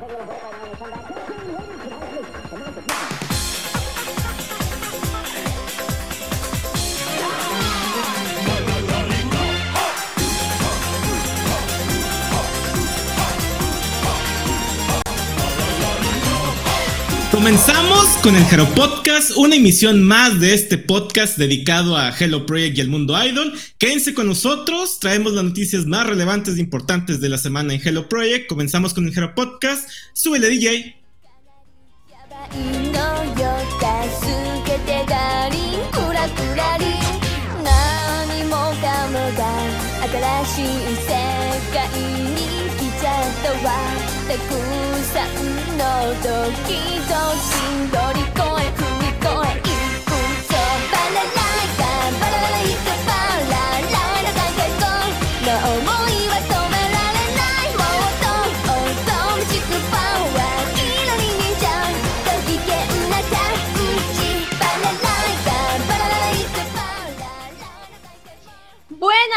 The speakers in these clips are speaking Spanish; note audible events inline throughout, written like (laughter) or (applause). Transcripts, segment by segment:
Take a break right now. When we come back, on, come on, come on Comenzamos con el Hero Podcast, una emisión más de este podcast dedicado a Hello Project y el mundo idol. Quédense con nosotros, traemos las noticias más relevantes e importantes de la semana en Hello Project. Comenzamos con el Hero Podcast. Súbele DJ. 到底到底到。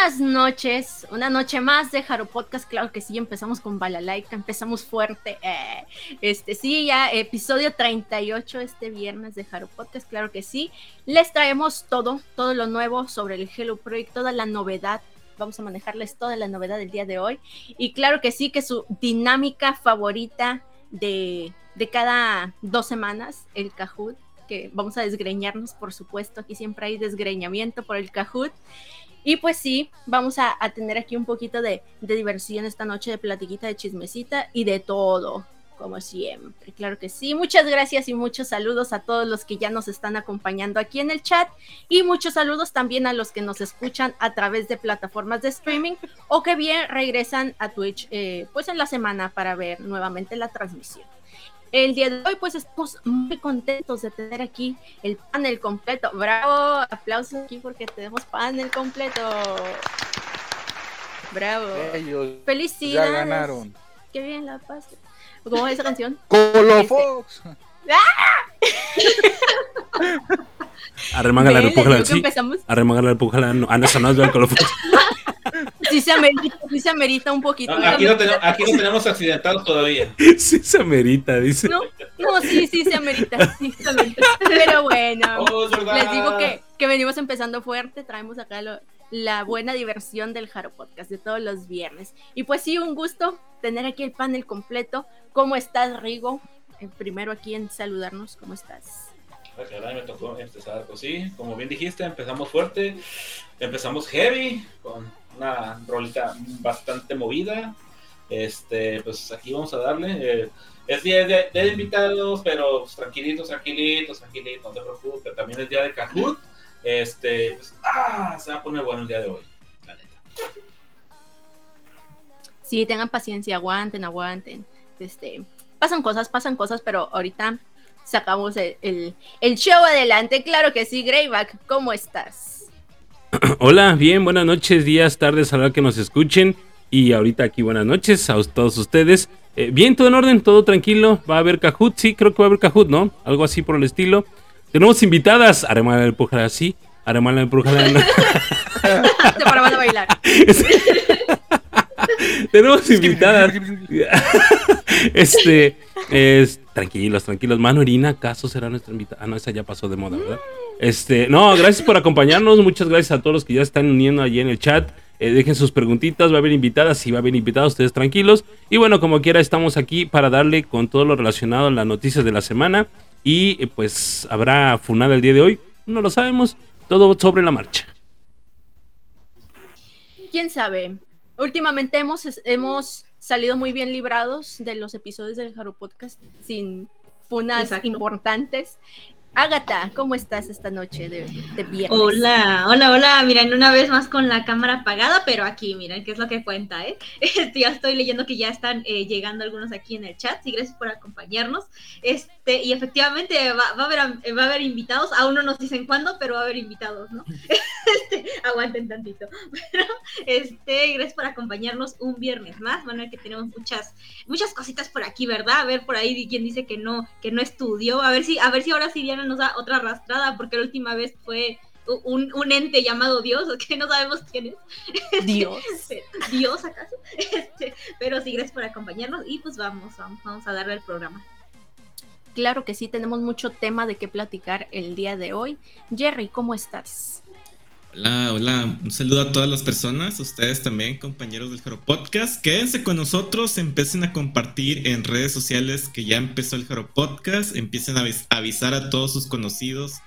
Buenas noches, una noche más de Jaro Podcast, claro que sí, empezamos con Balalaika, empezamos fuerte, eh, este sí, ya episodio 38 este viernes de Jaro Podcast, claro que sí, les traemos todo, todo lo nuevo sobre el Hello Project, toda la novedad, vamos a manejarles toda la novedad del día de hoy, y claro que sí, que su dinámica favorita de, de cada dos semanas, el Kahoot, que vamos a desgreñarnos, por supuesto, aquí siempre hay desgreñamiento por el Kahoot, y pues sí, vamos a, tener aquí un poquito de, diversión esta noche, de platiquita, de chismecita y de todo, como siempre. Claro que sí. Muchas gracias y muchos saludos a todos los que ya nos están acompañando aquí en el chat y muchos saludos también a los que nos escuchan a través de plataformas de streaming o que bien regresan a Twitch eh, pues en la semana para ver nuevamente la transmisión. El día de hoy, pues estamos muy contentos de tener aquí el panel completo. Bravo, aplausos aquí porque tenemos panel completo. Bravo. Felicidades. Ya ganaron. Qué bien la paz. ¿Cómo es esa canción? Colofox. Este... (laughs) Arremángala, repújala. Sí. Arremángala, repújala. Ah, no, eso no es el Colofox. (laughs) sí se amerita, sí se amerita un poquito. aquí, no tenemos, aquí no tenemos accidentados todavía. (laughs) Sí se amerita, dice. No, no sí, sí se amerita. Sí, Pero bueno, oh, les digo que, que, venimos empezando fuerte, traemos acá lo, la buena diversión del Jaro Podcast de todos los viernes. Y pues sí, un gusto tener aquí el panel completo. ¿Cómo estás, Rigo? El primero aquí en saludarnos, ¿cómo estás? me tocó empezar, pues sí, como bien dijiste, empezamos fuerte, empezamos heavy, con una rolita bastante movida. Este, pues aquí vamos a darle. Eh, es día de, invitados, pero pues, tranquilitos, tranquilitos, tranquilitos, no te preocupes. También es día de Kahoot. Este, pues, ah, se va a poner bueno el día de hoy. Sí, tengan paciencia, aguanten, aguanten. Este, pasan cosas, pasan cosas, pero ahorita sacamos el, el show adelante. Claro que sí, Greyback, ¿cómo estás? (clears throat) Hola, bien, buenas noches, días, tardes a la que nos escuchen. Y ahorita aquí buenas noches a todos ustedes. Eh, bien, todo en orden, todo tranquilo. Va a haber Kahoot, sí, creo que va a haber Kahoot, ¿no? Algo así por el estilo. Tenemos invitadas. Aremala empujada sí. Aremala empujada no. Se para a bailar. (laughs) Tenemos invitadas. (laughs) (laughs) (laughs) este, es, tranquilos, tranquilos. Mano Irina, ¿acaso será nuestra invitada? Ah, no, esa ya pasó de moda, ¿verdad? Este, no, gracias por acompañarnos. Muchas gracias a todos los que ya están uniendo allí en el chat. Eh, dejen sus preguntitas, va a haber invitadas, y va a haber invitados, ustedes tranquilos. Y bueno, como quiera, estamos aquí para darle con todo lo relacionado a las noticias de la semana. Y eh, pues habrá funada el día de hoy, no lo sabemos, todo sobre la marcha. ¿Quién sabe? Últimamente hemos, hemos salido muy bien librados de los episodios del Jaro Podcast sin funas importantes. Agatha, ¿cómo estás esta noche de, viernes? Hola, hola, hola. Miren, una vez más con la cámara apagada, pero aquí, miren, qué es lo que cuenta, ¿eh? (laughs) Este, ya estoy leyendo que ya están eh, llegando algunos aquí en el chat. Y gracias por acompañarnos. Este, y efectivamente va, a haber, va a haber invitados. Aún no nos dicen cuándo, pero va a haber invitados, ¿no? (laughs) Este, aguanten tantito. (laughs) Pero, este, gracias por acompañarnos un viernes más. Van a ver que tenemos muchas, muchas cositas por aquí, ¿verdad? A ver por ahí quién dice que no, que no estudió. A ver si, a ver si ahora sí Diana nos da otra arrastrada, porque la última vez fue un, un ente llamado Dios, (laughs) que no sabemos quién es. Dios. Dios, ¿acaso? Este, pero sí, gracias por acompañarnos y pues vamos, vamos, vamos a darle el programa. Claro que sí, tenemos mucho tema de qué platicar el día de hoy. Jerry, ¿cómo estás? Hola, hola. Un saludo a todas las personas, ustedes también, compañeros del Jaro Podcast. Quédense con nosotros, empiecen a compartir en redes sociales que ya empezó el Jaro Podcast, empiecen a avisar a todos sus conocidos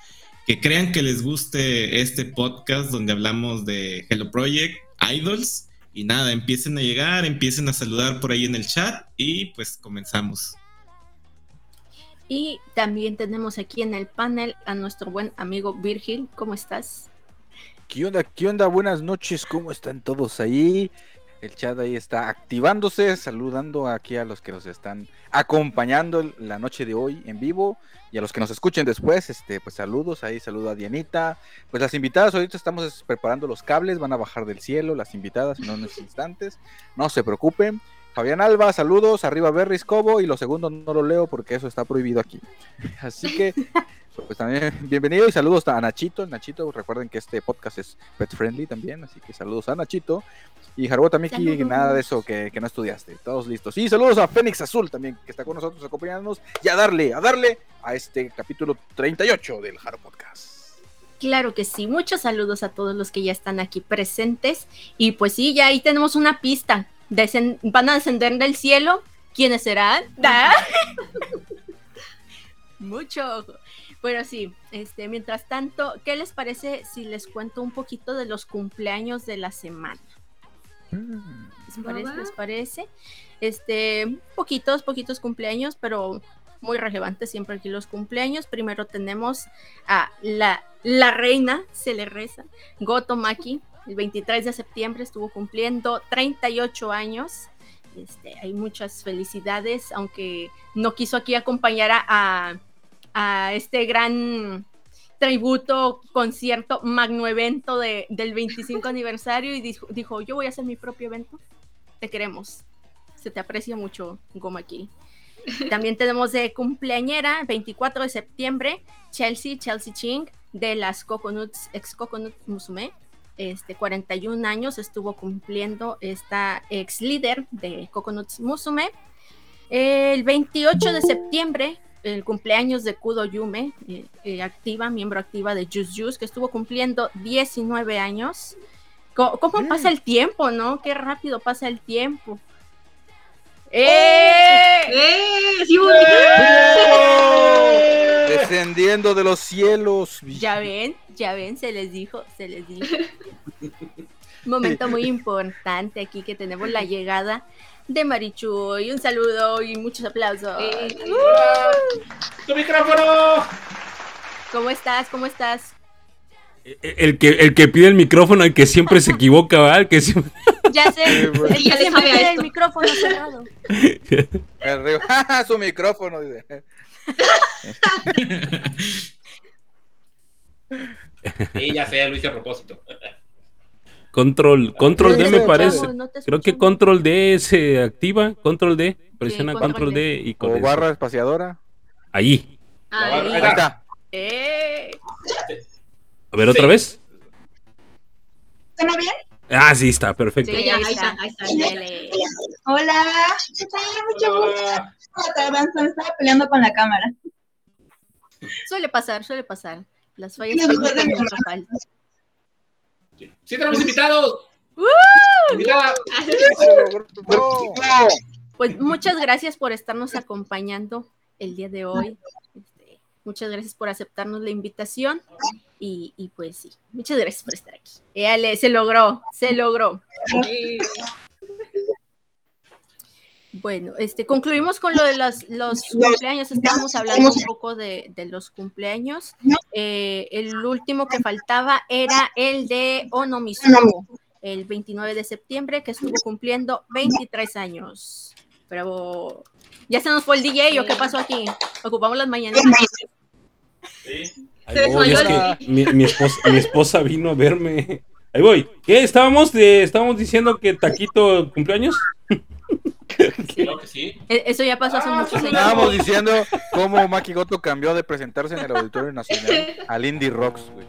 que crean que les guste este podcast donde hablamos de Hello Project, Idols. Y nada, empiecen a llegar, empiecen a saludar por ahí en el chat y pues comenzamos. Y también tenemos aquí en el panel a nuestro buen amigo Virgil. ¿Cómo estás? ¿Qué onda? ¿Qué onda? Buenas noches, ¿cómo están todos ahí? El chat ahí está activándose, saludando aquí a los que nos están acompañando la noche de hoy en vivo y a los que nos escuchen después, este, pues saludos, ahí saludo a Dianita. Pues las invitadas, ahorita estamos preparando los cables, van a bajar del cielo las invitadas en unos instantes, no se preocupen. Fabián Alba, saludos, arriba Berry Cobo y lo segundo no lo leo porque eso está prohibido aquí. (laughs) Así que pues también bienvenido y saludos a Nachito. Nachito, recuerden que este podcast es pet friendly también, así que saludos a Nachito. Y Jarbo también que nada de eso que, no estudiaste. Todos listos. Y saludos a Fénix Azul también, que está con nosotros acompañándonos. Y a darle, a darle a este capítulo 38 del Jaro Podcast. Claro que sí, muchos saludos a todos los que ya están aquí presentes. Y pues sí, ya ahí tenemos una pista. Van a descender del cielo. ¿Quiénes serán? (laughs) Mucho ojo. Bueno, sí, este, mientras tanto, ¿qué les parece si les cuento un poquito de los cumpleaños de la semana? Mm. ¿Les parece? ¿Les parece? Este, poquitos, poquitos cumpleaños, pero muy relevantes siempre aquí los cumpleaños. Primero tenemos a la, la reina, se le reza, Goto Maki. El 23 de septiembre estuvo cumpliendo 38 años. Este, hay muchas felicidades, aunque no quiso aquí acompañar a a este gran tributo, concierto, magno evento de, del 25 aniversario y dijo, yo voy a hacer mi propio evento. Te queremos. Se te aprecia mucho, Goma aquí. También tenemos de cumpleañera, 24 de septiembre, Chelsea, Chelsea Ching, de las Coconuts, ex Coconut Musume. Este, 41 años estuvo cumpliendo esta ex líder de Coconuts Musume. El 28 de septiembre el cumpleaños de Kudo Yume, eh, eh, activa, miembro activa de Juice Juice, que estuvo cumpliendo 19 años. ¿Cómo, mm. pasa el tiempo, no? Qué rápido pasa el tiempo. ¡Eh! ¡Eh! Descendiendo de los cielos. Ya ven, ya ven, se les dijo, se les dijo. (laughs) Momento muy importante aquí que tenemos la llegada de Marichu. Y un saludo y muchos aplausos. ¡Tu micrófono! ¿Cómo estás? ¿Cómo estás? E, e, el que, el que pide el micrófono, el que siempre se equivoca, ¿verdad? que siempre... Ya sé, el que siempre pide el micrófono cerrado. (laughs) (laughs) Su micrófono, dice. Y ya sé, lo hice a propósito. Control, control D me parece. Creo que control D se activa, control D, presiona control, D. y con O barra espaciadora. Ahí. Ahí, está. Eh. A ver otra vez. ¿Suena bien? Ah, sí, está, perfecto. Sí, ahí está, ahí está. Hola, ¿qué Estaba peleando con la cámara. Suele pasar, suele pasar. Las fallas son de ¡Sí tenemos invitados! Pues muchas gracias por estarnos acompañando el día de hoy. Este, muchas gracias por aceptarnos la invitación. Y, pues sí, muchas gracias por estar aquí. se logró, se logró. Bueno, este, concluimos con lo de los, los cumpleaños. Estábamos hablando un poco de, los cumpleaños. Eh, el último que faltaba era el de Onomizuno, el 29 de septiembre, que estuvo cumpliendo 23 años. Bravo. ¿Ya se nos fue el DJ o qué pasó aquí? Ocupamos las mañanas. Sí. mi, esposa, vino a verme. Ahí voy. ¿Qué? ¿Estábamos, de, estábamos diciendo que Taquito cumpleaños? Creo que sí. E-, eso ya pasó hace muchos años. Estábamos diciendo cómo Maki Goto cambió de presentarse en el Auditorio Nacional (laughs) al Indie Rocks, güey.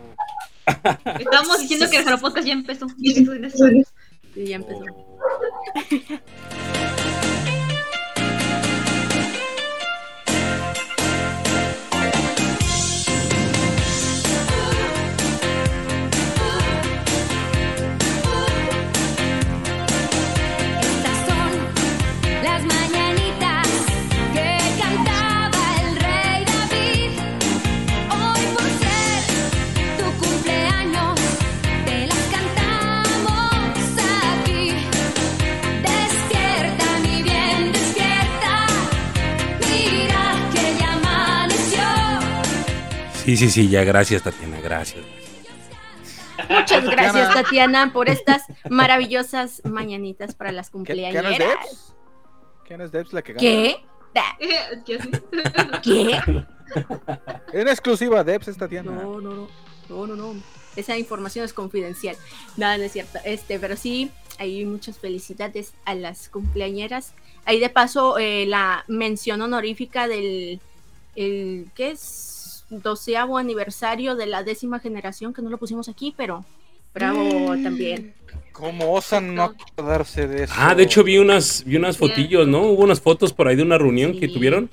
Estábamos diciendo que el Jaro Podcast ya empezó. Sí, ya empezó. Estas (laughs) Sí, sí, sí, ya, gracias, Tatiana, gracias. Muchas gracias, Tatiana, por estas maravillosas mañanitas para las ¿Qué, ¿Qué no es cumpleañeras. Debs? ¿Qué no es Debs la que gana? ¿Qué? ¿Qué? ¿Qué? En exclusiva Debs esta tienda. No, no, no. No, no, no. Esa información es confidencial. Nada, no es cierto. Este, pero sí, hay muchas felicidades a las cumpleañeras. Ahí de paso, eh, la mención honorífica del. El, ¿Qué es? Doceavo aniversario de la décima generación, que no lo pusimos aquí, pero. Bravo también. ¿Cómo osan no acordarse de eso? Ah, de hecho vi unas, vi unas fotillos, ¿no? Hubo unas fotos por ahí de una reunión que Sí. tuvieron.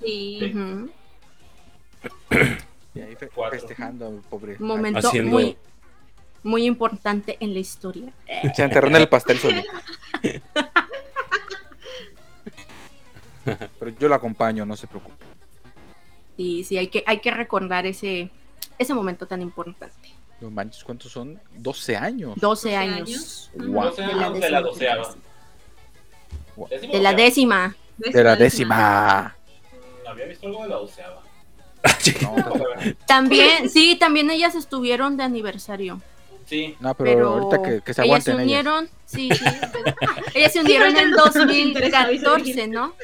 Sí. Y ahí fe- Cuatro. festejando pobre. Momento Haciendo- muy, muy importante en la historia. (laughs) Se enterró en el pastel solito. (laughs) Pero yo lo acompaño, no se preocupe. Y sí, hay que, hay que recordar ese, ese momento tan importante. No manches, ¿cuántos son? 12 años. 12 12 años. Guau. Doce años de la doceava. Guau. ¿Décima De la doceava? décima. De la décima. Había visto algo de la doceava. No, Vamos a ver. También, sí, también ellas estuvieron de aniversario. Sí, no, pero, Pero, ahorita que, que se ellas se aguanten ellas. unieron, sí, sí, pero- (laughs) ellas se unieron en ahorita no nos interesa, 2014, ¿no?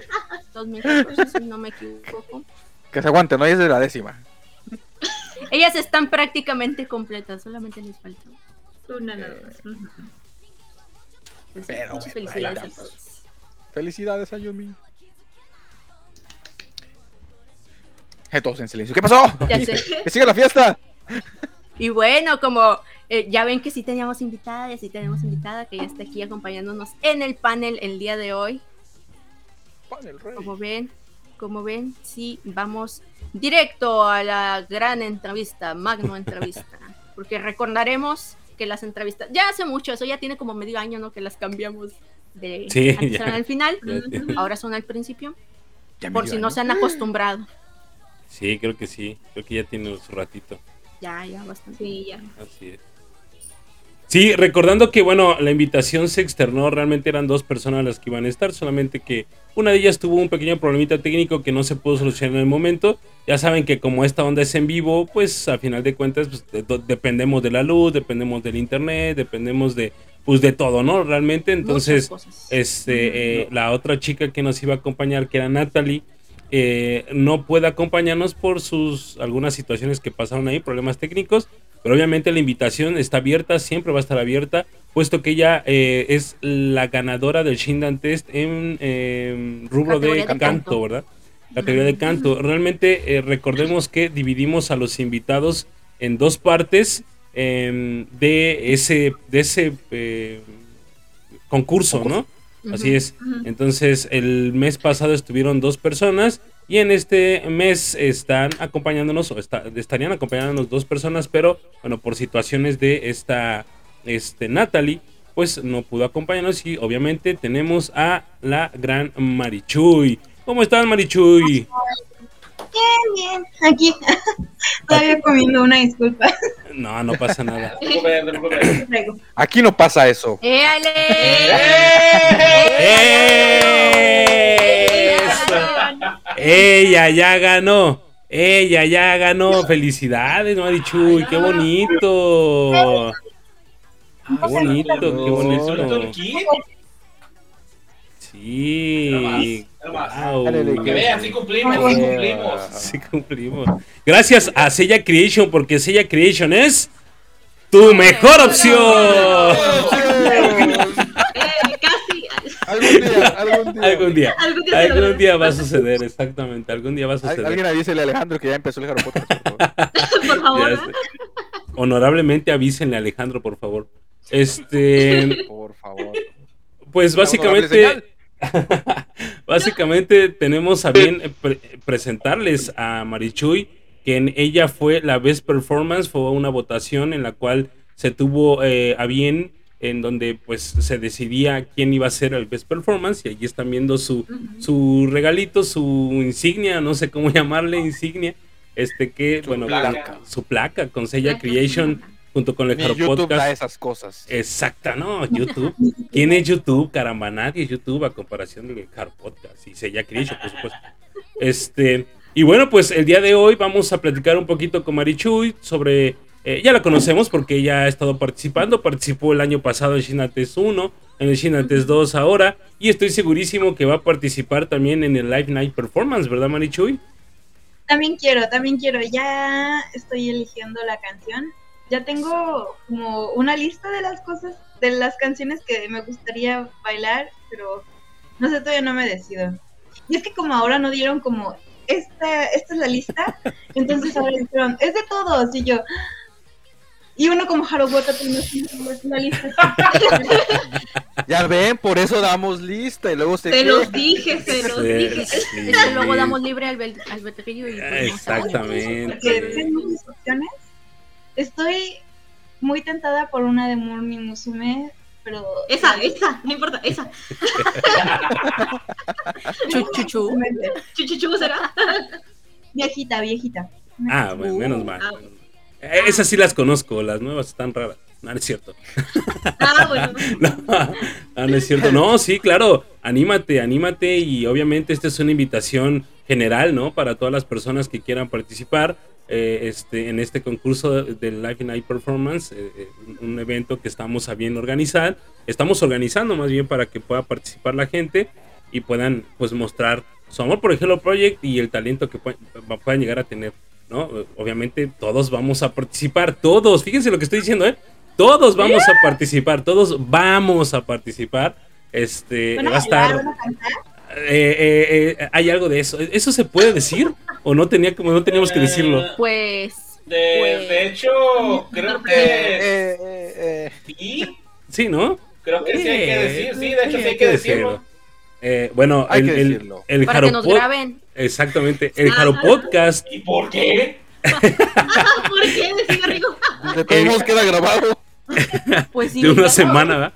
2014, si no me equivoco. Que se aguanten, no es de la décima. Ellas están prácticamente completas, solamente les falta. Una nada más. Ujú. Pues Pero, muchas bueno, felicidades a todos. Felicidades a Yumi. Eh, Todos en silencio. ¿Qué pasó? (laughs) Ya sé. (laughs) ¡Que siga la fiesta! Y bueno, como eh, ya ven que sí teníamos invitada, y sí tenemos invitada que ya está aquí acompañándonos en el panel el día de hoy. Pan el rey. Como ven, como ven, sí, vamos directo a la gran entrevista, magno entrevista. (laughs) Porque recordaremos que las entrevistas, ya hace mucho, eso ya tiene como medio año, ¿no? Que las cambiamos de Sí, antes ya. eran al final, Ya- ahora son al principio, Ya por si no se han acostumbrado. Sí, creo que sí. Creo que ya tiene su ratito. Ya, ya, bastante. Sí, ya. Así es. Sí, recordando que, bueno, la invitación se externó, realmente eran dos personas las que iban a estar, solamente que una de ellas tuvo un pequeño problemita técnico que no se pudo solucionar en el momento. Ya saben que como esta onda es en vivo, pues a final de cuentas pues, de- de- dependemos de la luz, dependemos del internet, dependemos de, pues, de todo, ¿no? Realmente, entonces... Este, eh, la otra chica que nos iba a acompañar, que era Natalie, eh, no puede acompañarnos por sus algunas situaciones que pasaron ahí, problemas técnicos. Pero obviamente la invitación está abierta, siempre va a estar abierta, puesto que ella eh, es la ganadora del Shindan Test en eh, rubro de, Categoría de canto, canto. ¿verdad? Categoría de canto. Realmente eh, recordemos que dividimos a los invitados en dos partes em, de ese, de ese eh, concurso, ¿no? Así es. Entonces, el mes pasado estuvieron dos personas y en este mes están acompañándonos, o está- estarían acompañándonos dos personas, pero bueno, por situaciones de esta este, Natalie, pues no pudo acompañarnos y obviamente tenemos a la gran Marichuy. ¿Cómo estás, Marichuy? Bien, aquí. (laughs) Todavía comiendo una disculpa. No, no pasa nada. (laughs) Aquí no pasa eso. ¡Éale! Ella ya ganó. Ella ya ganó. Felicidades, Marichuy. Qué bonito. Qué bonito, qué ¿Solito el bonito. Sí. Nada más. Wow. Que vean, sí cumplimos, sí cumplimos. Sí cumplimos. Gracias a Sella Creation, porque Sella Creation es tu mejor opción. (laughs) Algún día, algún día. Algún día. Algún día se Algún logra. día va a suceder, exactamente. Algún día va a suceder. Alguien avísele a Alejandro que ya empezó el Jaro Podcast, por favor. (laughs) Honorablemente avísenle a Alejandro, por favor. Este, (laughs) Por favor. pues básicamente, básicamente tenemos a bien pre- presentarles a Marichuy, que en ella fue la best performance, fue una votación en la cual se tuvo eh, a bien en donde pues se decidía quién iba a ser el best performance y allí están viendo su, su regalito, su insignia, no sé cómo (laughs) llamarle insignia, este que Su bueno, placa. su placa con Sella Creation junto con el Ni YouTube da Podcast. esas cosas. Exacta, no, (laughs) YouTube. ¿Quién es YouTube? Caramba, nadie es YouTube a comparación del Hard Podcast y Sella Creation, por supuesto. Este, y bueno, pues el día de hoy vamos a platicar un poquito con Marichuy sobre. Eh, ya la conocemos porque ella ha estado participando. Participó el año pasado en Shinates 1, en el Shinates 2 ahora. Y estoy segurísimo que va a participar también en el Live Night Performance, ¿verdad, Marichuy? También quiero, también quiero. Ya estoy eligiendo la canción. Ya tengo como una lista de las cosas, de las canciones que me gustaría bailar, pero no sé, todavía no me decido. Y es que como ahora no dieron como, esta, esta es la lista, entonces ahora dijeron, es de todos, y yo... Y uno como tiene una lista. Ya ven, por eso damos lista y luego se Se los dije, se los Sí, dije. sí. Es que luego damos libre al bel- albedrío y pues, no. Exactamente. opciones. Estoy muy tentada por una de Morning Musume, pero... Esa, esa, no importa, esa. (laughs) Chu, chu, chu. Chuchuchu será. Viejita, viejita. Ah, bueno, menos mal. Ah, Esas sí las conozco, las nuevas están raras. No, no es cierto. Ah, bueno. (laughs) No, no, no es cierto. No, sí, claro. Anímate, anímate. Y obviamente esta es una invitación general, ¿no? Para todas las personas que quieran participar eh, este, en este concurso del Life Night Performance. eh, eh, un un evento que estamos a bien organizar. Estamos organizando más bien para que pueda participar la gente y puedan pues mostrar su amor por el Hello Project y el talento que pueden, puedan llegar a tener. ¿No? Obviamente todos vamos a participar, todos, fíjense lo que estoy diciendo, ¿eh? Todos vamos a participar, todos vamos a participar. Este, ¿Van a va a estar. eh, eh, eh, hay algo de eso. ¿Eso se puede decir? ¿O no tenía como no teníamos que decirlo? Pues. De, Pues- de hecho, creo que eh, eh, eh. sí. Sí, ¿no? Creo que sí hay que decir. Sí, de hecho sí hay que decirlo. Eh, bueno, Hay el, que decirlo. el Para que nos graben. Exactamente. El. Jaro Podcast. ¿Y por qué? (laughs) ¿Por qué decía Rigo? De todos modos queda grabado. (laughs) Pues sí. de una semana, ¿verdad?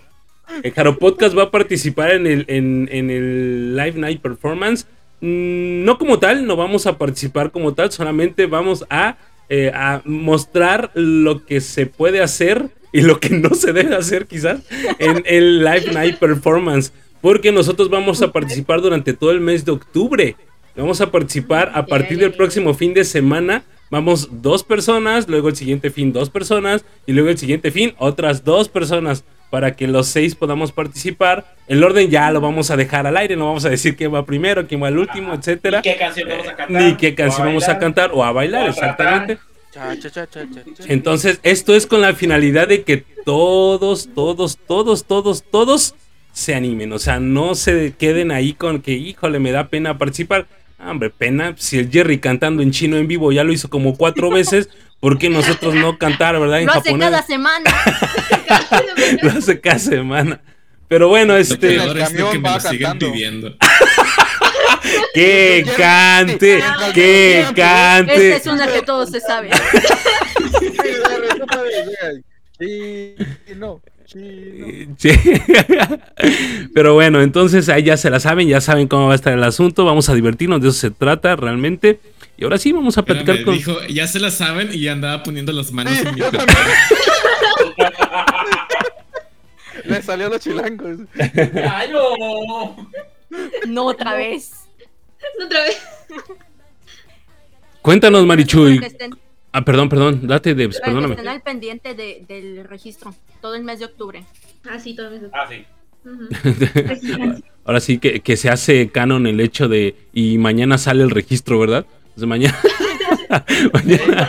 El Jaro Podcast va a participar en el, en, en el Live Night Performance. Mm, No como tal, no vamos a participar como tal, solamente vamos a, eh, a mostrar lo que se puede hacer y lo que no se debe hacer quizás en el Live Night Performance. Porque nosotros vamos a participar durante todo el mes de octubre. Vamos a participar a partir del próximo fin de semana. Vamos dos personas, luego el siguiente fin dos personas y luego el siguiente fin otras dos personas para que los seis podamos participar. El orden ya lo vamos a dejar al aire, no vamos a decir quién va primero, quién va al último, Ajá. etcétera. ¿Y qué canción vamos a cantar? Ni qué canción ¿O vamos a cantar o a bailar, ¿O a exactamente. Cha, cha, cha, cha, cha, cha. Entonces, esto es con la finalidad de que todos, todos, todos, todos, todos se animen. O sea, no se queden ahí con que, híjole, me da pena participar. Ah, Hombre, pena, si el Jerry cantando en chino en vivo ya lo hizo como cuatro veces, ¿por qué nosotros no cantar, verdad? En Lo hace japonés. cada semana. (laughs) Lo hace cada semana. Pero bueno, Lo este, peor es que me lo siguen pidiendo. (laughs) que cante, que cante. Esta es una que todos se saben. (laughs) Sí, no, sí, no. (laughs) Sí. Pero bueno, entonces ahí ya se la saben, ya saben cómo va a estar el asunto, vamos a divertirnos, de eso se trata realmente. Y ahora sí, vamos a platicar Espérame, con... dijo, ya se la saben y andaba poniendo las manos en mi. (laughs) Le salió a los chilangos. ¡Ay, no! No otra vez. Otra vez. Cuéntanos, Marichuy. Ah, perdón, perdón, date, que perdóname. estén al pendiente de- del registro. Todo el mes de octubre. Ah, sí, todo eso. Ah, sí. (laughs) Ahora sí que, que se hace canon el hecho de... Y mañana sale el registro, ¿verdad? Entonces mañana... (laughs) mañana-.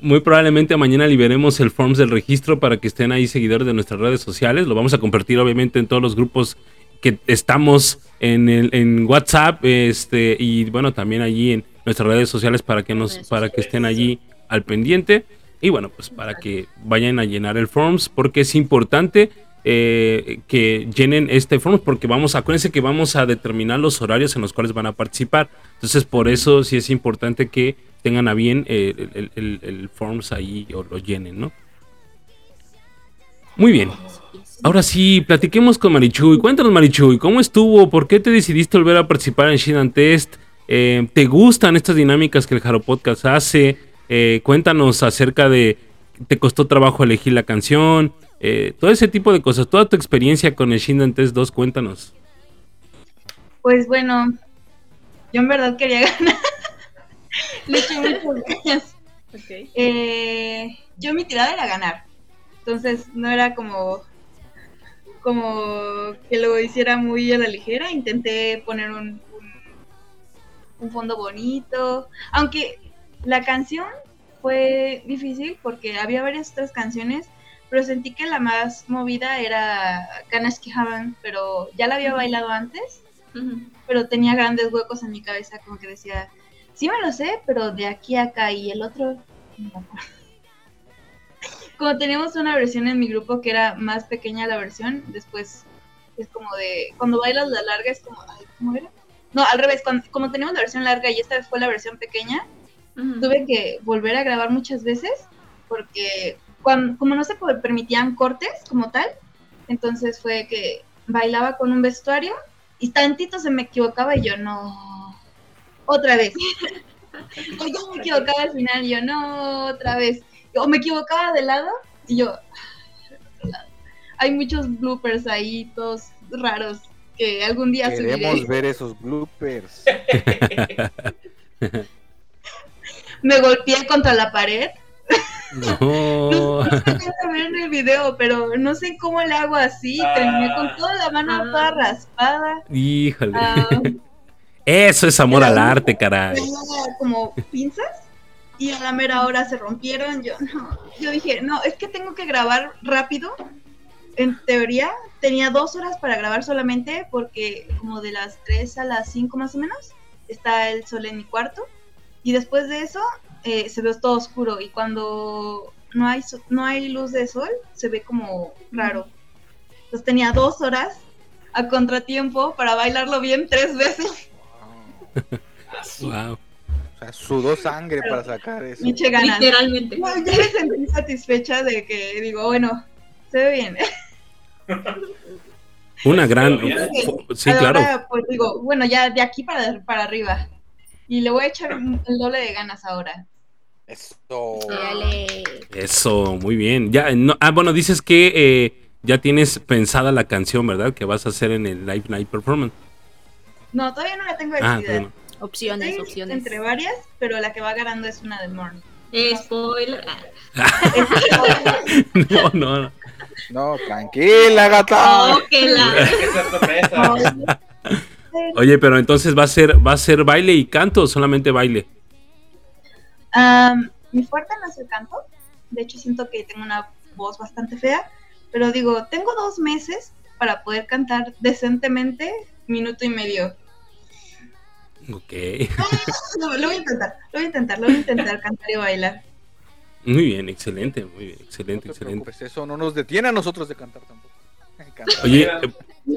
Muy probablemente mañana liberemos el forms del registro para que estén ahí seguidores de nuestras redes sociales. Lo vamos a compartir obviamente en todos los grupos que estamos en, el, en WhatsApp este y bueno también allí en nuestras redes sociales para que nos para que estén allí al pendiente. Y bueno, pues para que vayan a llenar el forms, porque es importante eh, que llenen este forms, porque vamos, acuérdense que vamos a determinar los horarios en los cuales van a participar. Entonces, por eso sí es importante que tengan a bien eh, el, el- el forms ahí o lo llenen, ¿no? Muy bien. Ahora sí, platiquemos con Marichuy. Cuéntanos, Marichuy, ¿cómo estuvo? ¿Por qué te decidiste volver a participar en Shidan Test? Eh, ¿Te gustan estas dinámicas que el Jaro Podcast hace? Eh, cuéntanos acerca de. ¿Te costó trabajo elegir la canción? Eh, todo ese tipo de cosas. Toda tu experiencia con el Shidan Test 2, cuéntanos. Pues bueno, yo en verdad quería (laughs) ganar. Le eché muchas ganas. Eh, yo mi tirada era ganar. Entonces no era como como que lo hiciera muy a la ligera. Intenté poner un, un, fondo bonito. Aunque la canción fue difícil porque había varias otras canciones, pero sentí que la más movida era Kanaski Haven, pero ya la había bailado antes, pero tenía grandes huecos en mi cabeza, como que decía, sí me lo sé, pero de aquí a acá y el otro, no. (laughs) Como teníamos una versión en mi grupo que era más pequeña la versión, después es como de, cuando bailas la larga es como, ay, ¿cómo era? No, al revés, cuando, como teníamos la versión larga y esta fue la versión pequeña, tuve que volver a grabar muchas veces porque cuan- como no se permitían cortes como tal, entonces fue que bailaba con un vestuario y tantito se me equivocaba y yo no, otra vez. (laughs) o yo me equivocaba al final y yo no, otra vez. O me equivocaba de lado y yo, "Ah, otro lado". hay muchos bloopers ahí, todos raros, que algún día Queremos subiré. ver esos bloopers. (laughs) Me golpeé contra la pared. No. (laughs) No se alcanza a ver en el video, pero no sé cómo le hago así. Terminé con toda la mano Ah. toda raspada. Híjole. Ah, Eso es amor al arte, caray. tenía como pinzas y a la mera hora se rompieron. Yo no, yo dije, no, es que tengo que grabar rápido. En teoría tenía dos horas para grabar solamente porque como de las 3 a las 5 más o menos está el sol en mi cuarto y después de eso eh, se ve todo oscuro y cuando no hay, so- no hay luz de sol se ve como raro. Entonces tenía dos horas a contratiempo para bailarlo bien tres veces. (laughs) Wow. O sea, sudó sangre para sacar eso. Literalmente. No, ya me sentí satisfecha de que digo, bueno, se ve bien. Una gran. Sí, Ahora, claro. pues digo, bueno, ya de aquí para, para arriba. Y le voy a echar el doble de ganas ahora. Eso. Dale. Eso, muy bien. Ya, no- ah, bueno, dices que eh, ya tienes pensada la canción, ¿verdad? Que vas a hacer en el Live Night Performance. No, todavía no la tengo Ah, decidida. bueno. Opciones, Estoy opciones. entre varias, pero la que va ganando es una de Morning. Eh, spoiler. Ah. (laughs) No, no, no. No, tranquila, gata. Oh, que la. (laughs) Tiene que ser sorpresa. (laughs) Oye, pero entonces va a ser, va a ser baile y canto o solamente baile. Mi fuerte no es el canto. De hecho, siento que tengo una voz bastante fea. Pero digo, tengo dos meses para poder cantar decentemente minuto y medio. Ok. (laughs) Lo, lo voy a intentar, lo voy a intentar, lo voy a intentar cantar y bailar. Muy bien, excelente, muy bien, No excelente, te excelente. eso no nos detiene a nosotros de cantar tampoco. Cantar. Oye, eh,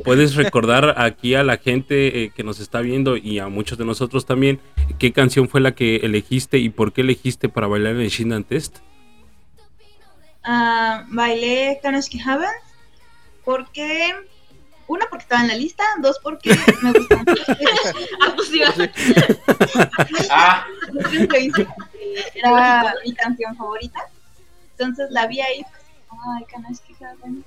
¿puedes recordar aquí a la gente eh, que nos está viendo y a muchos de nosotros también qué canción fue la que elegiste y por qué elegiste para bailar en el Shindan Test? Ah, bailé Kanoski Haven porque, una, porque estaba en la lista, dos, porque me gusta mucho. (laughs) Ah, pues iba. (laughs) Ah, Era mi canción favorita. Entonces la vi ahí. pues, Ay, Haven.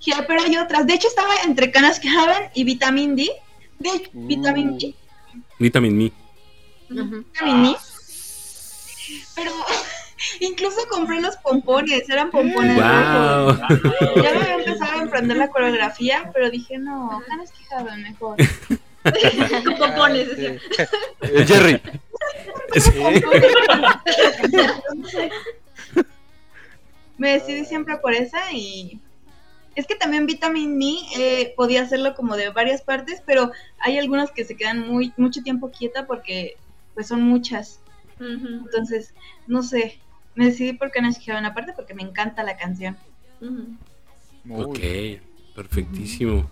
Ya, pero hay otras. De hecho, estaba entre Kanoski Haven y Vitamin D. De Vitamin D. Vitamin Me. Ujú. Vitamin D. Pero (laughs) incluso compré los pompones. Eran pompones rojos. Wow. Ya me había empezado a emprender la coreografía, pero dije, no, Kanoski Haven mejor. (laughs) Con pompones, decía. (laughs) Eh, Me decidí siempre por esa y es que también Vitamin Me eh, podía hacerlo como de varias partes, pero hay algunas que se quedan muy mucho tiempo quieta porque pues son muchas. Entonces, no sé, me decidí por Kanash Heaven aparte porque me encanta la canción. Muy Ok, perfectísimo.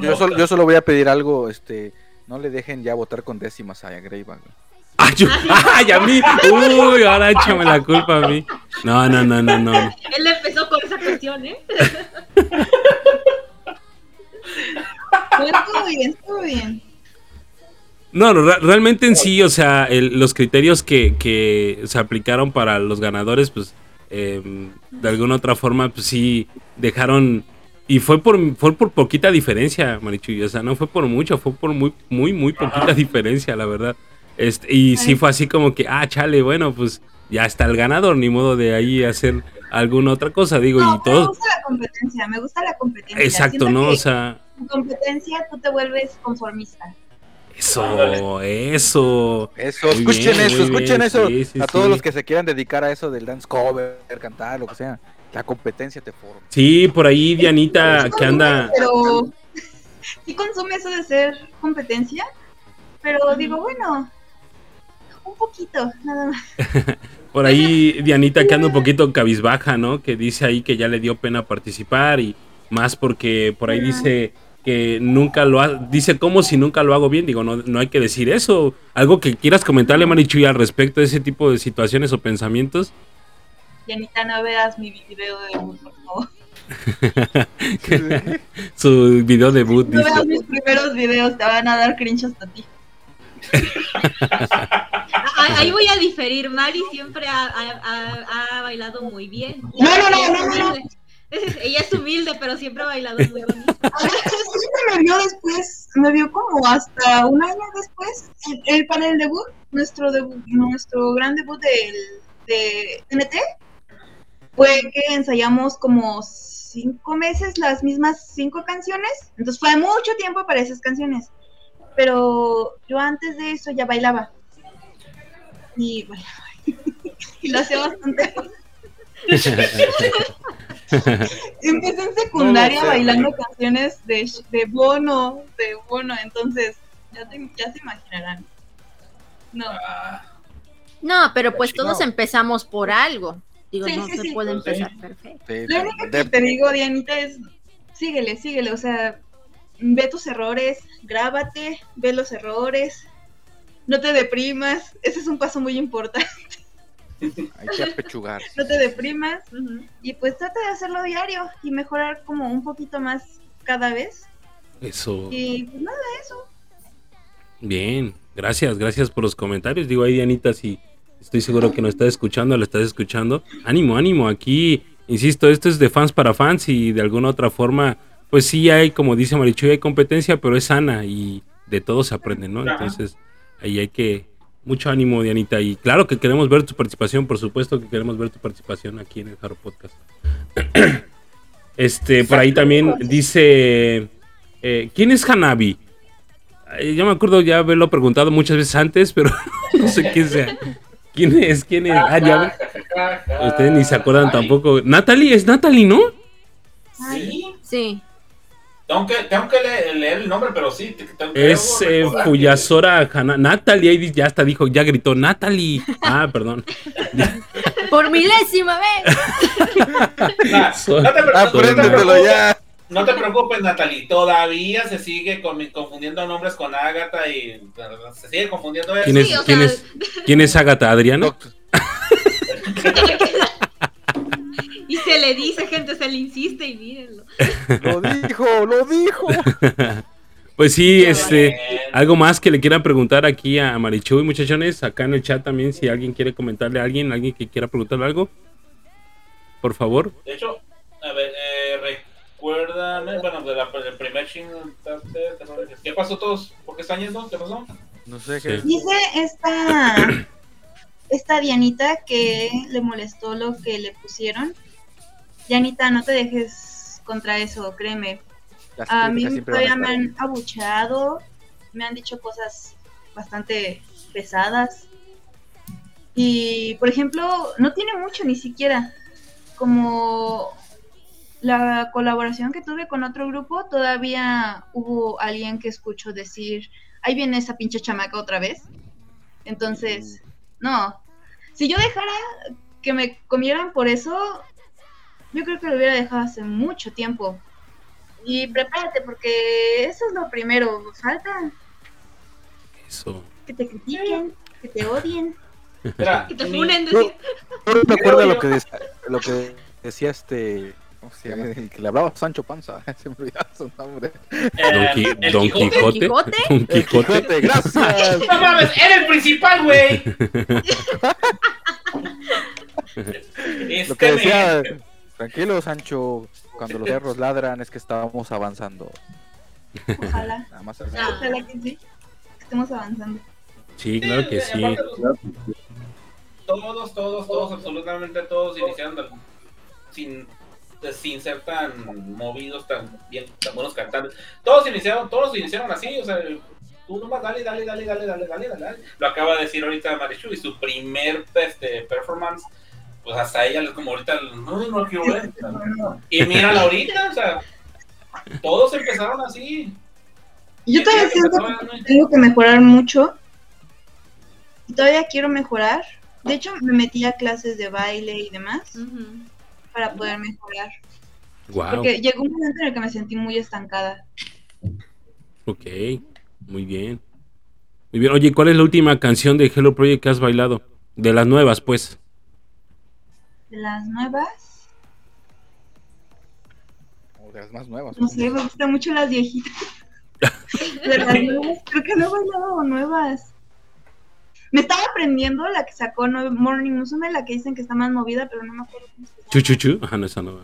Yo solo, yo solo voy a pedir algo, este, no le dejen ya votar con décimas a Greyback. ¡Ay, yo- (laughs) ay, a mí! ¡Uy! Ahora échame la culpa a mí. No, no, no, no, no. Él empezó con esa cuestión, ¿eh? Pero estuvo bien, estuvo bien. No, no, re- realmente en sí, o sea, el- los criterios que, que se aplicaron para los ganadores, pues, eh, de alguna otra forma, pues sí, dejaron... Y fue por, fue por poquita diferencia, Marichuy. O sea, no fue por mucho, fue por muy, muy, muy poquita Ajá. diferencia, la verdad. Este, y sí Ay. fue así como que, ah, chale, bueno, pues ya está el ganador, ni modo de ahí hacer alguna otra cosa, digo, No, y pero me todo. gusta la competencia, me gusta la competencia. Exacto, Siento ¿no? O sea, En competencia tú te vuelves conformista. eso, eso. Eso, Muy escuchen bien, eso, escuchen bien, eso. sí, sí, a todos sí. los que se quieran dedicar a eso del dance cover, cantar, lo que sea. La competencia te forma. Sí, por ahí Dianita Sí que anda... Pero (laughs) sí consume eso de ser competencia, pero digo, bueno, un poquito, nada más. (laughs) Por ahí Dianita que anda un poquito cabizbaja, ¿no? Que dice ahí que ya le dio pena participar y más porque por ahí dice que nunca lo ha... Dice como si nunca lo hago bien. Digo, no, no hay que decir eso. Algo que quieras comentarle, Marichuy, al respecto de ese tipo de situaciones o pensamientos. Yanita, no veas mi video de debut, por favor. (laughs) Su video debut, No dice. veas mis primeros videos, te van a dar cringe hasta ti. Ah, Ahí voy a diferir. Mari siempre ha, ha- ha- ha bailado muy bien. No, no, no, no, no. Ella es humilde, pero siempre ha bailado muy bonito. (laughs) me vio después, me vio como hasta un año después, el, para el debut, nuestro debut, nuestro gran debut del, de TNT, fue que ensayamos como cinco meses las mismas cinco canciones, entonces fue mucho tiempo para esas canciones, pero yo antes de eso ya bailaba, y bailaba, (laughs) y lo hacía bastante (laughs) Empecé en secundaria No lo sé, bailando canciones de, de Bono, de Bono, entonces ya, te- ya se imaginarán. No, No, pero pues todos empezamos por algo. Digo, Sí, no sí, se sí. puede Sí. empezar perfecto. Sí, lo único que te digo, Dianita, es síguele, síguele, o sea, ve tus errores, grábate, ve los errores, no te deprimas, ese es un paso muy importante, hay que apechugar. (laughs) no te deprimas y pues trata de hacerlo diario y mejorar como un poquito más cada vez Eso. y pues nada, eso. Bien, gracias, gracias por los comentarios. Digo, ahí Dianita, si estoy seguro que nos estás escuchando, lo estás escuchando. Ánimo, ánimo, aquí, insisto, esto es de fans para fans y de alguna otra forma, pues sí hay, como dice Marichuy, hay competencia, pero es sana y de todo se aprende, ¿no? Entonces, ahí hay que, mucho ánimo, Dianita, y claro que queremos ver tu participación, por supuesto que queremos ver tu participación aquí en el Jaro Podcast. (clears throat) Este, por ahí también dice, eh, ¿quién es Hanabi? Ay, Yo me acuerdo ya haberlo preguntado muchas veces antes, pero (laughs) no sé quién sea. ¿Quién es? ¿Quién es? Ah, ya. Ustedes ni se acuerdan tampoco. Natalie, es Natalie, ¿no? Sí. Sí. Tengo que, tengo que le- leer el nombre, pero sí. te- tengo que Es eh. Fuyasora Hana- Natalie, ya hasta dijo, ya gritó Natalie. Ah, perdón. (laughs) Por milésima vez. Nah, Soy- no, te, pre- no te preocupes, ya. no te preocupes, Natalie. Todavía se sigue con- confundiendo nombres con Agatha y se sigue confundiendo eso. ¿Quién es, Sí, quién sea- es, quién es Agatha Adriana? (laughs) Y se le dice, gente, se le insiste y mírenlo. Lo dijo, lo dijo. (laughs) Pues sí, este, algo más que le quieran preguntar aquí a Marichuy, muchachones, acá en el chat también, si alguien quiere comentarle a alguien, alguien que quiera preguntarle algo, por favor. De hecho, a ver, eh, recuérdame, bueno, de la, del primer ching, ¿qué pasó todos? ¿Por qué están yendo? ¿Qué pasó? No sé qué. Sí. Dice esta, (coughs) esta Dianita que le molestó lo que le pusieron. Dianita, no te dejes contra eso, créeme. Las A mí todavía me han abucheado, me han dicho cosas bastante pesadas. Y, por ejemplo, no tiene mucho ni siquiera. Como la colaboración que tuve con otro grupo, todavía hubo alguien que escuchó decir, ahí viene esa pinche chamaca otra vez. Entonces, no, Si yo dejara que me comieran por eso, yo creo que lo hubiera dejado hace mucho tiempo. Y prepárate, porque eso es lo primero. Falta Eso. que te critiquen, que te odien. Mira, Que te funen, Yo, decir. yo me acuerdo lo que, decía, lo que decía este. ¿Cómo se llama? El que le hablaba a Sancho Panza. (laughs) Se me olvidaba su nombre. eh, Don, Qui- el Don Quijote. Quijote. ¿Quijote? Don El Quijote. Quijote, gracias. No mames, era el principal, güey. (laughs) Lo que Este decía, men. Tranquilo Sancho, cuando los perros ladran es que estábamos avanzando. Ojalá, Nada más así. Ojalá que sí. que Estemos avanzando. Sí, claro que sí. pues, Todos, todos, todos, absolutamente todos iniciaron de- sin, de- sin ser tan movidos, tan bien, tan buenos cantantes. Todos iniciaron, todos iniciaron así, o sea, tú nomás dale, dale, dale, dale, dale, dale, dale, dale. Lo acaba de decir ahorita Marichu y su primer este, performance, pues hasta ella como ahorita, no, no quiero ver. (laughs) Y mírala ahorita, o sea, todos empezaron así. Yo todavía siento que tengo que mejorar mucho. Y todavía quiero mejorar. De hecho, me metí a clases de baile y demás para poder mejorar. Wow. Porque llegó un momento en el que me sentí muy estancada. Ok. Muy bien. Muy bien. Oye, ¿cuál es la última canción de Hello Project que has bailado? De las nuevas, pues. De las nuevas, O de las más nuevas. no sé, me gustan mucho las viejitas. (laughs) De las nuevas, creo que no he bailado nuevas. Me estaba aprendiendo la que sacó no- Morning Musume, la que dicen que está más movida, pero no me acuerdo cómo se llama. Chuchuchu. Ajá, no, esa no.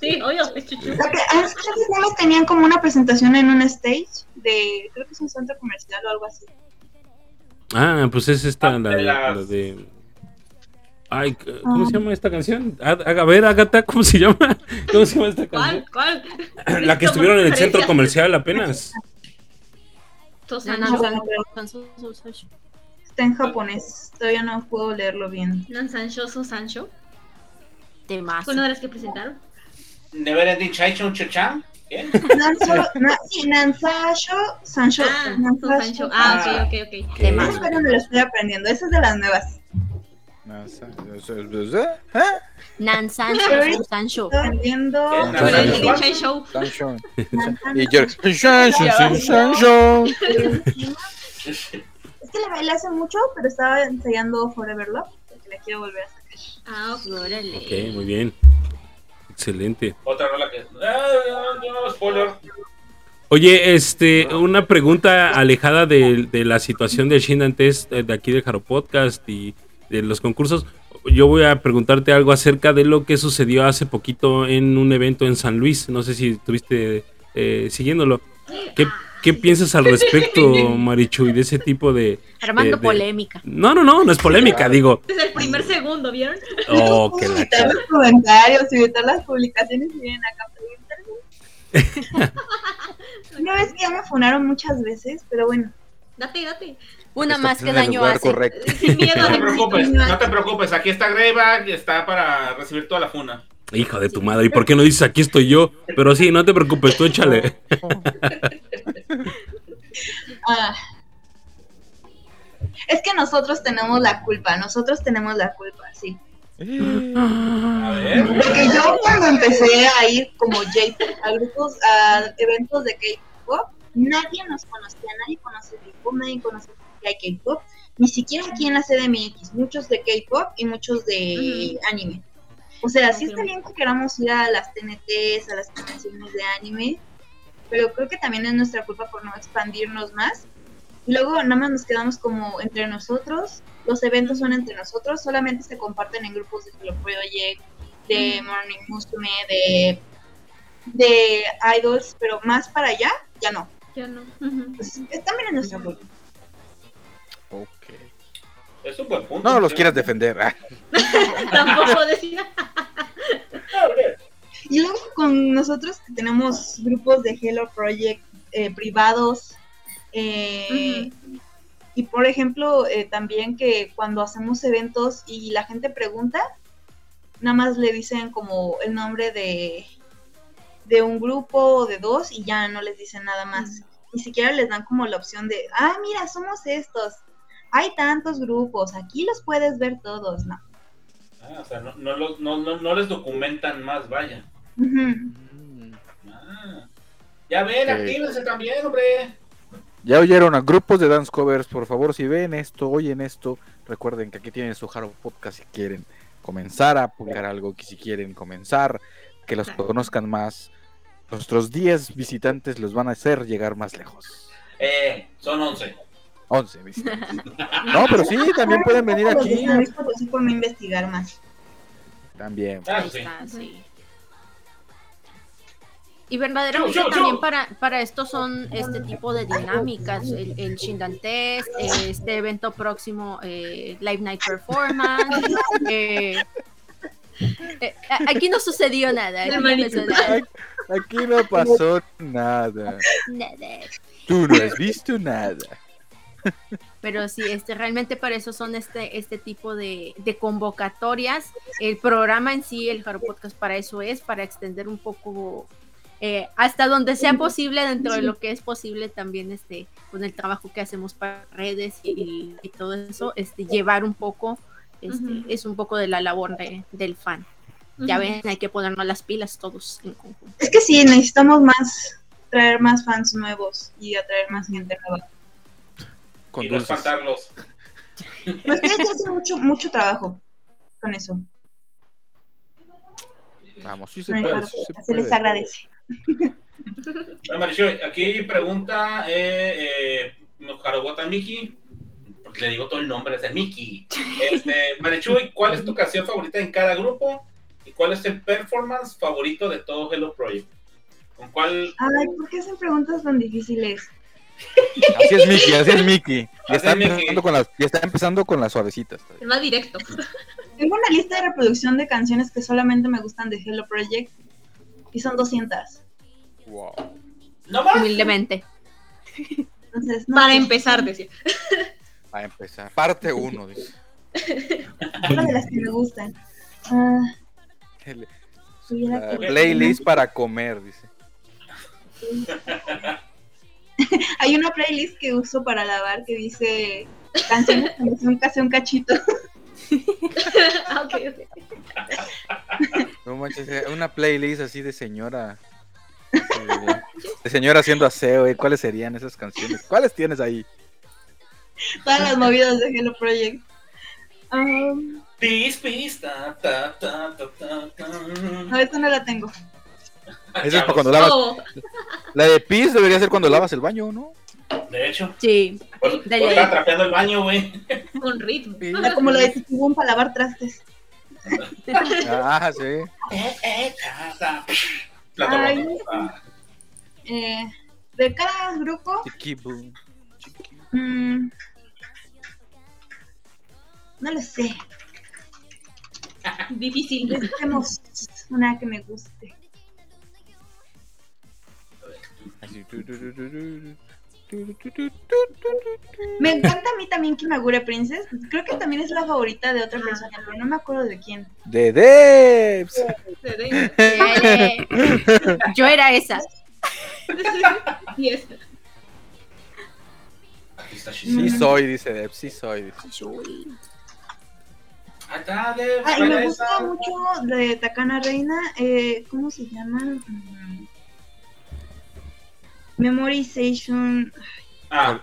Sí, obvio, es chuchu. Antes más tenían como una presentación en un stage de, creo que es un centro comercial o algo así. Ah, pues es esta, Ah, la de de, las- la de- Ay, ¿cómo Ah. se llama esta canción? A, a ver, Agatha, ¿cómo se llama? (laughs) ¿Cómo se llama esta canción? ¿Cuál? ¿Cuál? (laughs) La que estuvieron en el centro comercial apenas. Está en japonés, todavía no puedo leerlo bien. Nan Sancho, Su Sancho. Temazo. Fue una de las que presentaron. Never Ending Chaichon Chachan. ¿Qué? (laughs) Nanzo, na, sí, Nansasho, Sancho. Ah. Sancho. Ah, ok, ok, ok. Es donde lo estoy aprendiendo, esa es de las nuevas. No, esa- eso es- ¿eh? ¿Eh? Nan Sancho. (laughs) Y yo, Sancho, Sancho. Es que la bailé hace mucho, pero estaba ensayando Forever Love, porque la quiero volver a sacar. Ah, ok. Órale. Ok, muy bien. Excelente. Otra rola que. Ah, no, no, spoiler. Oye, este, una pregunta alejada de, de la situación del Shindan Test eh, de aquí de Jaro Podcast y de los concursos. Yo voy a preguntarte algo acerca de lo que sucedió hace poquito en un evento en San Luis. No sé si estuviste eh, siguiéndolo. ¿Qué, qué piensas al respecto, (laughs) Marichuy, de ese tipo de... Armando de- de- polémica. No, no, no, no es polémica, digo. Es el primer segundo, ¿vieron? Oh, que la los comentarios, evitar las publicaciones y vienen acá. (laughs) Una vez que ya me funaron muchas veces, pero bueno. Date, date. Una más que daño hace. correcto. (laughs) Sin miedo No te preocupes, no te preocupes. Aquí está Greyback y está para recibir toda la funa. Hijo de tu madre, ¿y por qué no dices aquí estoy yo? Pero sí, no te preocupes, tú échale. (laughs) Ah. Es que nosotros tenemos la culpa, nosotros tenemos la culpa, sí. A ver. Porque yo cuando empecé a ir como J a grupos, a eventos de K-pop, nadie nos conocía, nadie conoce K-pop, nadie conoce que hay K-pop, ni siquiera aquí en la CDMX, muchos de K-pop y muchos de anime. O sea, sí está bien que queramos ir a las TNTs, a las convenciones de anime, pero creo que también es nuestra culpa por no expandirnos más. Y luego nada más nos quedamos como entre nosotros, los eventos son entre nosotros, solamente se comparten en grupos de Hello Project, de Morning Musume, de, de Idols, pero más para allá, ya no. Yo no. Pues, es también es nuestra culpa. Ok. Es un buen punto. No los quieras defender. ah. (laughs) Tampoco decía. Y luego con nosotros que tenemos grupos de Hello Project eh, privados, eh, y por ejemplo, eh, también que cuando hacemos eventos y la gente pregunta, nada más le dicen como el nombre de, de un grupo o de dos y ya no les dicen nada más. Ni siquiera les dan como la opción de, ah, mira, somos estos. Hay tantos grupos, aquí los puedes ver todos, ¿no? Ah, o sea, no, no, los- no, no, no les documentan más, vaya. Ah. Ya ven, Ok. actívense también, hombre. Ya oyeron a grupos de dance covers, por favor, si ven esto, oyen esto, recuerden que aquí tienen su Haro Podcast si quieren comenzar a publicar algo, que si quieren comenzar, que los conozcan más. Nuestros 10 visitantes los van a hacer llegar más lejos. Eh, son 11. 11 visitantes. No, pero sí, también pueden venir aquí. Por no investigar más. También. Ah, Ahí está, sí. Y verdaderamente Yo, yo, yo. también para, para esto son este tipo de dinámicas, el, el Shindan Test, este evento próximo, eh, Live Night Performance. (laughs) eh, eh, aquí no sucedió nada. Aquí no pasó nada. Aquí no pasó nada. Nada. Tú no has visto nada. Pero sí, este, realmente para eso son este, este tipo de, de convocatorias. El programa en sí, el Jaro Podcast, para eso es, para extender un poco eh, hasta donde sea posible, dentro de lo que es posible también este, con el trabajo que hacemos para redes y, y todo eso, este, llevar un poco, este, es un poco de la labor de- del fan. Ya ven, hay que ponernos las pilas todos en conjunto. Es que sí, necesitamos más, traer más fans nuevos y atraer más gente nueva. Con y no espantarlos. Pues ya hacen mucho, mucho trabajo con eso. Vamos, sí se puede. sí se se les puede. agradece. (laughs) Bueno, Marichuy, aquí pregunta eh, eh, Harobota Miki. Porque le digo todo el nombre, es de Miki. Este, Marichuy, ¿cuál es tu canción favorita en cada grupo? ¿Y cuál es el performance favorito de todo Hello Project? ¿Con cuál? Ay, ¿por qué hacen preguntas tan difíciles? Así es Mickey, así es Mickey. Y está, Mickey. empezando con las, y está empezando con las suavecitas. Es más directo. Tengo una lista de reproducción de canciones que solamente me gustan de Hello Project y son 200. Wow. No más. Humildemente. Entonces, no Para empezar, decía. A empezar. Parte 1, dice. una de las que me gustan. Ah, la playlist para comer, dice. (laughs) Hay una playlist que uso para lavar que dice canciones que me son casi un cachito. Ah, (laughs) ok, ok. No manches, eh, una playlist así de señora. De, de señora haciendo aseo, ¿eh? ¿Cuáles serían esas canciones? ¿Cuáles tienes ahí? Todas las movidas de Hello Project. Um, Pis, pis, ta, ta, ta, ta, ta, ta. no, esta no la tengo. Esa es para cuando lavas. La de pis debería ser cuando lavas el baño, ¿no? De hecho, Sí, pues, De ley. estaba trapeando el baño, güey. con ritmo. Ah, Como lo de Titibum para lavar trastes. Ah, (laughs) sí. Eh, eh, ta, ta. Plato Ay. Ah. Eh, de cada grupo, Chiqui boom, chiqui. mm, no lo sé. (laughs) Difícil. Busquemos una que me guste. Me encanta a mí también Kimagure Princess. Creo que también es la favorita de otra persona, pero no me acuerdo de quién. De Debs. Yo era esa. y. Sí soy, dice Debs, sí soy. Dice. Me gusta mucho de Takana Reina, ¿cómo se llama? Memorization. Ah,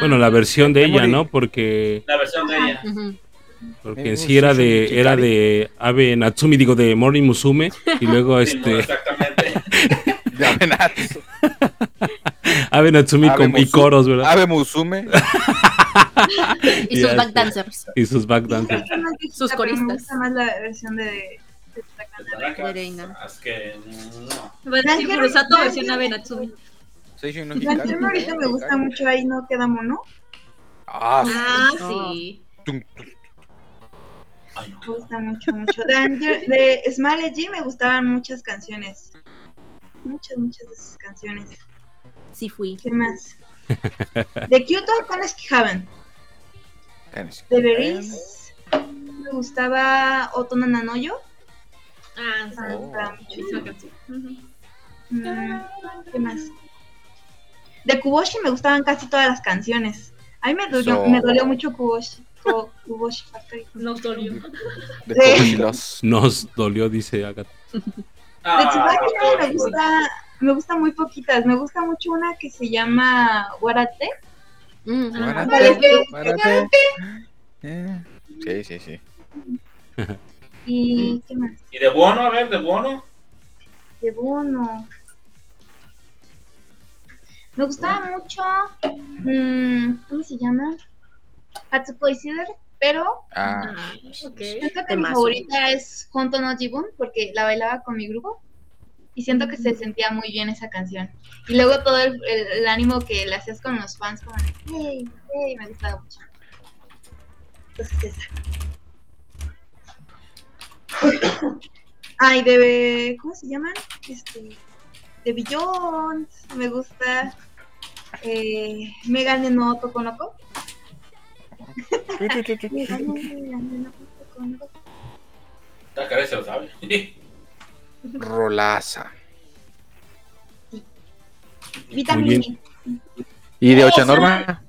Bueno, la versión de ella. ¿no? Porque, la versión de ella. Porque en sí era de, era de Abe Natsumi, digo, de Mori Musume, y luego Sí, no, este, exactamente. (laughs) De. Abe Natsumi Abe con y coros, ¿verdad? Ave Musume. (laughs) Y sus backdancers. Y sus backdancers. Sus pero Me coristas. gusta más la versión de, de Takana Reina. Es que no. Furusato versión Abe Natsumi. Seishun no La ahorita me gusta mucho, ahí no queda mono. Ah, sí. Ah, No. sí. Tum, Ay, no. Me gusta mucho, mucho. De, de Smile G me gustaban muchas canciones. Muchas, muchas de sus canciones. Sí fui. ¿Qué más? De Kyoto con Haven. Canis. De Beris me gustaba Otono Nanoyo. Ah, sí. Me Oh. gustaba mucho. Ujú. Mm, ¿Qué más? De Kuboshi me gustaban casi todas las canciones. A mí me dolió, So- me dolió mucho Kuboshi, Ku- Kuboshi Factory. Nos dolió. De Sí. Nos dolió, dice Agatha. De Ah, Tsubaki no, me gusta, me gusta muy poquitas. Me gusta mucho una que se llama Warate. Mm. Eh, Sí, sí, sí. ¿Y qué más? ¿Y de Bono? A ver, de Bono. De Bono. Me gustaba mucho. mm, ¿Cómo se llama? Hatsukoi pero Ah, Ah, ok. siento que mi favorita es Honto no Jibun porque la bailaba con mi grupo y siento que se sentía muy bien esa canción. Y luego todo el, el- el ánimo que le hacías con los fans, como de, hey, hey, me gustaba mucho. Entonces esa. (coughs) Ay, de. ¿Cómo se llaman? Este. De Billions. Me gusta. Eh, Megane no Tokonoko. Cara se lo sabe. rolaza. Vitamini. ¿Y de Oh, Ocha sí. Norma?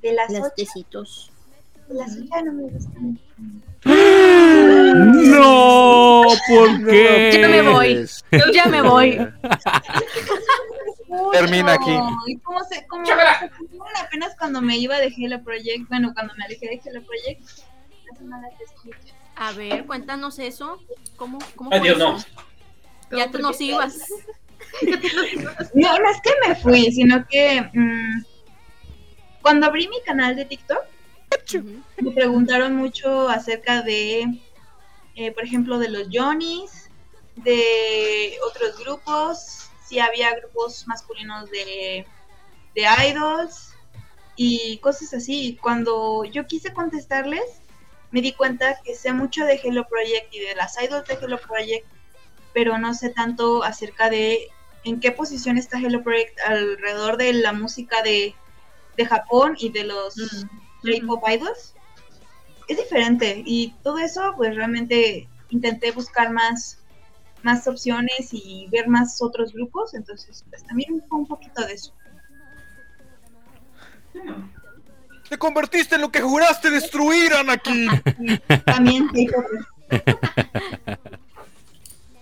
De las Las ocho. tecitos. De las ocho no me gustan. No, ¿por qué? Ya me voy. Ya me voy. Termina aquí. Y como se, pusieron apenas cuando me iba de Hello Project, bueno, cuando me alejé de Hello Project. A ver, cuéntanos eso. ¿Cómo, cómo Dios, no. Ya tú nos ibas. (laughs) No, no es que me fui, sino que mm, cuando abrí mi canal de TikTok, me preguntaron mucho acerca de, eh, por ejemplo, de los Johnnies, de otros grupos, había grupos masculinos de, de idols y cosas así. Cuando yo quise contestarles, me di cuenta que sé mucho de Hello Project y de las idols de Hello Project, pero no sé tanto acerca de en qué posición está Hello Project alrededor de la música de, de Japón y de los K-pop idols. Es diferente y todo eso, pues realmente intenté buscar más, más opciones y ver más otros grupos, entonces pues también fue un poquito de eso. Te convertiste en lo que juraste destruir, Anakin. (laughs) También.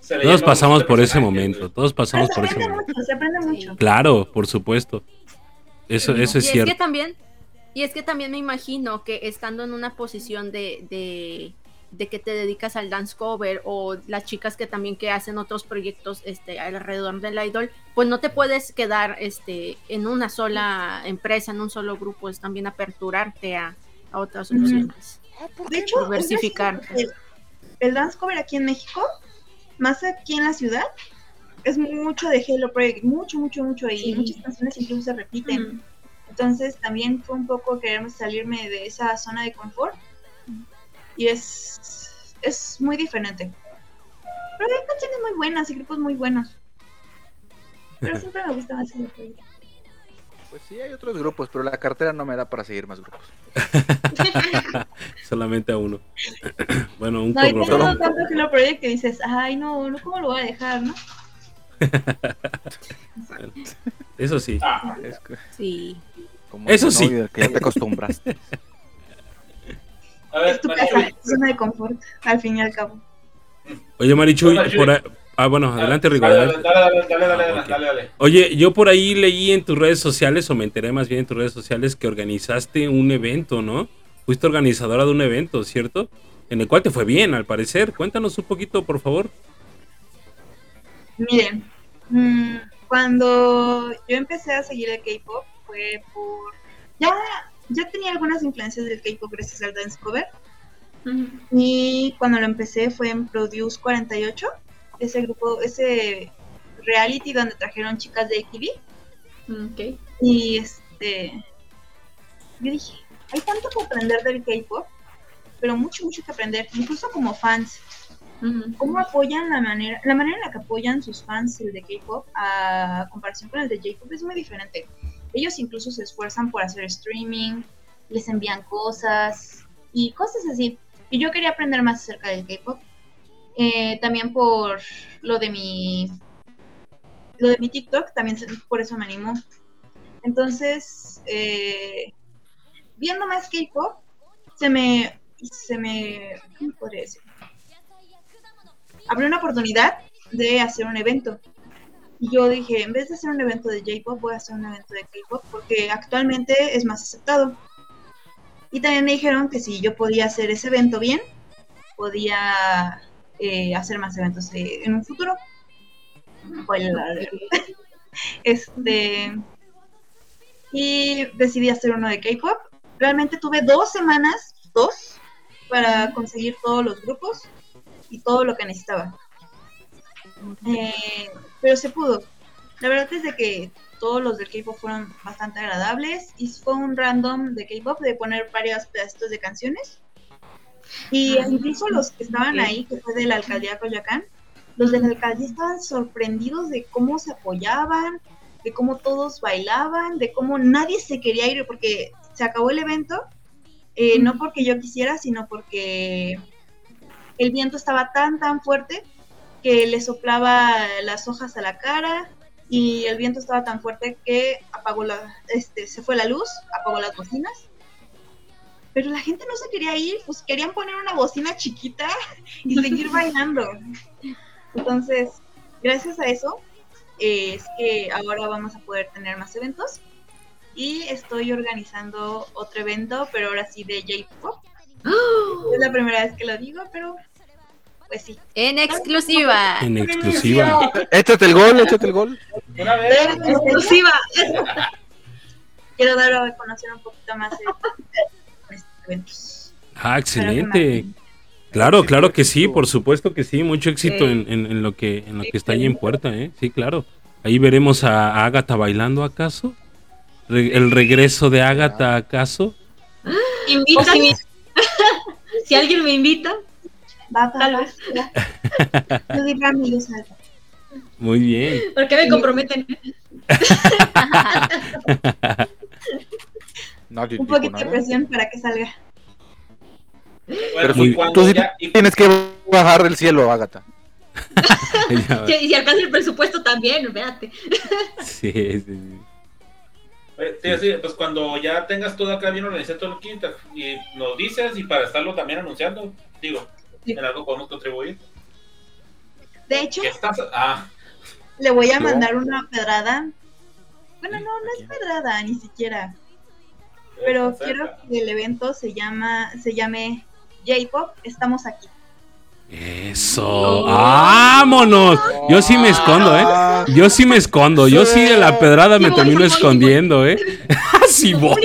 Se le Todos pasamos por ese momento. Todos pasamos por ese momento. mucho, se aprende mucho. Claro, por supuesto. Eso, eso y es es cierto. que también, y es que también me imagino que estando en una posición de, de, de que te dedicas al dance cover o las chicas que también que hacen otros proyectos este, alrededor del idol, pues no te puedes quedar este, en una sola empresa, en un solo grupo, es también aperturarte a, a otras Ujú. opciones. De hecho, Diversificar. El, el dance cover aquí en México, más aquí en la ciudad, es mucho de Hello Project, mucho, mucho, mucho, y Sí. muchas canciones incluso se repiten. Mm. Entonces también fue un poco quererme salirme de esa zona de confort y es, es muy diferente. Pero hay canciones muy buenas y grupos muy buenos. Pero (laughs) siempre me gusta más el proyecto. Pues sí, hay otros grupos, pero la cartera no me da para seguir más grupos. (laughs) Solamente a uno. (clears throat) bueno, un No, y cobro. tengo tanto Hello Project que dices, ay no, no, ¿cómo lo voy a dejar, no? (laughs) Eso sí. Ah, Es que- Sí. como Eso sí. Que ya te acostumbraste. A ver, Es tu casa, tu zona de confort, al fin y al cabo. Oye, Marichuy, por ahí- Ah, bueno, adelante, Rigo. Dale, dale, dale, dale, dale, Ah, dale, dale. Oye, yo por ahí leí en tus redes sociales, o me enteré más bien en tus redes sociales, que organizaste un evento, ¿no? Fuiste organizadora de un evento, ¿cierto? En el cual te fue bien, al parecer. Cuéntanos un poquito, por favor. Miren, mm, cuando yo empecé a seguir el K-pop fue por. Ya, ya tenía algunas influencias del K-pop gracias al dance cover. Y cuando lo empecé fue en Produce 48, ese grupo, ese reality donde trajeron chicas de AKB. Ok. Y este. Yo dije, hay tanto que aprender del K-pop, pero mucho, mucho que aprender, incluso como fans. Cómo apoyan la manera, la manera en la que apoyan sus fans el de K-pop a comparación con el de J-pop es muy diferente. Ellos incluso se esfuerzan por hacer streaming, les envían cosas y cosas así. Y yo quería aprender más acerca del K-pop. Eh, también por lo de mi lo de mi TikTok, también por eso me animó. Entonces, eh, viendo más K-pop, se me, se me, ¿cómo podría decir? Abrió una oportunidad de hacer un evento. Y yo dije, en vez de hacer un evento de J-pop, voy a hacer un evento de K-pop porque actualmente es más aceptado. Y también me dijeron que si yo podía hacer ese evento bien, podía eh, hacer más eventos eh, en un futuro. (laughs) Este. Y decidí hacer uno de K-pop. Realmente tuve dos semanas, dos, para conseguir todos los grupos y todo lo que necesitaba. Eh, pero se pudo. La verdad es de que todos los del K-pop fueron bastante agradables y fue un random de K-pop de poner varios pedacitos de canciones. Y incluso los que estaban ahí, que fue de la alcaldía Coyoacán, los de la alcaldía estaban sorprendidos de cómo se apoyaban, de cómo todos bailaban, de cómo nadie se quería ir, porque se acabó el evento, eh, no porque yo quisiera, sino porque el viento estaba tan, tan fuerte que le soplaba las hojas a la cara y el viento estaba tan fuerte que apagó la, este, se fue la luz, apagó las bocinas. Pero la gente no se quería ir, pues querían poner una bocina chiquita (laughs) y seguir (laughs) bailando. Entonces, gracias a eso, eh, es que ahora vamos a poder tener más eventos. Y estoy organizando otro evento, pero ahora sí de J-Pop. Es la primera vez que lo digo, pero pues sí. En exclusiva. En exclusiva. Échate el gol, échate el gol. Una vez. Exclusiva. Quiero dar a conocer un poquito más de estos eventos. Ah, excelente. Claro, claro que sí, por supuesto que sí. Mucho éxito Sí. en, en- en lo que en lo que está ahí en puerta, ¿eh? Sí, claro. Ahí veremos a, a Agatha bailando, ¿acaso? Re- el regreso de Agatha, ¿acaso? Invítame. (laughs) si alguien me invita, Va, va, Tal vez. va. Yo diría amigos, algo. Muy bien. ¿por qué me comprometen? No, yo Un poquito de presión para que salga. Pero tú- sí ya- tienes que bajar del cielo, Ágata. (laughs) Y si alcanza el presupuesto también, véate. sí, sí, sí. pues cuando ya tengas todo acá bien organizado todo el kit y nos dices y para estarlo también anunciando, digo. En algo podemos contribuir. De hecho, ¿Qué estás? Ah, le voy a mandar una pedrada. Bueno, no, no es pedrada, ni siquiera. Pero quiero que el evento se llama, se llame J-Pop, estamos aquí. Eso. ¡Vámonos! Yo sí me escondo, ¿eh? Ah, Yo sí me escondo. Yo sí de la pedrada me termino escondiendo, ¿eh? sí voy.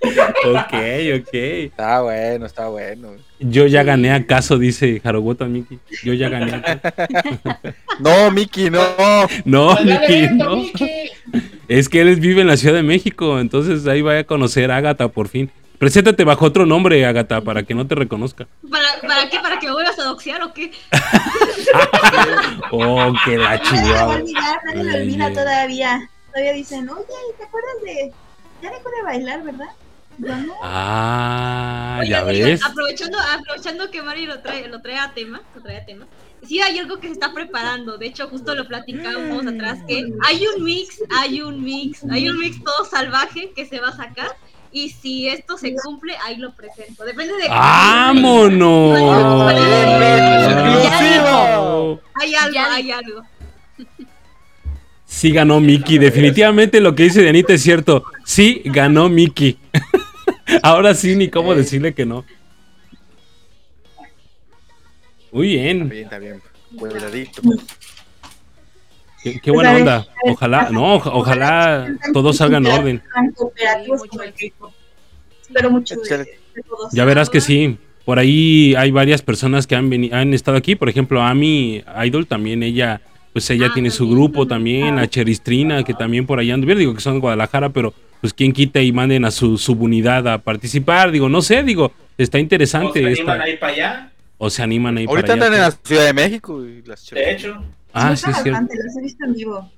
Ok, ok. Está bueno, está bueno. Yo ya gané acaso, dice Harogota Miki. Yo ya gané. acaso. (laughs) No, Miki, no. No, Pues Miki, no. Es que él vive en la Ciudad de México, entonces ahí vaya a conocer a Agatha por fin. Preséntate bajo otro nombre, Agatha, para que no te reconozca. ¿Para, ¿Para qué? ¿Para que me vuelvas a doxear o qué? (laughs) Oh, que la a olvidar, nadie Ay, olvida todavía. Todavía dicen, oye, ¿te acuerdas de...? Ya dejó de bailar, ¿verdad? No. Ah, Oye, ya ves. Aprovechando, aprovechando que Mari lo trae, lo trae a tema, lo trae a tema. Sí, hay algo que se está preparando. De hecho, justo lo platicábamos atrás que hay un mix, hay un mix, hay un mix todo salvaje que se va a sacar. Y si esto se cumple, ahí lo presento. Depende de. ¡Vámonos! ¡Exclusivo! Hay algo, hay algo. Sí ganó Mickey. Definitivamente lo que dice Dianita es cierto. Sí ganó Mickey. Ahora sí, ni cómo decirle que no. Muy Está bien. bien, está bien. Cuidadito. Qué, qué buena onda. Ojalá, no, oja- ojalá todo salga en orden. Espero mucho de, todos. Ya verás que sí. Por ahí hay varias personas que han, veni- han estado aquí. Por ejemplo, Ami Idol también, ella, pues ella Ah, tiene su grupo también. La Cheristrina, que también por ahí anduviera. Digo que son de Guadalajara, pero pues quien quita y manden a su subunidad a participar. Digo, no sé, digo, está ¿O interesante. se esta- animan a ir para allá? o se animan ahí Ahorita para andan en allá. la Ciudad de México y las De hecho, Ah, sí, es cierto. los he visto en vivo.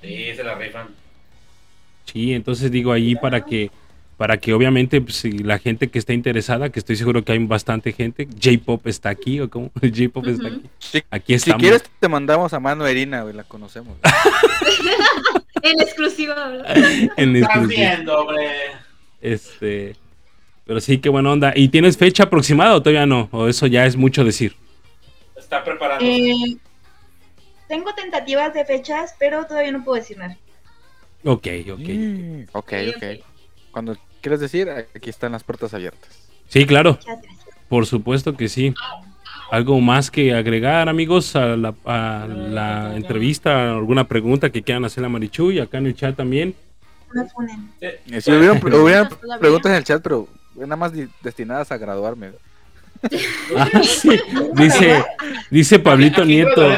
sí, se la rifan. Sí, entonces digo ahí para que, para que obviamente pues, si la gente que está interesada, que estoy seguro que hay bastante gente, J-Pop está aquí o cómo, (laughs) J-Pop está aquí. Si, Aquí si estamos. quieres, te mandamos a Mano Erina, güey, la conocemos. (laughs) En exclusiva. En Estás exclusiva. Este. Pero sí, qué buena onda. ¿Y tienes fecha aproximada o todavía no? ¿O eso ya es mucho decir? Está preparando. Eh, tengo tentativas de fechas, pero todavía no puedo decir nada. Ok, ok. Mm, Ok, ok. ok. Cuando quieras decir, aquí están las puertas abiertas. Sí, claro. Por supuesto que sí. ¿Algo más que agregar, amigos, a la, a la entrevista? ¿Alguna pregunta que quieran hacer a Marichu? Y acá en el chat también. No. Sí. Eh, Si hubieran, hubieran Todavía. preguntas en el chat, pero nada más destinadas a graduarme. (laughs) Ah, sí. Dice, dice Pablito ¿A quién Nieto?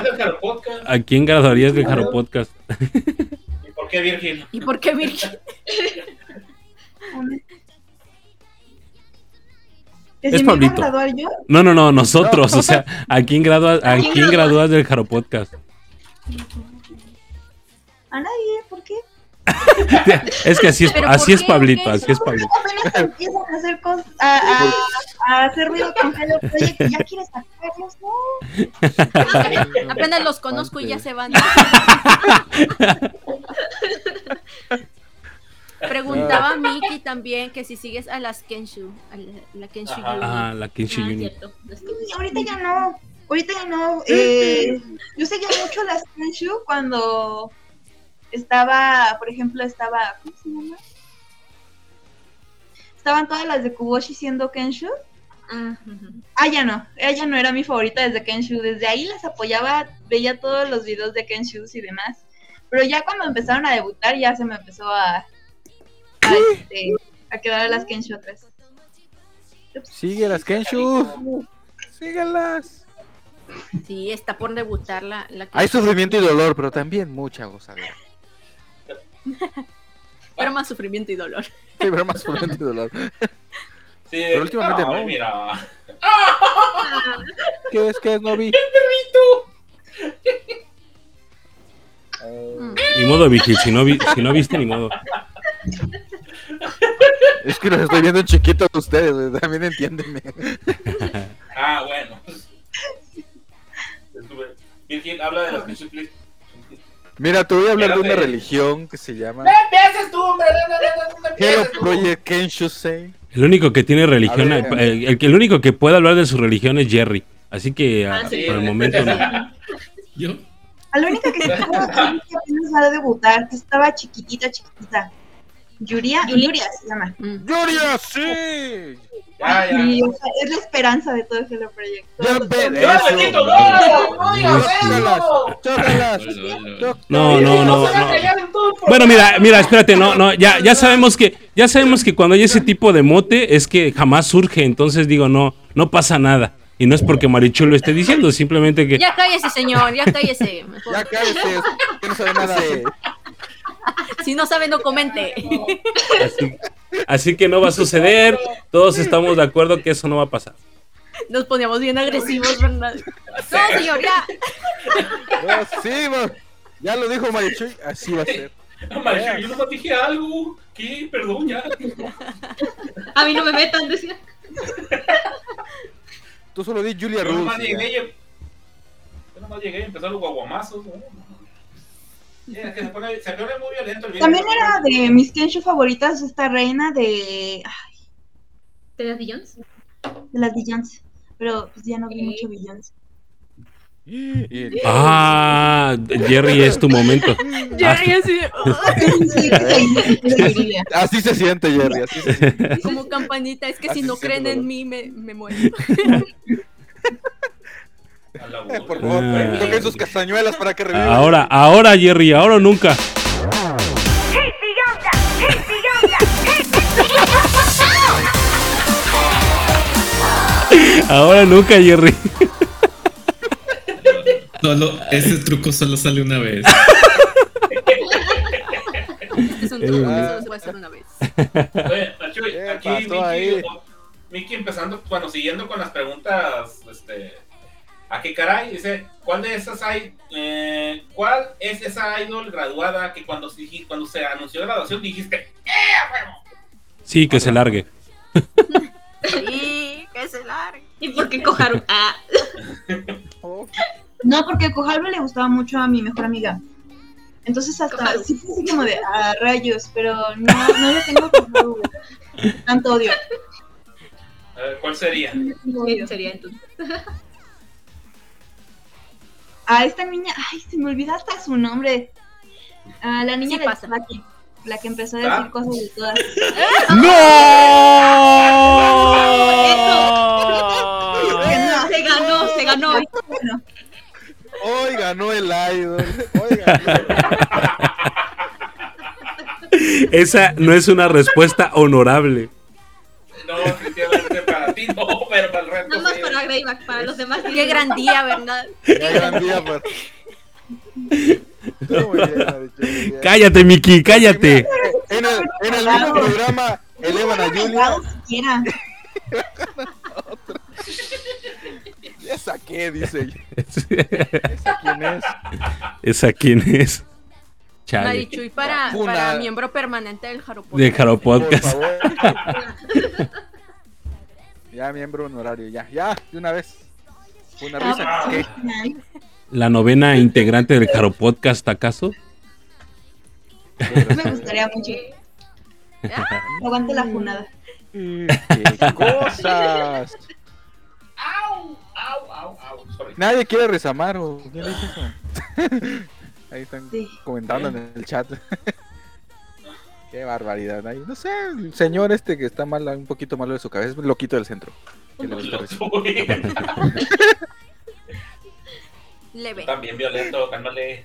¿a quién graduarías del Jaro Podcast? ¿Y por qué Virgil? ¿Y por qué Virgin? (laughs) ¿Que Es si a Pablito. yo? No, no, no, nosotros. O sea, ¿a quién, gradúas, a quién quién gradúas del Jaro Podcast? A nadie, ¿por qué? (laughs) Es que así es, ¿Pero así es? Pablito, ¿Qué así es Pablito. Apenas (laughs) empiezan a hacer cosas, a, a- a hacer ruido con Hello Project y ya quieres sacarlos, ¿no? Apenas los conozco y ya se van. (laughs) Preguntaba Miki también que si sigues a las Kenshu, a la, la Kenshu Ajá. Ah, la Kenshi Ah, ahorita ya no, ahorita ya no. Eh, yo seguía mucho las Kenshu cuando estaba, por ejemplo, estaba, ¿cómo se llama? Estaban todas las de Kuboshi siendo Kenshu. Ah. Ah, ya no, ella no era mi favorita desde Kenshu. Desde ahí las apoyaba, veía todos los videos de Kenshu y demás. Pero ya cuando empezaron a debutar, ya se me empezó a, a, este, a quedar a las Kenshu atrás. Sigue las Kenshu. Síguelas. Sí, está por debutar la, la Hay sufrimiento y dolor, pero también mucha gozadera. (laughs) Pero más sufrimiento y dolor. Sí, pero más sufrimiento y dolor. (laughs) Sí, Pero últimamente ay, no. Mira. (laughs) ¿Qué es? ¿Qué es, Novi? Mm. Ni modo, Vigil, si no, vi- si no viste, ni modo. Es que los estoy viendo en chiquitos ustedes, güey, también entiéndenme. Ah, bueno. Virgil, habla de las please. Mira, te voy a hablar de una religión que se llama No empieces tú, hombre. No. Project Kenshusei. El único que tiene religión, ver. el, el, que- el único que puede hablar de su religión es Jerry. Así que a- Ah, sí. por el momento no. Yo. A la única que (laughs) es que apenas va a debutar, que estaba chiquitita, chiquitita. Yuria. Yuria se llama. Mm. ¡Gloria, sí! Ya, ya. Y o sea, es la esperanza de todo el Hello Project. Ya ven ¡No, no! ¡No. No, Bueno, mira, mira, espérate, no, no, ya, ya sabemos que, ya sabemos que cuando hay ese tipo de mote es que jamás surge, entonces digo, no, no pasa nada. Y no es porque Marichu lo esté diciendo, simplemente que Ya cállese, señor, ya cállese. mejor. Ya cállese, que no sabe nada de... (laughs) (laughs) Si no sabe, no comente. así, así que no va a suceder. Todos estamos de acuerdo que eso no va a pasar. Nos poníamos bien agresivos, ¿verdad? No, señor, ya. No, sí, ma. ya lo dijo Marichuy, así va a ser. Marichu, yo nomás dije algo. ¿Qué? Perdón, ya. A mí no me metan, decía. Tú solo di Julia. Yo nomás llegué y empezaron los guaguamazos. ¿no? Ya, que se pone, se pone muy violento el video. También era de mis Kenshu favoritas esta reina de, ¿Te das Jones? de las Beyoncé. Pero pues ya no vi mucho. Y- (laughs) Ah, Jerry, es tu momento. (laughs) Jerry así, (laughs) Sí, sí, sí, sí. Así se siente, Jerry, así se siente. como campanita. Es que Así si no creen en mí, me, me muero. Eh, Por favor, Ah. toquen sus castañuelas para que revivan. Ahora, ahora, Jerry, ahora o nunca. Ahora nunca, Jerry. Solo, ese truco solo sale una vez. Este es un truco que solo se puede hacer una vez. Oye, Marichu, ¿Qué aquí ahí? Miki empezando, bueno, siguiendo con las preguntas, este, ¿a qué caray? Dice, ¿cuál de esas hay, eh, cuál es esa idol graduada que cuando, cuando se anunció graduación dijiste, ¡eh, huevo! Sí, que se largue. Sí, que se largue. ¿Y por qué cojaron? Ah, (laughs) No, porque Kohalve le gustaba mucho a mi mejor amiga. Entonces hasta Koharu. sí fue así como de a rayos, pero no, no le tengo tanto, tanto odio. A ver, ¿cuál sería? No le tengo ¿Quién odio. sería entonces? A esta niña, ay, se me olvida hasta su nombre. A la niña Sí de la que empezó a ¿Ah? decir cosas de todas. (laughs) ¡No! Se ganó, se ganó. Bueno, Hoy ganó el idol. Hoy ganó. Esa no es una respuesta honorable. No, para ti no, pero para el resto Sí. para los demás. Qué gran día, ¿verdad? (laughs) Qué gran día, pues. Estuvo muy bien. (laughs) Cállate, Miki, cállate. En el, en el mismo programa elevan a Julia. (laughs) ¿Esa qué? Dice ella. ¿Esa quién es? ¿Esa quién es? Chale. Marichuy para, para miembro permanente del Jaro De Jaro Por Podcast. favor. Ya, miembro honorario, ya, ya, de una vez. Una risa. ¿Qué? La novena integrante del Jaro Podcast, ¿acaso? Me gustaría mucho. (laughs) Aguante la funada. ¿Qué cosas? Au, au, au, au. Sorry. Nadie quiere resamar o eso. Ahí están Sí. comentando en el chat. Qué barbaridad. Ay, no sé, el señor este que está mal, un poquito malo de su cabeza, es un loquito del centro. (laughs) Leve. También violento, cálmale.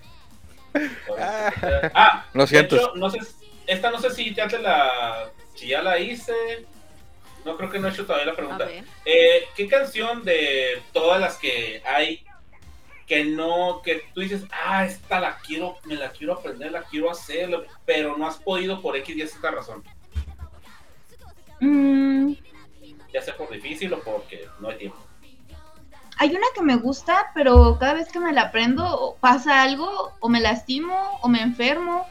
Ah. Ah, Lo siento. hecho, no sé, esta no sé si ya te la, si ya la hice. No creo que no he hecho todavía la pregunta. Eh, ¿Qué canción de todas las que hay que no, que tú dices, ah, esta la quiero, me la quiero aprender, la quiero hacer, pero no has podido por X y Z razón? Mm, Ya sea por difícil o porque no hay tiempo. hay una que me gusta, pero cada vez que me la aprendo pasa algo, o me lastimo, o me enfermo,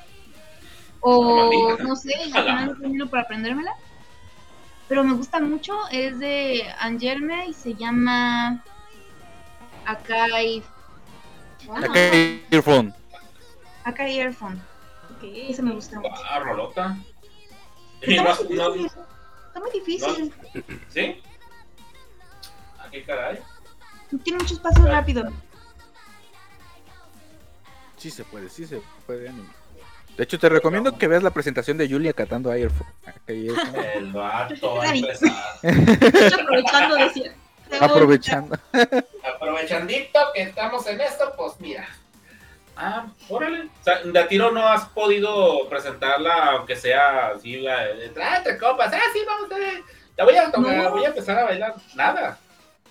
o no sé, y al final no termino por aprendérmela. Pero me gusta mucho, es de Angerme y se llama Akai. Acá hay earphone. Akai Earphone. Ese me gusta mucho. Ah, rolota. Está no muy no- difícil. Está muy difícil. ¿Sí? ¿A qué caray? Tiene muchos pasos rápidos. Sí se puede, sí se puede. anime. De hecho, te recomiendo que veas la presentación de Julia cantando Airphone. El vato va a empezar. Aprovechando decía. Aprovechando. (laughs) Aprovechandito que estamos en esto, pues mira. Ah, órale. O sea, de a tiro no has podido presentarla, aunque sea así, la, ah, entre copas. Ah, sí, vamos a ver. La voy a tocar, No. voy a empezar a bailar. Nada.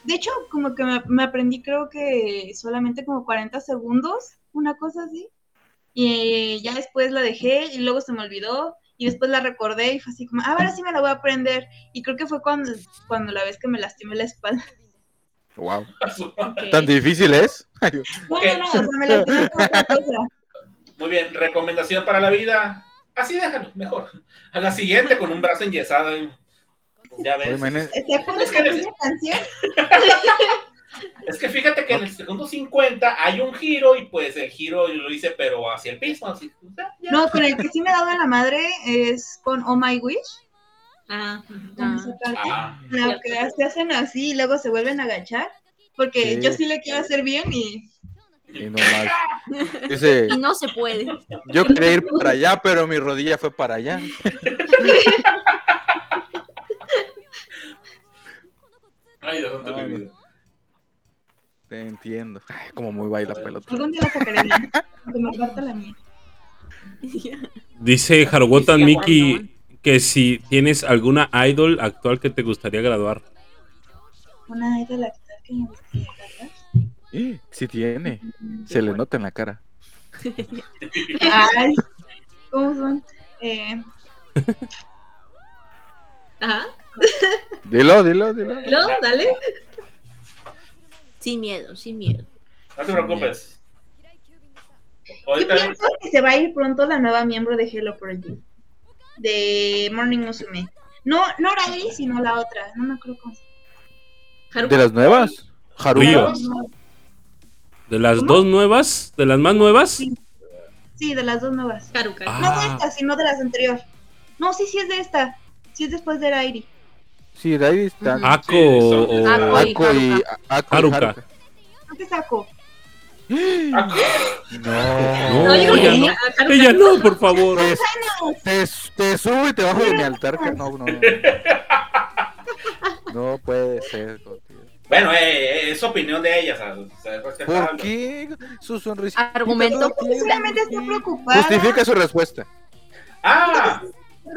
De hecho, como que me, me aprendí creo que solamente como 40 segundos, una cosa así. Y ya después la dejé y luego se me olvidó y después la recordé y fue así como, "Ah, ahora sí me la voy a aprender. Y creo que fue cuando, cuando la vez que me lastimé la espalda. Wow. ¿Tan difícil es? (laughs) No, no, no, o sea, me lastimé por otra cosa. Muy bien, recomendación para la vida. Así déjalo, mejor. A la siguiente con un brazo enyesado. y- Ya Oye, ves. mané, ¿Te acuerdas Es que de canción? (laughs) Es que fíjate que en el segundo 50 hay un giro y pues el giro yo lo hice pero hacia el piso. Así, ya, ya. No, con el que sí me he dado en la madre es con Oh My Wish. Ah, Ah. Ah, la que se hacen así y luego se vuelven a agachar. Porque Sí. yo sí le quiero hacer bien y y no más. Dice, Y no se puede. yo quería ir para allá, pero mi rodilla fue para allá. ay, Dios mi vida. Te entiendo. (laughs) Ay, como muy baila pelota. algún día la sacaré me (laughs) la mía. Dice Harogotan Sí, Miki que si tienes alguna idol actual que te gustaría graduar. Una de la que me gustaría grabar. Eh, (gasps) Sí tiene. Se le nota en la cara. (laughs) Ay, ¿cómo son? Eh, Ajá. Dilo, dilo, dilo. ¿Lo? Dale. Sin miedo, sin miedo. No te preocupes. yo pienso que se va a ir pronto la nueva miembro de Hello Project. De Morning Musume. No, no Riley, sino la otra. No me acuerdo cómo se. ¿De las nuevas? Haruyo. De las dos nuevas, de las más nuevas, Sí. Sí, de las dos nuevas. Haruka. Ah. No de esta, sino de las anteriores. No, sí, sí es de esta. Sí es después de Airi. Sí, ahí están. Ako Sí, son- o Ako y Ako y Haruka. Ako y Haruka. Haruka. ¿No No. Creo ella que no. Ella no, por favor. Te, te, te subo y te bajo de mi altar. que No, no. No (laughs) puede ser. Bueno, eh, eh, es opinión de ella, o sea, ¿Por qué? Su sonrisa. Argumento. Solamente estoy preocupada. Justifica su respuesta. Ah,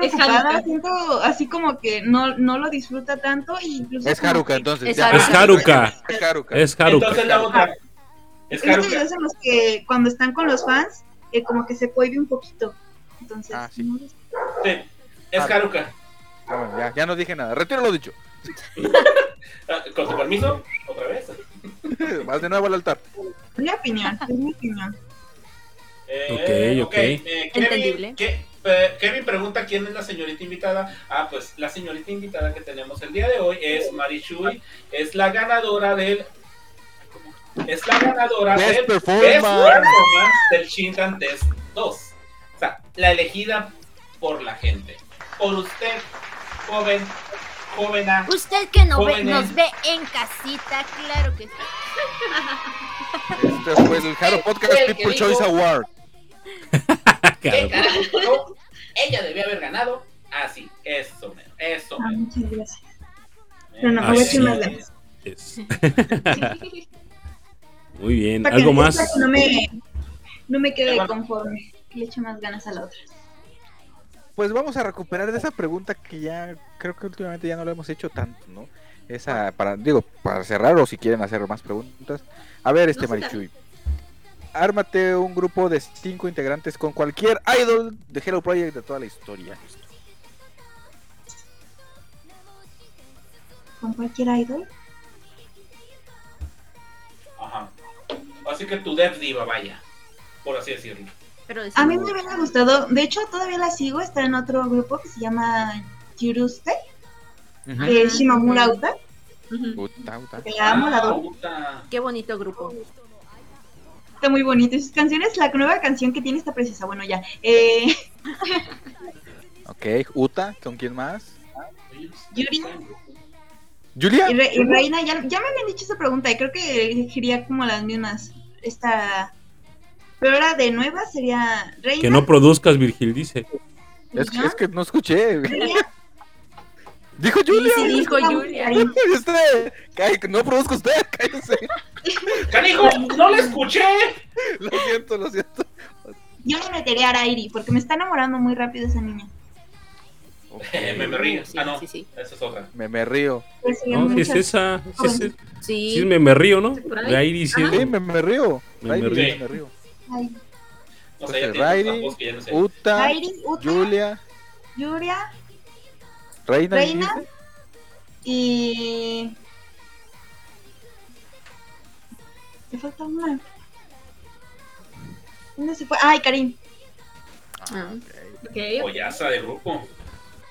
Es. Haruka. Siento así como que no, no lo disfruta tanto. Y incluso Es Haruka, que- entonces. Es. Haruka. Es Haruka. Es Haruka. Es Haruka. entonces la otra. Es Haruka. videos en los que cuando están con los fans, eh, como que se cohibe un poquito. Entonces, Ah, sí. no- Sí, es Haruka. Ah, bueno, ya, ya no dije nada. Retiro lo dicho. Ah, Con tu permiso, otra vez. (laughs) Vas de nuevo al altar. es mi opinión, es mi opinión. Eh, Ok, ok. eh, Kevin, Entendible. Ke- eh, Kevin pregunta quién es la señorita invitada. Ah, pues la señorita invitada que tenemos el día de hoy es Marichui. Es la ganadora del. Es la ganadora Best del performance. Best Performance del Shinran Test 2. O sea, la elegida por la gente. Por usted, joven, jovena. Usted que no ve- nos ve en casita, claro que sí. Este fue el Haro Podcast el People Choice Award. (laughs) ¿Qué carajo? No, ella debió haber ganado. Ah, sí, eso, mero, eso. Ah, mero. muchas gracias. Pero no, me voy a sí. echar más ganas. Es. (laughs) Muy bien. Para ¿Algo más? No me, no me quede Bueno. conforme. Que le eche más ganas a la otra. Pues vamos a recuperar de esa pregunta que ya creo que últimamente ya no lo hemos hecho tanto, ¿no? Esa, para, digo, para cerrar o si quieren hacer más preguntas. A ver, este No. Ármate un grupo de cinco integrantes con cualquier idol de Hello Project de toda la historia. Con cualquier idol. Ajá. Así que tu Dev Diva, vaya. Por así decirlo. Pero A mí me hubiera gustado. De hecho, todavía la sigo. Está en otro grupo que se llama Yuruste. Ujú. De Shimamura Uta. Ujú. Uta, uta. Que la amo, la adoro. Qué bonito grupo. Está muy bonito. Y sus canciones, la nueva canción que tiene está preciosa. Bueno, ya. Eh, Ok, Uta, ¿con quién más? Yuri ¿Julia? y, Re- y Reina, ya, ya me habían dicho esa pregunta. Y creo que elegiría como las mismas. Esta. Pero ahora de nueva sería Reina. Que no produzcas, Virgil, dice. Es que, Ajá. es que no escuché. Reina, Dijo Julia. sí, dijo Julia. (laughs) Cállate, no produzca usted, cállese. (laughs) ¡Canijo! ¡No la escuché! (laughs) Lo siento, lo siento. Yo le metería a Rairi porque me está enamorando muy rápido esa niña. Ok, Eh, me, me río. Sí, ah, no. sí, sí. Esa es otra. me, me río. Pues, No, si es esa. Si es, sí. Es me, me río, ¿no? Ahí sí. Sí, me, me río. Me- Rairi, me río. me río. Ay, No sé, ya Entonces, tiene Rairi. Uta, Rairi, Uta, Julia, Yuria, Reina. Y. Me falta una. ¿Dónde se fue? Ay, Karim. Ah. Ok. Pollaza de grupo.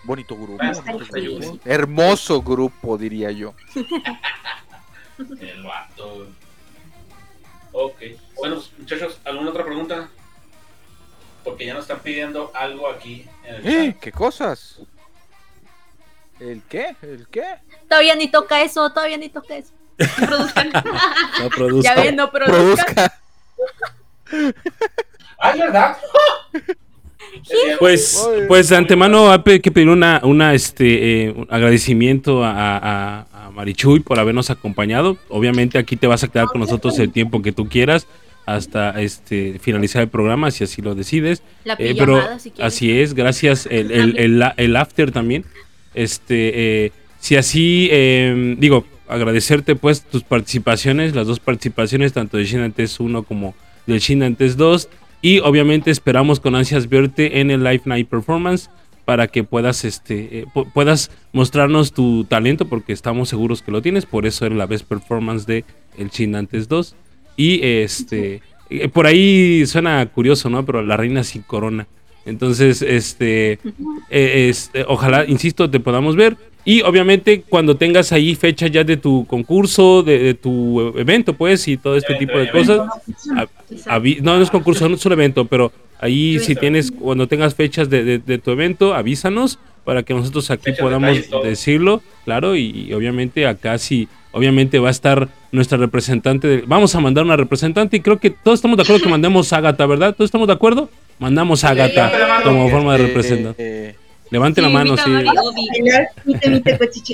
Bonito grupo. Ah, bonito. Hermoso grupo, diría yo. (laughs) El vato. Ok. Bueno, pues, muchachos, ¿alguna otra pregunta? Porque ya nos están pidiendo algo aquí en el ¿Eh? chat. ¿Qué cosas? ¿El qué? ¿El qué? Todavía ni toca eso, todavía ni toca eso. No produzcan. (laughs) No produzca. Ya ven, no produzca. Produzca. (laughs) ¡Ah, es verdad! Pues, pues de antemano hay que pedir una, una este eh, un agradecimiento a, a- a Marichuy por habernos acompañado. Obviamente aquí te vas a quedar con nosotros el tiempo que tú quieras hasta este finalizar el programa si así lo decides. La Eh, pero si quieres. así es, gracias el, el, el, el after también. Este, eh, si así, eh, digo, agradecerte pues tus participaciones, las dos participaciones, tanto de Shin Antes 1 como del Shin Antes 2. Y obviamente esperamos con ansias verte en el Live Night Performance para que puedas, este, eh, pu- puedas mostrarnos tu talento porque estamos seguros que lo tienes. Por eso eres la best performance de el Shin Antes 2. Y este, eh, por ahí suena curioso, ¿no? Pero la reina sin corona. Entonces, este, eh, este, ojalá, insisto, te podamos ver. Y obviamente cuando tengas ahí fecha ya de tu concurso, de, de tu evento, pues, y todo este Evento, tipo de cosas, no, no es concurso, no es un evento, pero ahí si Evento. tienes, cuando tengas fechas de, de- de tu evento, avísanos para que nosotros aquí podamos decirlo, claro, y, y obviamente acá sí, obviamente va a estar nuestra representante, de- vamos a mandar una representante y creo que todos estamos de acuerdo que mandemos a Agatha, ¿verdad? ¿Todos estamos de acuerdo? Mandamos a mano. como forma de Eh, representante. eh, Levante la mano, sí.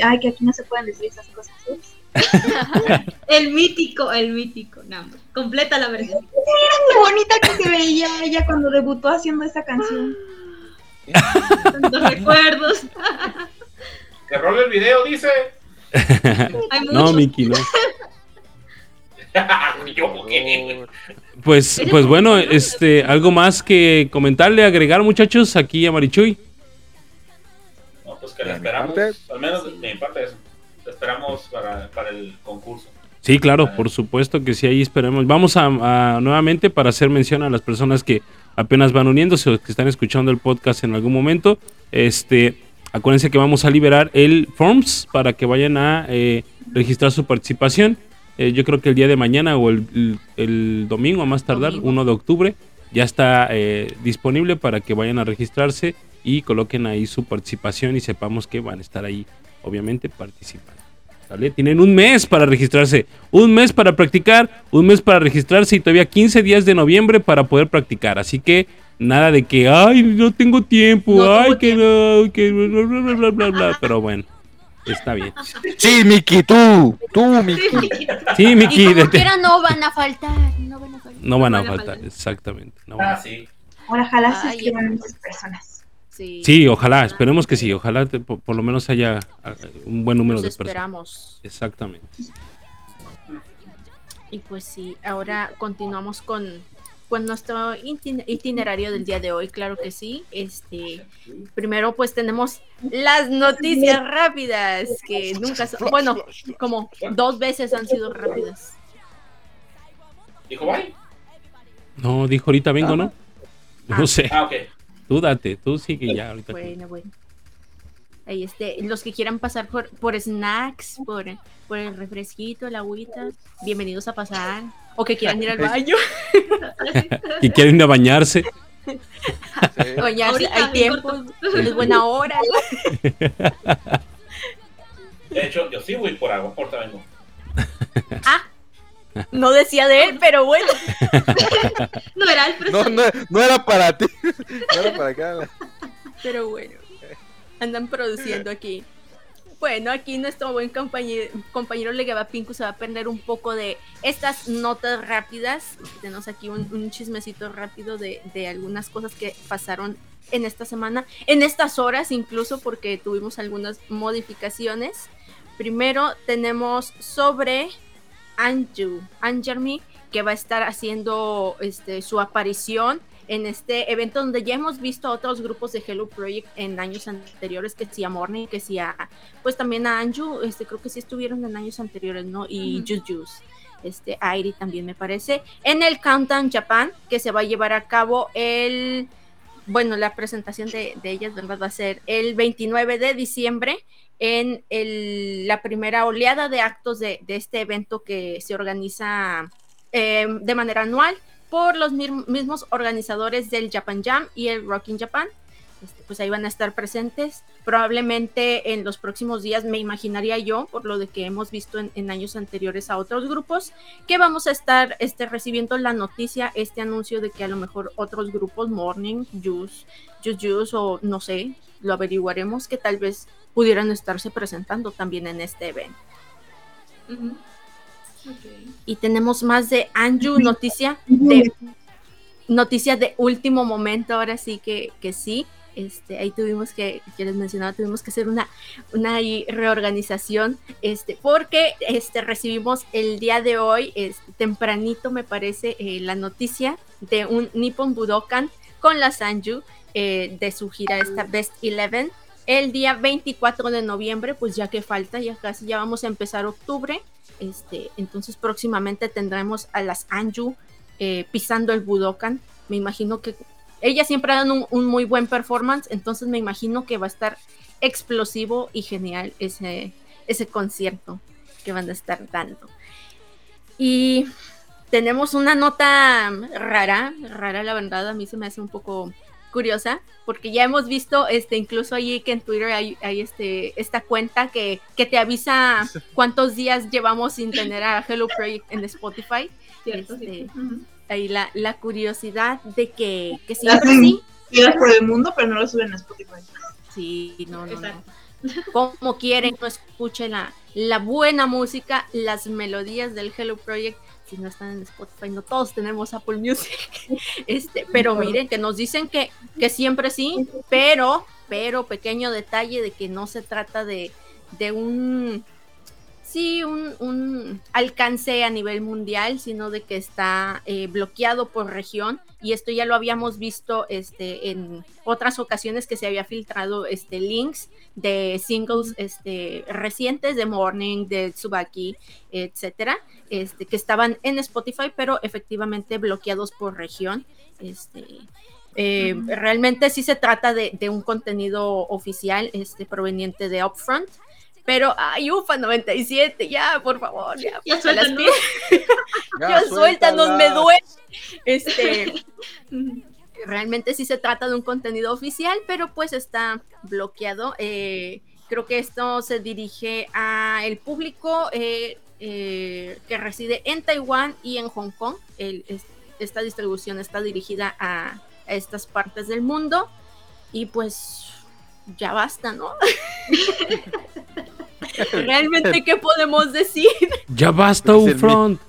Ay, que aquí no se pueden decir esas cosas. (laughs) El mítico, el mítico. No, completa la versión. Qué bonita que se veía ella cuando debutó haciendo esa canción. Tantos recuerdos. (laughs) Que role el video, dice. Hay (laughs) No. Miki, no. Pues, pues bueno, este, algo más que comentarle, agregar, muchachos, aquí a Marichuy. No, pues que mi esperamos. parte. Al menos de mi parte, eso. La esperamos para, para el concurso. Sí, claro, por supuesto que sí, ahí esperemos. Vamos a, a- nuevamente para hacer mención a las personas que apenas van uniéndose o que están escuchando el podcast en algún momento. Este, acuérdense que vamos a liberar el Forms para que vayan a eh, registrar su participación. Eh, yo creo que el día de mañana o el, el- el domingo a más tardar, Domingo. 1 de octubre, ya está eh, disponible para que vayan a registrarse y coloquen ahí su participación y sepamos que van a estar ahí, obviamente, participando. ¿Sale? Tienen un mes para registrarse, un mes para practicar, un mes para registrarse y todavía 15 días de noviembre para poder practicar. Así que nada de que, ay, no tengo tiempo, No ay, tengo que no, que bla, bla, bla, bla, bla. (laughs) Pero bueno, está bien. Sí, Miki, tú, tú, Miki. Sí, Miki, quiera no van a faltar, no van a faltar. no van a van a faltar, faltar. exactamente. no van a- Ah, sí. Ahora, ojalá se Ay, escriban muchas personas. Sí, Sí, ojalá, esperemos que sí, ojalá te- por, por lo menos haya ah, un buen número de personas. esperamos. Exactamente. Y pues sí, ahora continuamos con, con nuestro itin- itinerario del día de hoy, claro que sí. Este, primero pues tenemos las noticias rápidas, que nunca son, bueno, como dos veces han sido rápidas. ¿Dijo bye? No, dijo ahorita vengo, ¿no? No sé, Ah, ok. tú date, tú sigue ya ahorita. Bueno, bueno. Ahí este, los que quieran pasar por, por snacks, por, por el refresquito, el agüita, bienvenidos a pasar. O que quieran ir al baño, (laughs) Que quieren ir a bañarse. (laughs) bañarse, Ahorita, hay tiempo, es buena hora. (laughs) De hecho, yo sí voy por agua. Ahorita vengo. No decía de él, pero bueno. No era el No, no, no era para ti. No era para acá. Pero bueno, andan produciendo aquí. Bueno, aquí nuestro buen compañero, compañero Legaba Pinku se va a aprender un poco de estas notas rápidas. Tenemos aquí un, chismecito rápido de, de algunas cosas que pasaron en esta semana, en estas horas incluso, porque tuvimos algunas modificaciones. Primero tenemos sobre Anju, Anjarmi, que va a estar haciendo este, su aparición en este evento donde ya hemos visto a otros grupos de Hello Project en años anteriores, que sí a Morning, que sí a, pues también a Anju, este, creo que sí estuvieron en años anteriores, ¿no? Y. Juice Juice, este, Airi también me parece, en el Countdown Japan, que se va a llevar a cabo el, bueno, la presentación de, de ellas, ¿verdad? Va a ser el 29 de diciembre en el- la primera oleada de actos de, de este evento que se organiza eh, de manera anual por los mismos organizadores del Japan Jam y el Rocking Japan. Este, pues ahí van a estar presentes. Probablemente en los próximos días, me imaginaría yo, por lo de que hemos visto en, en años anteriores a otros grupos, que vamos a estar este, recibiendo la noticia, este anuncio de que a lo mejor otros grupos, Morning, Juice, Juice Juice o no sé, lo averiguaremos, que tal vez pudieran estarse presentando también en este evento. Ujú. Y tenemos más de Anju, noticia de noticia de último momento, ahora sí que, que sí. Este, ahí tuvimos que, que les mencionaba, tuvimos que hacer una, una reorganización, este, porque este, recibimos el día de hoy, este, tempranito me parece, eh, la noticia de un Nippon Budokan con la Sanju eh, de su gira esta Best Eleven el día 24 de noviembre, pues ya que falta, ya casi ya vamos a empezar octubre, este, entonces próximamente tendremos a las Anju eh, pisando el Budokan. Me imagino que ella siempre dan un, un muy buen performance, entonces me imagino que va a estar explosivo y genial ese, ese concierto que van a estar dando. Y tenemos una nota rara, rara la verdad, a mí se me hace un poco curiosa, porque ya hemos visto este incluso allí que en Twitter hay, hay este esta cuenta que, que te avisa cuántos días llevamos sin tener a Hello Project en Spotify. Cierto, sí. Este, ahí la, la curiosidad de que, que sí. giras por el mundo, pero no lo suben a Spotify. Sí, no, no, no. (laughs) Como quieren, no escuchen la, la buena música, las melodías del Hello Project. Si no están en Spotify, no todos tenemos Apple Music. (laughs) Este, pero miren que nos dicen que, que siempre sí, pero, pero pequeño detalle de que no se trata de, de un sí, un, un alcance a nivel mundial, sino de que está eh, bloqueado por región. Y esto ya lo habíamos visto este, en otras ocasiones que se había filtrado este, links de singles este, recientes de Morning, de Tsubaki, etcétera, este, que estaban en Spotify, pero efectivamente bloqueados por región. Este, eh. Realmente sí se trata de, de un contenido oficial este, proveniente de Upfront. Pero, ay, UFA 97, ya, por favor, ya. Ya ponte las. (laughs) Ya, suéltanos, me duele. Este, realmente sí se trata de un contenido oficial, pero pues está bloqueado. Eh, creo que esto se dirige a el público eh, eh, que reside en Taiwán y en Hong Kong. El- es- esta distribución está dirigida a, a estas partes del mundo y pues ya basta, ¿no? (laughs) Realmente, ¿qué podemos decir? Ya basta, Es el Ufront.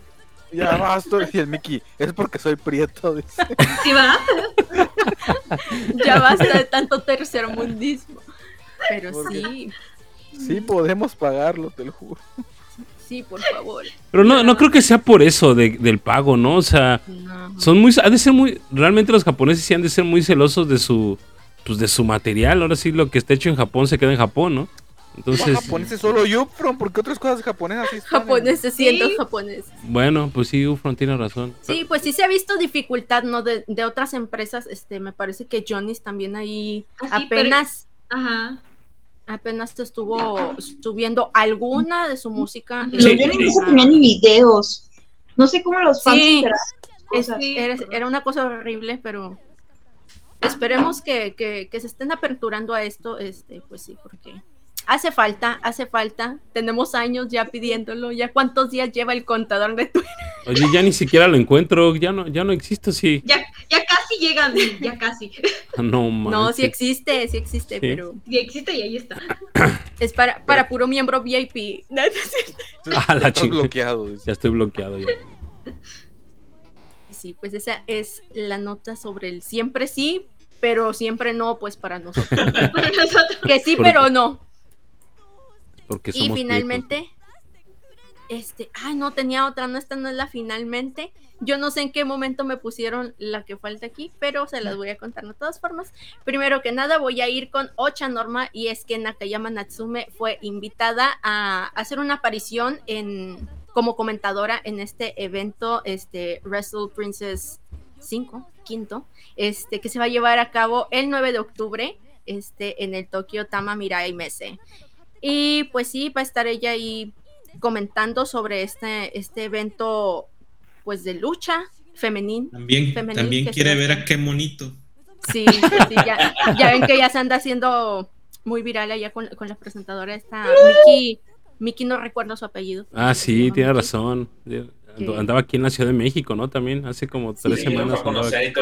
Ya basta, decía el Mickey. Es porque soy prieto. dice. Sí, va. Ya basta de tanto tercermundismo. Pero sí, Sí, podemos pagarlo, te lo juro. sí, por favor. Pero no, no creo que sea por eso de- del pago, ¿no? O sea, No. son muy, ha de ser muy, realmente los japoneses sí han de ser muy celosos de su, pues de su material. Ahora sí lo que está hecho en Japón se queda en Japón, ¿no? Entonces, No, japoneses solo Upfront, porque otras cosas japonesas sí Japoneses, siento Sí. japoneses. bueno, pues sí, Ufront tiene razón. Sí, pues sí se ha visto dificultad, ¿no? De, de otras empresas, este, me parece que Johnny's también ahí Ah, sí, pero- apenas, Ajá. apenas estuvo subiendo alguna de su música. Pero Sí. yo tenía ni videos. No sé cómo los fans Sí. Es- era, era una cosa horrible, pero esperemos que, que- que se estén aperturando a esto, este, pues sí, porque hace falta, hace falta. Tenemos años ya pidiéndolo, ya cuántos días lleva el contador de Twitter. Oye, ya ni siquiera lo encuentro, ya no, ya no existe, sí. Ya, ya casi llega a mí, ya casi. No, manches. No, sí existe, sí existe, pero Y existe y ahí está. (coughs) es para, para puro miembro VIP. (laughs) Ah, la Estás bloqueado. Ya estoy bloqueado ya. Sí, pues esa es la nota sobre el siempre sí, pero siempre no, pues para nosotros. (laughs) Para nosotros. Que sí, pero no. Porque Y somos finalmente, este, ay, no tenía otra, no, esta no es la finalmente. Yo no sé en qué momento me pusieron la que falta aquí, pero se las voy a contar de todas formas. Primero que nada, voy a ir con Ocha Norma y es que Nakayama Natsume fue invitada a hacer una aparición en, como comentadora en este evento, este Wrestle Princess 5, quinto, este, que se va a llevar a cabo el 9 de octubre este, en el Tokyo Tama Mirai Mese. Y pues sí, va a estar ella ahí comentando sobre este, este evento pues de lucha femenil. También, Femenil también quiere ver a qué monito. Sí, sí, ya, ya ven que ya se anda haciendo muy viral allá con, con la presentadora esta Miki, Miki no recuerdo su apellido. Ah, sí, tiene razón. Andaba aquí en la Ciudad de México, ¿no? También hace como tres Sí, semanas.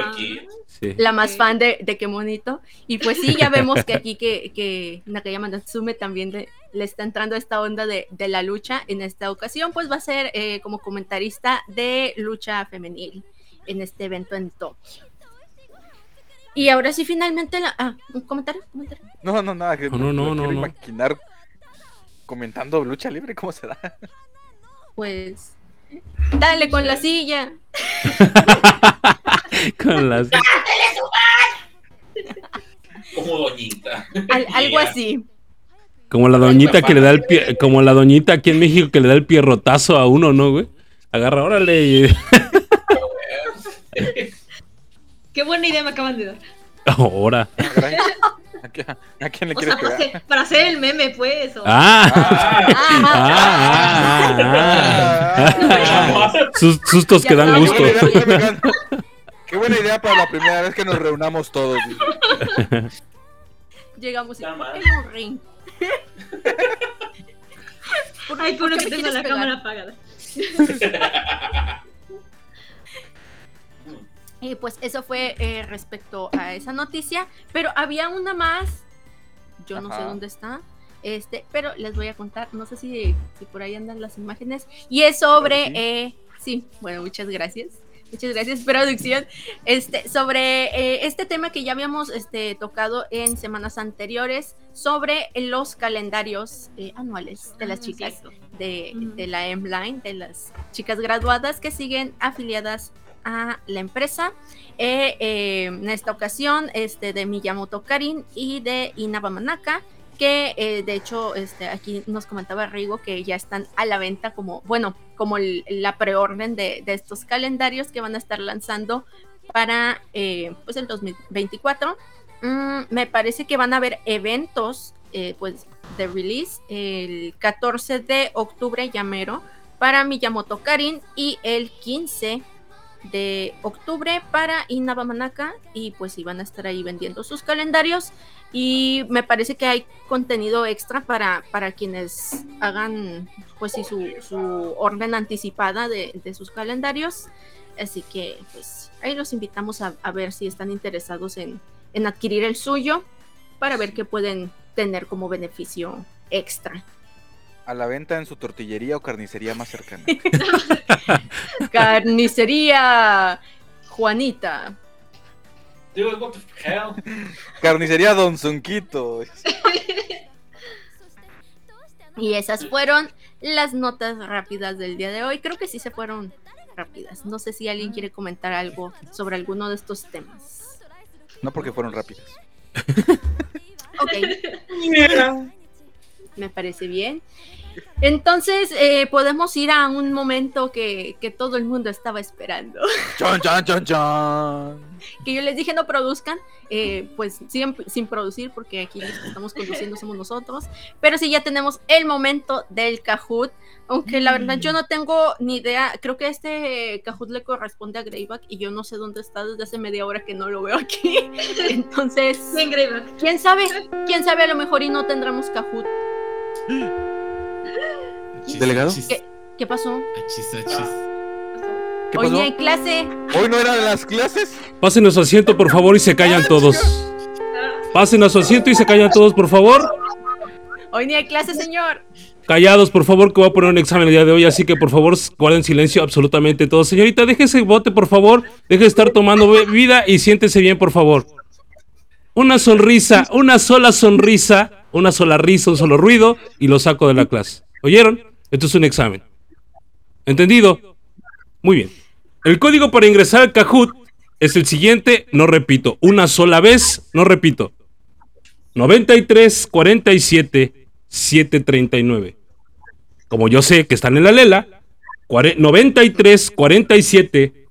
aquí. Sí. la más fan de, de qué monito. Y pues sí, ya (laughs) vemos que aquí que, que Nakayama Natsume también le, le está entrando esta onda de, de la lucha. En esta ocasión, pues va a ser eh, como comentarista de lucha femenil en este evento en Tokio. Y ahora sí, finalmente, la... ah, un comentario, un comentario. No, no, nada. Que No, no, no, no, no. imaginar comentando lucha libre, ¿cómo se da? Pues dale con la silla. (laughs) Con las... Como doñita. Al- algo así. Como la doñita que le da el pie, como la doñita aquí en México que le da el pierrotazo a uno, ¿no, güey? Agarra, órale. y- (laughs) Qué buena idea me acaban de dar. (laughs) Ahora. ¿A, qué- a quién le O quieres sea, para pegar? (laughs) hacer, para hacer el meme, pues. o- Ah. Ah, Ah, ah, ah, ah. Sus- sustos que dan Ya Qué gusto. buena. (laughs) Qué buena idea para la primera vez que nos reunamos todos. Llegamos y un ring. ¿Por- (laughs) Ay, por qué que tengo la pegar? cámara apagada. Y pues eso fue eh, respecto a esa noticia, pero había una más, yo no sé dónde está, este, pero les voy a contar, no sé si, si por ahí andan las imágenes, y es sobre, eh, sí, bueno, muchas gracias. Muchas gracias, producción. Este, sobre eh, este tema que ya habíamos este, tocado en semanas anteriores, sobre los calendarios eh, anuales de las Ah, chicas de, de la M-Line, de las chicas graduadas que siguen afiliadas a la empresa. Eh, eh, en esta ocasión, este, de Miyamoto Karin y de Inaba Manaka, que eh, de hecho este, aquí nos comentaba Rigo que ya están a la venta como, bueno, como la preorden de, estos calendarios que van a estar lanzando para pues el 2024. Mm, me parece que van a haber eventos pues de release el 14 de octubre llamero para Miyamoto Karin y el 15 de octubre para Inaba Manaka y pues iban a estar ahí vendiendo sus calendarios y me parece que hay contenido extra para, para quienes hagan pues sí su, su orden anticipada de, de sus calendarios así que pues ahí los invitamos a, a ver si están interesados en, en adquirir el suyo para ver qué pueden tener como beneficio extra. A la venta en su tortillería o carnicería más cercana. (laughs) Carnicería Juanita. Dude, what the hell? Carnicería Don Zonquito. Y esas fueron las notas rápidas del día de hoy. Creo que sí se fueron rápidas. No sé si alguien quiere comentar algo sobre alguno de estos temas. No porque fueron rápidas. Ok. (laughs) Me parece bien. Entonces, eh, podemos ir a un momento que, que todo el mundo estaba esperando. (laughs) Chon, chon, chon, chon. que yo les dije no produzcan, eh, pues siguen sin producir porque aquí los que estamos conduciendo somos nosotros. Pero sí ya tenemos el momento del Kahoot, aunque la verdad yo no tengo ni idea, creo que este Kahoot le corresponde a Greyback y yo no sé dónde está desde hace media hora que no lo veo aquí. (laughs) Entonces, quién sabe, quién sabe a lo mejor y no tendremos Kahoot. Achis, ¿Delegado? ¿Qué, ¿Qué pasó? achis, achis. ¿Qué Hoy ni pasó? hay clase. ¿Hoy no era de las clases? Pasen a su asiento, por favor, y se callan todos. Pasen a su asiento y se callan todos, por favor. Hoy ni hay clase, señor. Callados, por favor, que voy a poner un examen el día de hoy, así que por favor guarden silencio absolutamente todos. Señorita, déjese bote, por favor. Deje de estar tomando bebida y siéntese bien, por favor. Una sonrisa, una sola sonrisa, una sola risa, un solo ruido y lo saco de la clase. ¿Oyeron? Esto es un examen. ¿Entendido? Muy bien. El código para ingresar al Kahoot es el siguiente, no repito, una sola vez, no repito. 93 47 739. Como yo sé que están en la lela, cuare- 93 47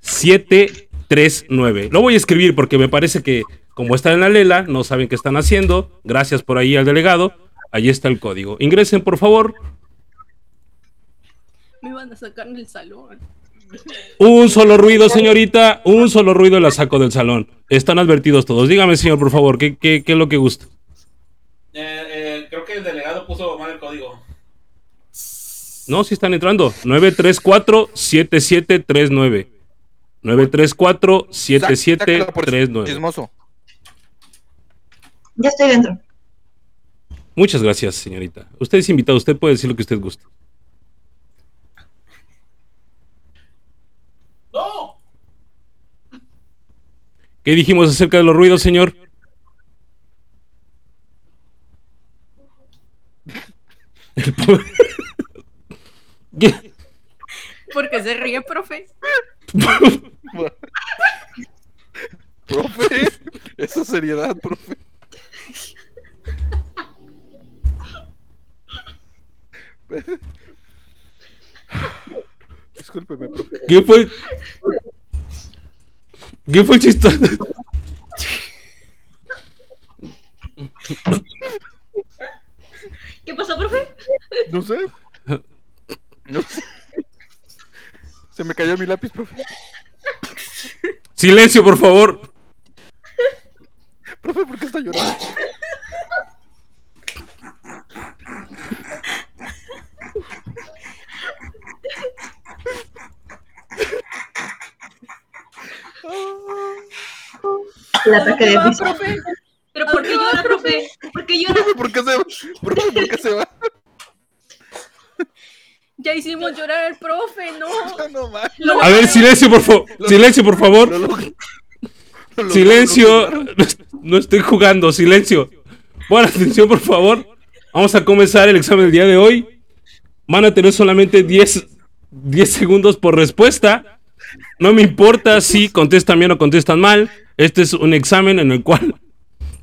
739. Lo voy a escribir porque me parece que como están en la lela, no saben qué están haciendo. Gracias por ahí al delegado. Ahí está el código. Ingresen, por favor. Me van a sacar del salón. Un solo ruido, señorita. Un solo ruido la saco del salón. Están advertidos todos. Dígame, señor, por favor, ¿qué, qué, qué es lo que gusta? Eh, eh, creo que el delegado puso mal el código. No, si están entrando. 934-7739. 934-7739. Ya estoy dentro. Muchas gracias, señorita. Usted es invitado, usted puede decir lo que usted guste. ¡No! ¿Qué dijimos acerca de los ruidos, señor? El pobre- (laughs) ¿Qué? Porque se ríe, profe. (laughs) Profe, esa seriedad, profe. (laughs) Discúlpeme, profe. ¿Qué fue? ¿Qué fue chistoso? ¿Qué pasó, profe? No sé. No sé. Se me cayó mi lápiz, profe. Silencio, por favor. Profe, ¿por qué está llorando? El ataque de ¿Por va, profe? ¿Pero por qué llora, profe? ¿Por qué llora? (laughs) ¿por qué se va? ¿por qué se va? (laughs) Ya hicimos llorar al profe, no. (laughs) No. A ver, silencio, por favor. Silencio, por favor. Lo Silencio. lo. No estoy jugando, silencio. Buena atención, por favor. Vamos a comenzar el examen del día de hoy. Van a tener solamente 10, 10 segundos por respuesta. No me importa si contestan bien o contestan mal. Este es un examen en el cual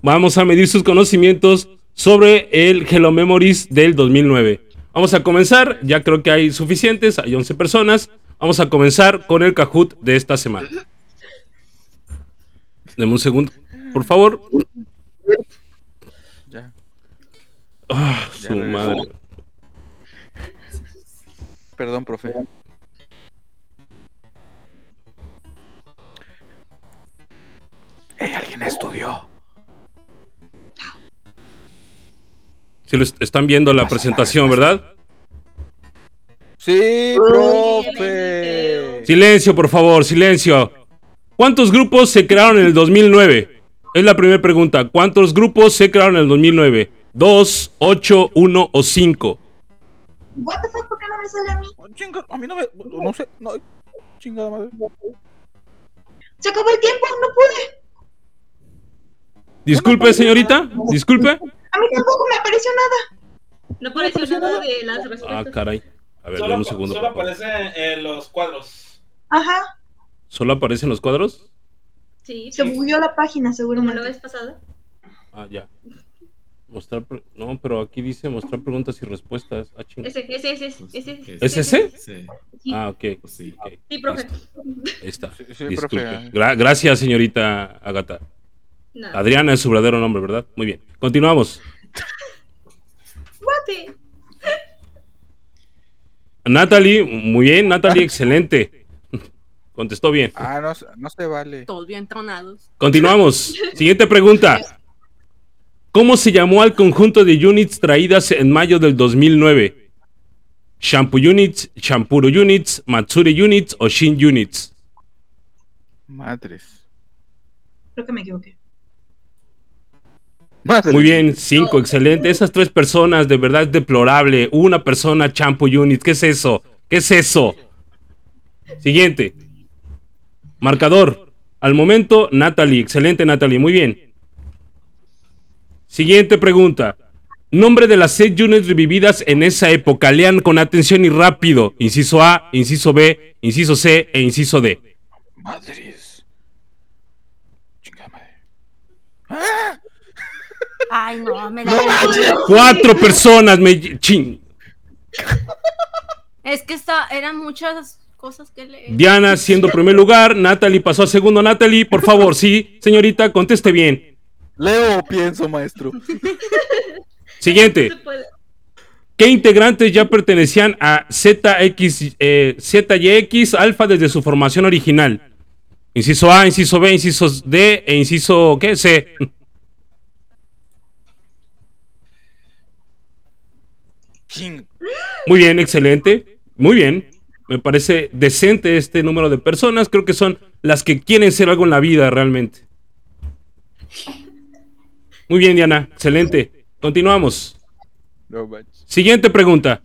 vamos a medir sus conocimientos sobre el Hello Memories del 2009. Vamos a comenzar, ya creo que hay suficientes, hay 11 personas. Vamos a comenzar con el Kahoot de esta semana. Deme un segundo, por favor. Ya. Ah, su madre. Perdón, profe. Alguien estudió. Si lo est- están viendo la presentación, ¿verdad? Sí, profe. Silencio, por favor, silencio. ¿Cuántos grupos se crearon en el 2009? Es la primera pregunta. ¿Cuántos grupos se crearon en el 2009? ¿Dos, ocho, uno o cinco? What the fuck, ¿por qué no me sale a mí? Oh, chinga, a mí no me. No sé. No, chingada madre. Se acabó el tiempo, no pude. Disculpe, señorita. Disculpe. A mí tampoco me apareció nada. No apareció nada de las respuestas. Ah, caray. A ver, Solo, dame un segundo. solo por favor. aparece en los cuadros. Ajá. ¿Solo aparecen los cuadros? Sí, Se bugueó la página, como la seguramente. vez pasada. Ah, ya. Mostrar. pre- No, pero aquí dice mostrar preguntas y respuestas. Ah. Ese, ese, ese, ese. ¿Es ese? Sí, Sí, Ah, ok. pues sí. ok. sí, profe. Ahí está. Sí, sí, Disculpe. profe. Gra- gracias, señorita Agata. No. Adriana es su verdadero nombre, ¿verdad? Muy bien. Continuamos. Natalie, muy bien, Natalie, excelente. Contestó bien. Ah, no, se- no se vale. Todos bien tronados. Continuamos. Siguiente pregunta. ¿Cómo se llamó al conjunto de units traídas en mayo del 2009? ¿Shampoo Units, Shampuro Units, Matsuri Units o Shin Units? Madres. Creo que me equivoqué. Muy bien, cinco, excelente. Esas tres personas, de verdad es deplorable. Una persona, Shampoo Units. ¿Qué es eso? ¿Qué es eso? Siguiente. Marcador. Al momento, Natalie. Excelente, Natalie. Muy bien. Siguiente pregunta. Nombre de las seis units revividas en esa época. Lean con atención y rápido. Inciso A, inciso B, inciso C e inciso D. Madres. Chingada madre. Ay, no, me la. Cuatro personas me... Chin. Es que está, eran muchas cosas que leer. Diana siendo primer lugar. Natalie pasó a segundo. Natalie, por (laughs) favor, sí, señorita, conteste bien. Leo, pienso, maestro. (laughs) Siguiente. ¿Qué integrantes ya pertenecían a ZX, eh, ZYX Alpha desde su formación original? Inciso A, inciso B, inciso D e inciso ¿qué? C. Muy bien, excelente. Muy bien. Me parece decente este número de personas. Creo que son las que quieren ser algo en la vida realmente. Muy bien, Diana. Excelente. Continuamos. Siguiente pregunta.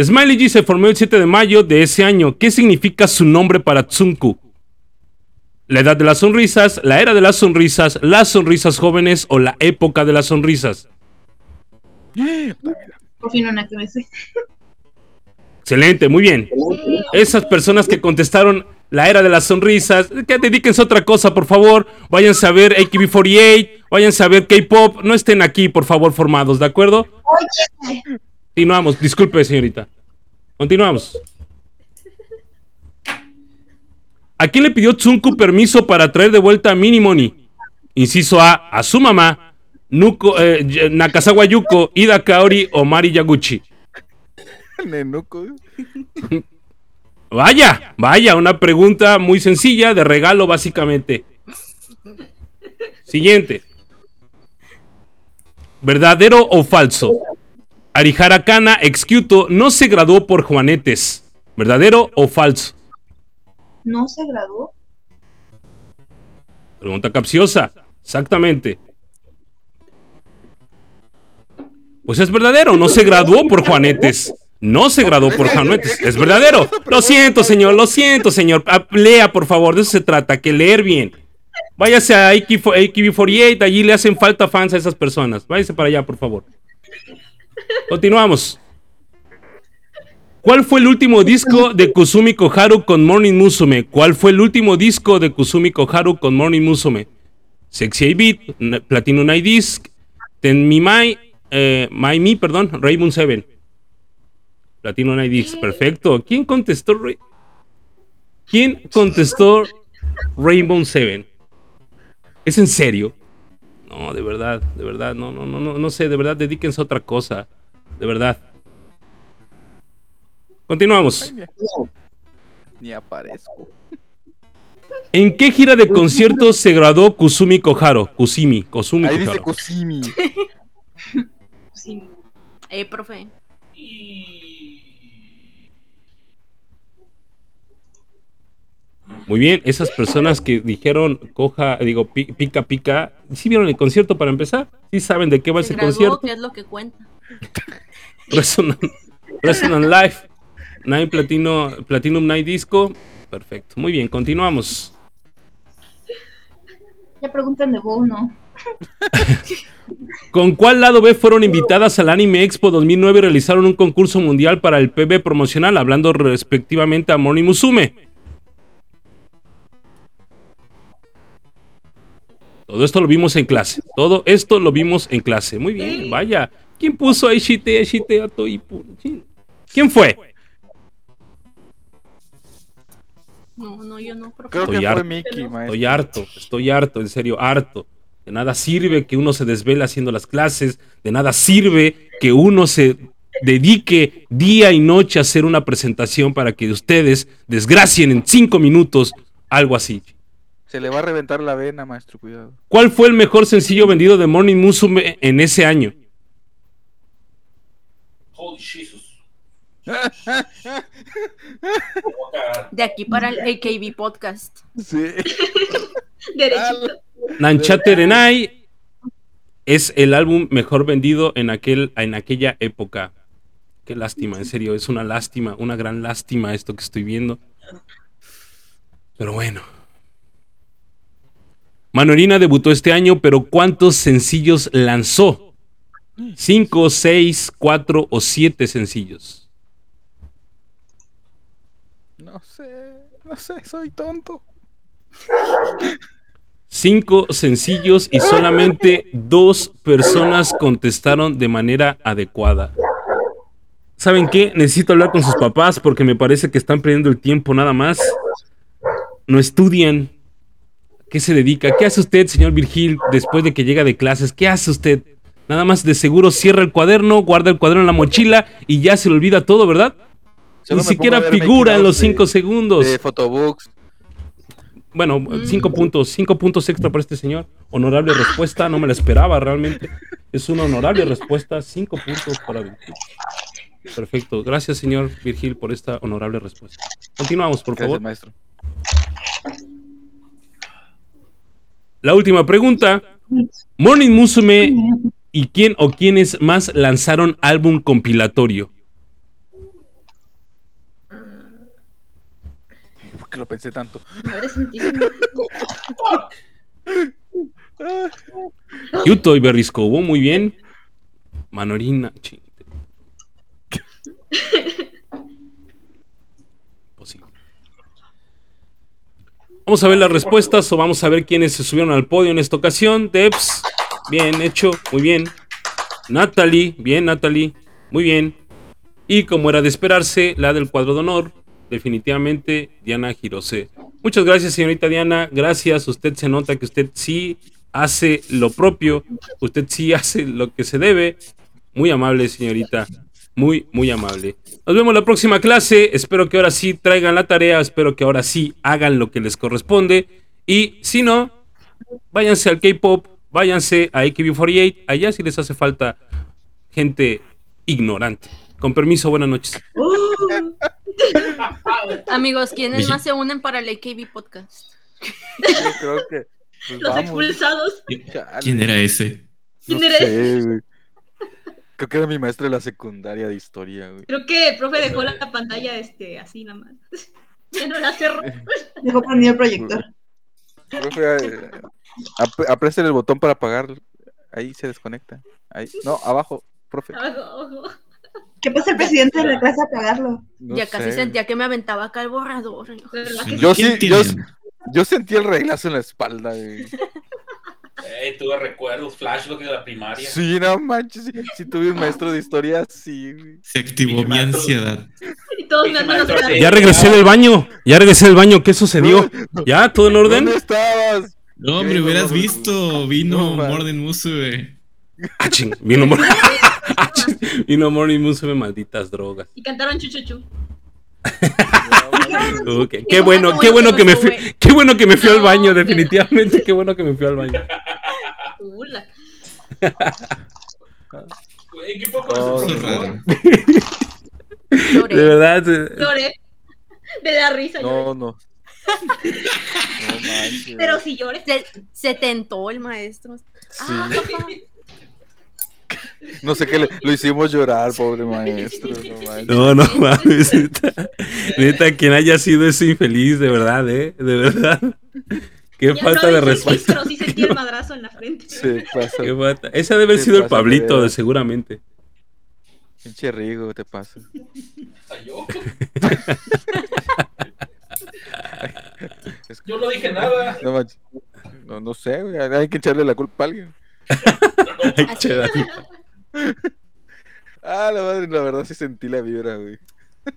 Smiley G se formó el 7 de mayo de ese año. ¿Qué significa su nombre para Tsunku? ¿La edad de las sonrisas, la era de las sonrisas, las sonrisas jóvenes o la época de las sonrisas? Por fin una que me sé. Excelente, muy bien. Esas personas que contestaron la era de las sonrisas, que dedíquense a otra cosa, por favor. Váyanse a ver AKB48, váyanse a ver K-pop. No estén aquí, por favor, formados, ¿de acuerdo? Continuamos, disculpe, señorita. Continuamos. ¿A quién le pidió Tsunku permiso para traer de vuelta a Minimoni? Inciso A, a su mamá, Nuko, eh, Y- Nakazawa Yuko, Ida Kaori o Mari Yaguchi. (laughs) Nenuco. Vaya, vaya, una pregunta muy sencilla, de regalo básicamente. Siguiente. ¿Verdadero o falso? Arihara Kana Excuto no se graduó por Juanetes. ¿Verdadero o falso? ¿No se graduó? Pregunta capciosa. Exactamente. Pues es verdadero, no se graduó por Juanetes. No se graduó por Juanetes. Es verdadero. Lo siento, señor, lo siento, señor. Ah, Lea, por favor, de eso se trata, que leer bien. Váyase a AKB48, allí le hacen falta fans a esas personas. Váyase para allá, por favor. Continuamos. ¿Cuál fue el último disco de Kusumi Koharu con Morning Musume? ¿Cuál fue el último disco de Kusumi Koharu con Morning Musume? Sexy 8 Beat, N- Platinum Night Disc, Ten Me My, eh, Me, perdón, Rainbow 7. Platinum Night Disc, perfecto. ¿Quién contestó? ¿Quién contestó Rainbow 7? ¿Es en serio? No, de verdad, de verdad, no, no, no, no, no sé, de verdad, dedíquense a otra cosa, de verdad. Continuamos. Ni aparezco. ¿En qué gira de conciertos se graduó Kusumi Koharu? Kusumi, Kusumi Ahí dice Koharu. (laughs) Sí. Eh, profe. Muy bien, esas personas que dijeron coja, digo, pi- pica, pica, ¿sí vieron el concierto para empezar? ¿Sí saben de qué va Se ese graduó, concierto? que es lo que cuenta. (laughs) Resonant, Resonant Live, Nine Platino, Platinum Night Disco. Perfecto, muy bien, continuamos. Ya preguntan de Bo, ¿no? (laughs) ¿Con cuál lado B fueron invitadas al Anime Expo 2009 y realizaron un concurso mundial para el PB promocional, hablando respectivamente a Moni Musume? Todo esto lo vimos en clase. Todo esto lo vimos en clase. Muy bien, vaya. ¿Quién puso a Ishite, Ishite, Ato y ¿Quién- ¿Quién fue? No, no, yo no. Creo que Estoy fue harto. Mickey, maestro. Estoy harto, estoy harto, en serio, harto. De nada sirve que uno se desvela haciendo las clases, de nada sirve que uno se dedique día y noche a hacer una presentación para que ustedes desgracien en cinco minutos algo así. Se le va a reventar la vena, maestro, cuidado. ¿Cuál fue el mejor sencillo vendido de Morning Musume en ese año? Holy Jesus. De aquí para el AKB podcast. Sí. (laughs) Derechito. Nanchate Renai es el álbum mejor vendido en, aquel, en aquella época. Qué lástima, en serio, es una lástima, una gran lástima esto que estoy viendo. Pero bueno. Manorina debutó este año, pero ¿cuántos sencillos lanzó? ¿Cinco, seis, cuatro o siete sencillos? No sé, no sé, soy tonto. (laughs) Cinco sencillos y solamente dos personas contestaron de manera adecuada. ¿Saben qué? Necesito hablar con sus papás porque me parece que están perdiendo el tiempo nada más. No estudian. ¿Qué se dedica? ¿Qué hace usted, señor Virgil, después de que llega de clases? ¿Qué hace usted? Nada más de seguro cierra el cuaderno, guarda el cuaderno en la mochila y ya se le olvida todo, ¿verdad? Solo Ni siquiera figura en los de- cinco segundos. De photobooks. Bueno, cinco puntos, cinco puntos extra para este señor. Honorable respuesta, no me la esperaba realmente. Es una honorable respuesta, cinco puntos para Virgil. Perfecto, gracias señor Virgil por esta honorable respuesta. Continuamos, por Gracias, favor. maestro. La última pregunta. Morning Musume y quién o quiénes más lanzaron álbum compilatorio. ¿Por qué lo pensé tanto? (laughs) Yuto y Berriscobo, muy bien. Manorina. ching. (laughs) Posible. Vamos a ver las respuestas o vamos a ver quiénes se subieron al podio en esta ocasión. Debs, bien hecho, muy bien. Natalie, bien Natalie, muy bien. Y como era de esperarse, la del cuadro de honor, definitivamente Diana Girose. Muchas gracias, señorita Diana. Gracias. Usted se nota que usted sí hace lo propio. Usted sí (laughs) hace lo que se debe. Muy amable, señorita. Muy, muy amable. Nos vemos la próxima clase. Espero que ahora sí traigan la tarea. Espero que ahora sí hagan lo que les corresponde. Y si no, váyanse al K-pop. Váyanse a AKB48. Allá si les hace falta gente ignorante. Con permiso, buenas noches. (laughs) (laughs) Amigos, ¿quiénes más se unen para el AKB podcast? Yo creo que. pues, los vamos. expulsados. ¿Quién era ese? No ¿Quién sé, güey. Creo que era mi maestro de la secundaria de historia, güey. Creo que el profe dejó la pantalla este, así nada más. (laughs) Ya no la cerró. (laughs) Dejó prendido el proyector. Profe, eh, el botón para apagar. Ahí se desconecta. Ahí. No, abajo, profe. Abajo, abajo. ¿Qué pasa el presidente de la clase a apagarlo? No ya casi sé. sentía que me aventaba acá el borrador. ¿Verdad que Yo ¿Quién sí, tiene? yo, yo sentí el reglazo en la espalda, güey. Ey, tuve recuerdos, flashbacks de la primaria. Sí, no manches. Si, si tuve un maestro de historia, sí, güey. Se activó mi Maestro. ansiedad. Y todos de de- Ya regresé del baño. Ya regresé del baño. ¿Qué sucedió? ¿Ya? ¿Todo en orden? ¿Dónde estabas? No, hombre, hubieras visto. Vino. Morden Musume. Ah, ching. Vino, Mor- (laughs) Ah, ching. Vino Morning Musume, malditas drogas. Y cantaron chuchuchu. (laughs) Qué, bueno, qué bueno que me fui, qué bueno que me fui al baño, definitivamente, qué bueno que me fui al baño. Qué poco Oh. De verdad. eh, Lloré. De la risa No, lloré. no. No. Pero si lloré. Se, se tentó el maestro. Ah, papá. (laughs) No sé qué le, lo hicimos llorar, pobre maestro. No. No, no mames, neta, neta, quien haya sido ese infeliz, de verdad, eh, de verdad. Qué Ya falta no de respeto. Pero sí sentí el (laughs) madrazo en la frente. Se pasa. Qué falta. Ese debe haber sido el Pablito, de- seguramente. Pinche Rigo, te pasa. Yo. No dije nada. No, no, no sé, güey. Hay que echarle la culpa a alguien. Ay. Ah, la madre, la verdad sí sentí la vibra, güey.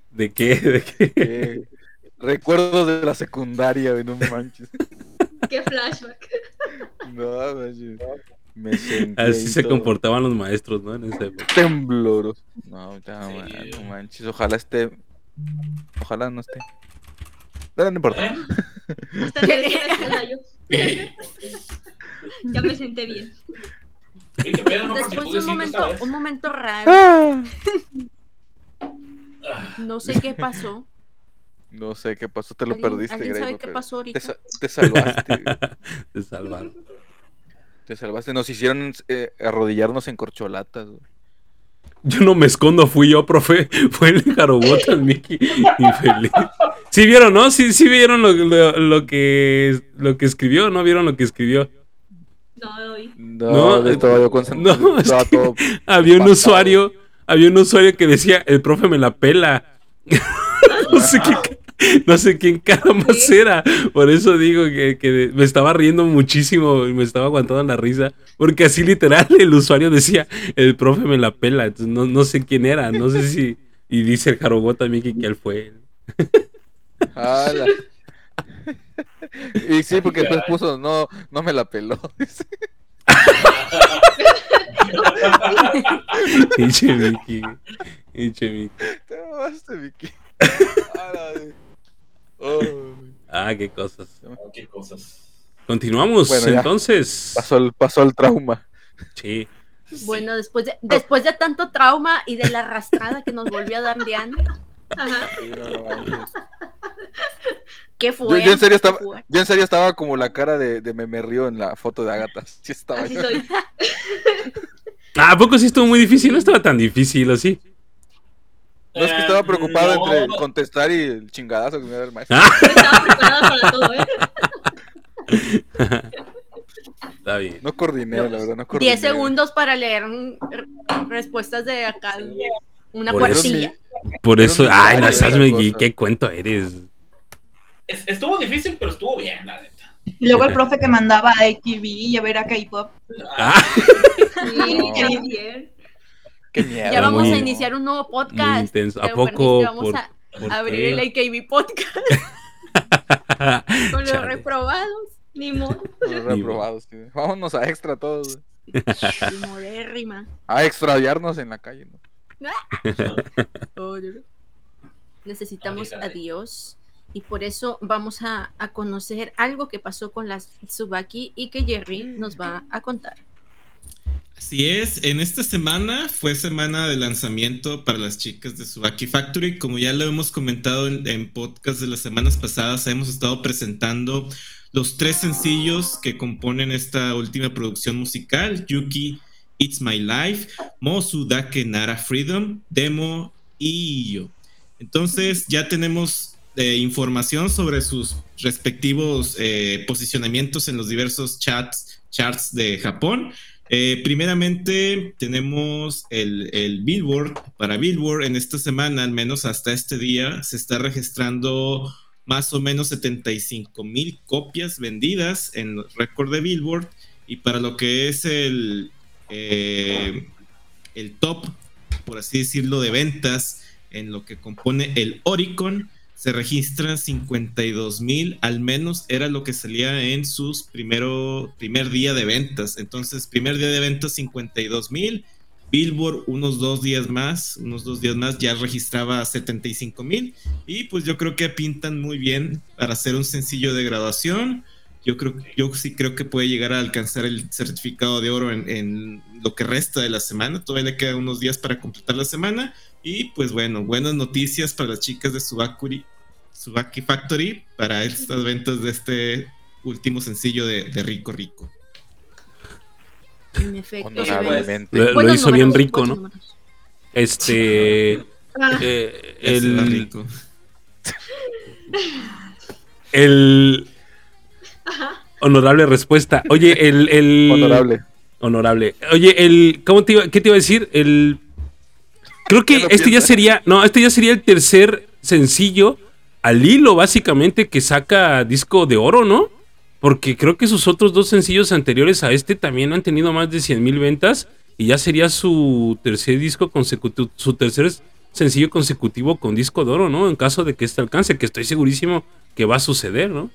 ¿De qué? ¿De qué? Eh, Recuerdos de la secundaria, güey, no manches. Qué flashback. No, manches. Me sentí Así se todo comportaban los maestros, ¿no? En esa época. Tembloroso. No, ya, Sí, man, no manches. Ojalá esté. Ojalá no esté. Pero no importa. ¿Eh? (laughs) Hasta Ya me senté bien. Después un momento, un momento raro. Ah. No sé qué pasó. No sé qué pasó, te lo ¿Alguien- perdiste, alguien Grey, sabe no qué te- pasó ahorita? Te, sa- te salvaste, (laughs) güey. Se salvaron. Te salvaste. Nos hicieron eh, arrodillarnos en corcholatas, güey. Yo no me escondo, fui yo, profe. (laughs) Fue el Jarobota, el Mickey. Infeliz. Sí vieron, ¿no? Sí, sí vieron lo, lo- lo que, lo que escribió, ¿no? ¿Vieron lo que escribió? No, no vi. No, No, no estaba yo concentrado. no, es estaba que- todo. (laughs) Había un usuario, había un usuario que decía, el profe me la pela. (laughs) no sé qué, no sé quién caramba Sí. era. Por eso digo que, que me estaba riendo muchísimo y me estaba aguantando la risa. Porque así literal (laughs) el usuario decía, el profe me la pela. Entonces no, no sé quién era, no sé si. Y dice el Jarobot también que, que él fue. Ala. Y sí, porque después puso, no, no me la peló. (laughs) (laughs) Pinche Mickey. Pinche Mickey. Te mamaste. Oh, (laughs) Ah, qué cosas. Oh, qué cosas. Continuamos, Bueno, entonces. pasó, el, pasó el trauma. Sí. Bueno, después de, después de tanto trauma y de la arrastrada que nos volvió a dar Diana, Ajá. Sí, no, no manches. ¿Qué Yo, fue? yo en serio ¿Qué estaba, fue? yo en serio estaba como la cara de, de Meme Río en la foto de Agatha. (laughs) Sí estaba. Así soy. (laughs) Ah, ¿A poco sí estuvo muy difícil? No estaba tan difícil, ¿o sí? No es que estaba Eh, preocupado no, entre contestar y el chingadazo que me era el maestro. Ah, (laughs) Estaba preparada para todo, ¿eh? está bien. No coordiné, la verdad, no coordiné. 10 segundos para leer respuestas de acá. Una Por eso- cuartilla. Por eso, ay, no cosa. qué cuento eres. Es- estuvo difícil, pero estuvo bien, la neta. Y luego el profe que mandaba a AKB y a ver a K-pop. Ah, Sí, (laughs) No. qué bien. Qué mierda. Ya vamos muy- a iniciar un nuevo podcast. ¿A poco? vamos Por- a, ¿Por Abrir qué? el AKB podcast (laughs) con los Chale. reprobados. Ni modo. Los reprobados. Vámonos a extra todos. A extraviarnos en la calle. ¿no? (laughs) Oh, no. Necesitamos a. Dios. Y por eso vamos a, conocer algo que pasó con las Tsubaki y que Jerry nos va a contar. Así es, en esta semana fue semana de lanzamiento para las chicas de Subaki Factory. Como ya lo hemos comentado en, en podcast de las semanas pasadas, hemos estado presentando los tres sencillos que componen esta última producción musical: Yuki, It's My Life, Mosu Dake Nara Freedom, Demo y yo. Entonces ya tenemos eh, información sobre sus respectivos eh, posicionamientos en los diversos chats, charts de Japón. Eh, primeramente tenemos el, el Billboard. Para Billboard en esta semana, al menos hasta este día, se está registrando más o menos 75 mil copias vendidas en el récord de Billboard. Y para lo que es el, eh, el top, por así decirlo, de ventas en lo que compone el Oricon, se registran 52 mil, al menos era lo que salía en sus primero, primer día de ventas. Entonces, primer día de ventas 52 mil, Billboard unos dos días más, unos dos días más ya registraba 75 mil y pues yo creo que pintan muy bien para hacer un sencillo de graduación. Yo creo, yo sí creo que puede llegar a alcanzar el certificado de oro en, en lo que resta de la semana. Todavía le quedan unos días para completar la semana. Y pues bueno, buenas noticias para las chicas de Subakuri, Subaki Factory para estas ventas de este último sencillo de, de Rico Rico. En efecto. Lo, hizo bien rico, ¿no? números. Este. Ah, eh, el, rico. (laughs) el. Ajá. Honorable respuesta. Oye, el. el Honorable. Honorable. Oye, el. ¿Cómo te iba, ¿Qué te iba a decir? El. Creo que este ya sería. No, este ya sería el tercer sencillo al hilo, básicamente, que saca disco de oro, ¿no? Porque creo que sus otros dos sencillos anteriores a este también han tenido más de 100 mil ventas. Y ya sería su tercer disco consecutivo. Su tercer sencillo consecutivo con disco de oro, ¿no? En caso de que este alcance, que estoy segurísimo que va a suceder, ¿no?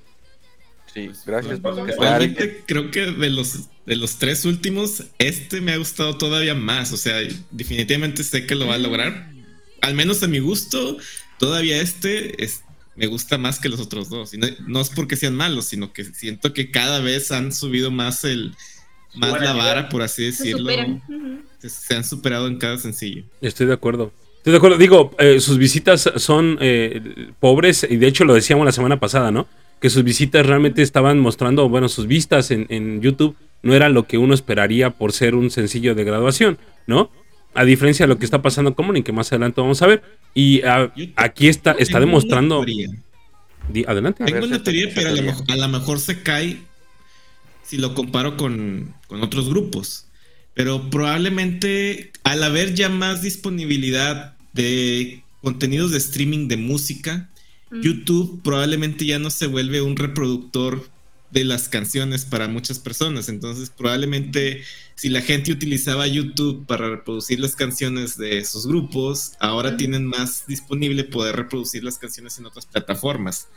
Sí, gracias por Pues. Realmente creo que de los, de los tres últimos, este me ha gustado todavía más. O sea, definitivamente sé que lo va a lograr. Al menos a mi gusto, todavía este es, me gusta más que los otros dos. Y no, no es porque sean malos, sino que siento que cada vez han subido más el más la vara, por así Se decirlo. se han superado en cada sencillo. Estoy de acuerdo. Estoy de acuerdo. Digo, eh, sus visitas son eh, pobres y de hecho lo decíamos la semana pasada, ¿no? Que sus visitas realmente estaban mostrando, bueno, sus vistas en, en YouTube no eran lo que uno esperaría por ser un sencillo de graduación, ¿no? A diferencia de lo que está pasando con Money, que más adelante vamos a ver. Y ah, aquí está, está Tengo una demostrando. teoría. Di- adelante. A Tengo una teoría, pero a lo, teoría. mejor, a lo mejor se cae si lo comparo con, con otros grupos. Pero probablemente al haber ya más disponibilidad de contenidos de streaming de música, Mm. YouTube probablemente ya no se vuelve un reproductor de las canciones para muchas personas. Entonces, probablemente si la gente utilizaba YouTube para reproducir las canciones de sus grupos, ahora Ujú. tienen más disponible poder reproducir las canciones en otras plataformas.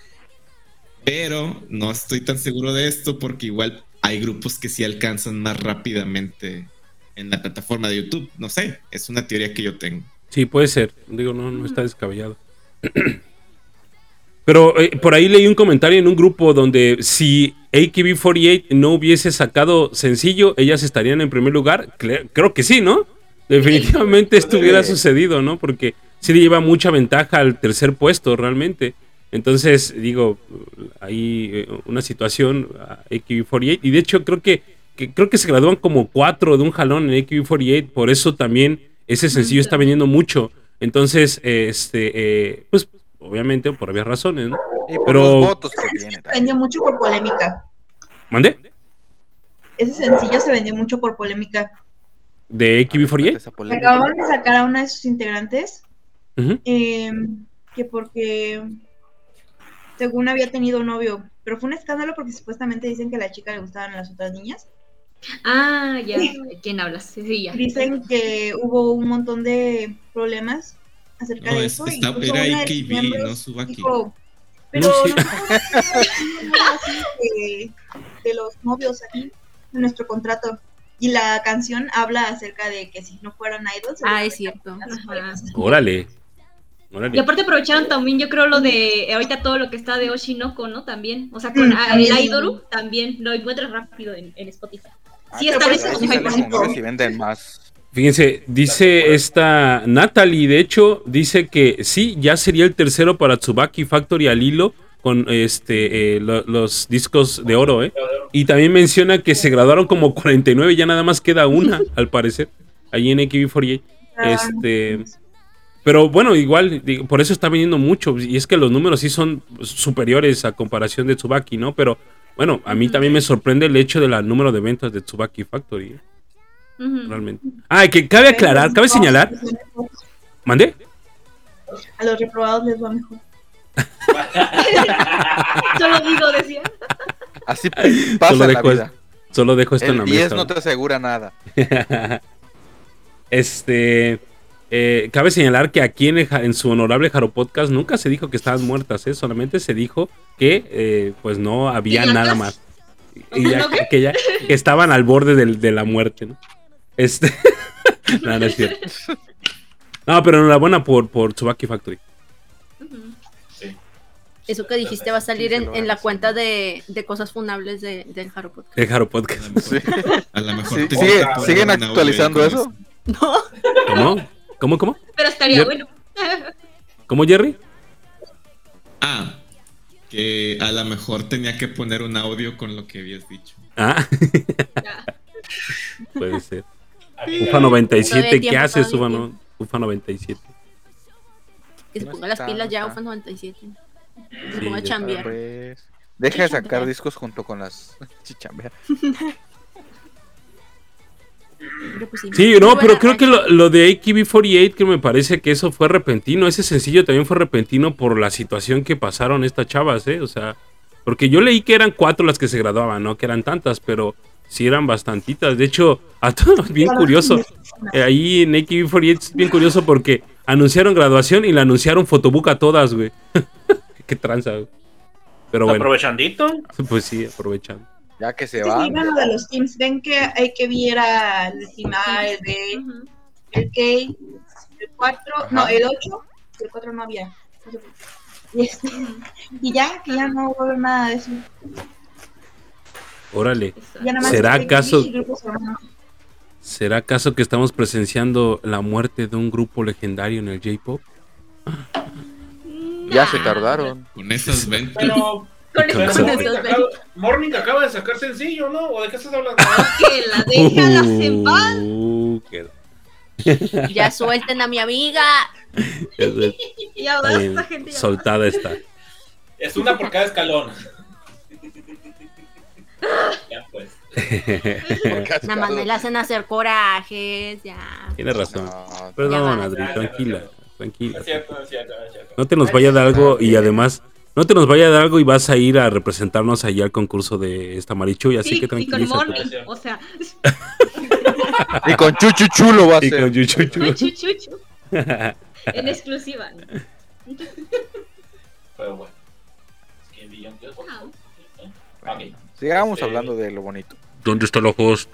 Pero no estoy tan seguro de esto porque igual hay grupos que sí alcanzan más rápidamente en la plataforma de YouTube. No sé, es una teoría que yo tengo. Sí, puede ser. Digo, no, no está descabellado. (clears throat) Pero eh, por ahí leí un comentario en un grupo donde si AKB48 no hubiese sacado sencillo, ellas estarían en primer lugar. Creo que sí, ¿no? Definitivamente esto hubiera sucedido, ¿no? Porque sí le lleva mucha ventaja al tercer puesto realmente. Entonces, digo, hay eh, una situación a AKB48 y de hecho creo que, que- creo que se gradúan como cuatro de un jalón en AKB48, por eso también ese sencillo está vendiendo mucho. Entonces, este, eh, pues obviamente por obvias razones, ¿no? Y por Pero- los votos que tiene. Se vendió mucho por polémica. ¿Mande? Ese sencillo se vendió mucho por polémica. ¿De AKB48? Esa polémica. Acababan de sacar a una de sus integrantes eh, que porque según había tenido novio, pero fue un escándalo porque supuestamente dicen que a la chica le gustaban las otras niñas. Ah, ya. ¿De quién hablas? Sí, sí, ya. Dicen que hubo un montón de problemas acerca No, de es- eso. está- era miembros no Tsubaki. dijo, Pero No, sí. de, de los novios aquí en nuestro contrato. Y la canción habla acerca de que si no fueran idols. Ah, es cierto. Órale. Órale. Y aparte aprovecharon también, yo creo, lo de ahorita todo lo que está de Oshinoko, ¿no? También. O sea, con Mm, también. el Aidoru también lo encuentras rápido en, en Spotify. Sí, Ah, está sí, bonito. rumores y venden más. Fíjense, dice esta Natalie, de hecho, dice que sí, ya sería el tercero para Tsubaki Factory al hilo con este eh, lo- los discos de oro, ¿eh? Y también menciona que se graduaron como 49, ya nada más queda una, (laughs) al parecer, ahí en AKB48. Ah, Este, pero bueno, igual, digo, por eso está vendiendo mucho. Y es que los números sí son superiores a comparación de Tsubaki, ¿no? Pero bueno, a mí también me sorprende el hecho del número de ventas de Tsubaki Factory, ¿eh? Realmente. Ah, que cabe aclarar, cabe señalar. ¿Mandé? A los reprobados les va mejor. (laughs) Solo digo, decía. Así pasa Solo en la dejo, vida. solo dejo esto en la El 10 mesa. no te asegura nada. (laughs) este. eh, cabe señalar que aquí en, el ja- en su honorable Jaro Podcast nunca se dijo que estaban muertas, ¿eh? solamente se dijo que eh, pues no había ¿Y ya nada más. Y ya- que ya que estaban al borde del- de la muerte, ¿no? Este. (laughs) no, no es cierto. No, pero enhorabuena por, por Tsubaki Factory. Sí. Eso que dijiste va a salir en, en la cuenta de, de cosas funables de, del Jaro Podcast. El Jaro A Podcast. lo mejor, Sí. a lo mejor Sí, te- sigue- te ponen ¿Siguen actualizando eso? No, ¿Cómo? ¿Cómo, cómo? Pero estaría bueno. ¿Cómo, Jerry? Ah, que a lo mejor tenía que poner un audio con lo que habías dicho. Ah, (laughs) puede ser. Ufa 97, Todavía ¿qué haces, Ufa, no- Ufa 97? que se ponga las pilas ya. UFA 97. Se Sí, ponga a chambear. Deja de sacar discos junto con las (laughs) chichambeas. Pero pues sí, no, pero creo que lo, lo de AKB48, que me parece que eso fue repentino, ese sencillo también fue repentino por la situación que pasaron estas chavas, ¿eh? O sea, porque yo leí que eran cuatro las que se graduaban, ¿no? Que eran tantas, pero sí eran bastantitas. De hecho, a (laughs) todos, bien curioso. eh, ahí en AKB48 es bien curioso porque anunciaron graduación y le anunciaron fotobook a todas, güey. (laughs) Qué tranza, güey. Pero bueno, Aprovechandito. pues sí, aprovechando. Ya que se Sí, va. sí, bueno, de los teams. Ven que hay que viera el team A, el B, Ujú. el K, el 4, Ajá. no, el 8, el 4 no había. Y, este, (laughs) y ya, que ya no va a haber nada de eso. Órale. Ya ¿Será hermanos. ¿Será acaso que estamos presenciando la muerte de un grupo legendario en el J-Pop? Ya se tardaron. Con esas ventas. Pero, (laughs) Con pero Con Morning, esos acaba, Morning acaba de sacar sencillo, ¿no? ¿O de qué estás hablando? (laughs) Que la déjalas en paz. Uh, qué- (laughs) Ya suelten a mi amiga. eso es- Y ahora está bien, esta gente ya soltada está. Es una por cada escalón. Ya pues. Nada más me la hacen hacer corajes, ya. Tienes razón. No, Perdón, Ya Adri, va. tranquila, tranquila. Es cierto, es cierto, es cierto. No te nos vaya a dar algo y además, no te nos vaya a dar algo y vas a ir a representarnos allá al concurso de esta Marichuy, así Sí, que y con tranquilízate. Morning, o sea, Y con Chuchu Chulo va a Y con en exclusiva. Pero bueno. Es que. Sigamos hablando de lo bonito. ¿Dónde está la host?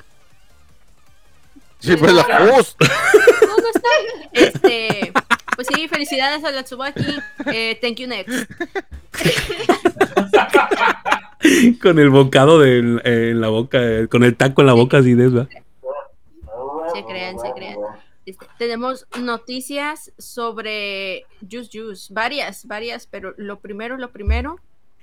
Sí, pues la host. ¿Dónde está? Este, pues sí, felicidades a la Tsubaki. Eh, thank you next. (laughs) Con el bocado de, eh, en la boca, eh, con el taco en la boca, así de eso. Se crean, se crean. Este, tenemos noticias sobre Juice Juice, varias, varias, pero lo primero, lo primero,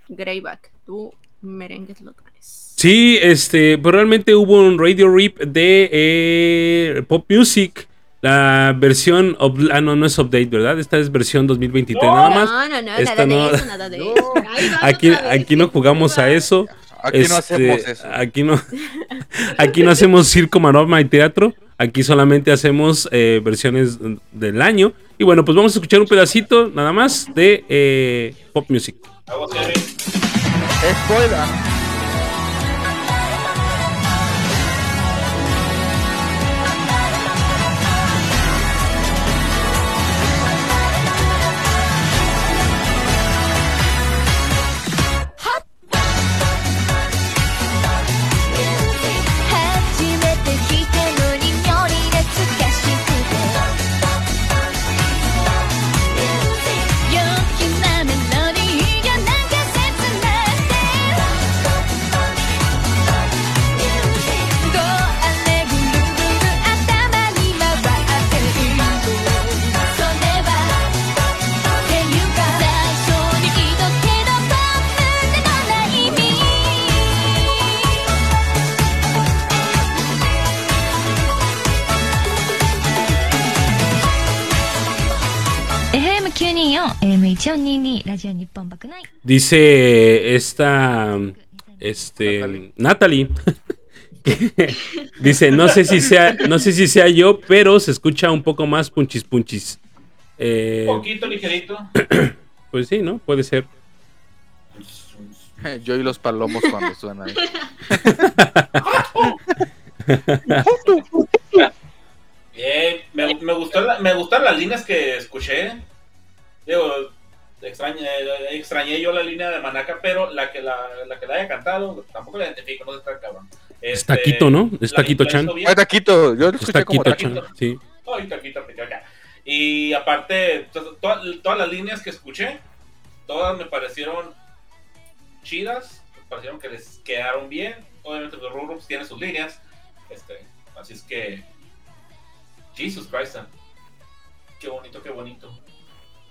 Greyback, tú merengues lo traes. Sí, este, pues realmente hubo un radio rip de eh, Pop Music. La versión, ah, no, no es update, ¿verdad? Esta es versión 2023 nada más. No, no, no, esta nada de no- eso, nada de eso. Aquí, aquí no jugamos a eso. Aquí no Este, hacemos eso. Aquí no, (laughs) aquí no hacemos circo, maroma y teatro. Aquí solamente hacemos eh, versiones del año. Y bueno, pues vamos a escuchar un pedacito nada más de eh, Pop Music. Spoiler. Dice esta, este, Natalie. (laughs) que dice, no sé si sea, no sé si sea yo, pero se escucha un poco más punchis punchis. Eh, Un poquito ligerito. (clears throat) pues sí, ¿no? Puede ser. (laughs) Yo y los palomos cuando suenan. (laughs) Bien, me, me, gustó la- me gustaron las líneas que escuché. Digo, extrañé, extrañé yo la línea de Manaka, pero la que la, la que la haya cantado, tampoco la identifico, no sé está cabrón. Es Este, Taquito, ¿no? Es Taquito Chan. Ay, Taquito, yo lo Es escuché como Taquito Taquito. Chan, sí. Ay, taquito, taquito, acá. Y aparte, to- to- todas las líneas que escuché, todas me parecieron chidas, me parecieron que les quedaron bien. Obviamente, los Rugrats tienen sus líneas, este, así es que. Jesus Christ, qué bonito, qué bonito.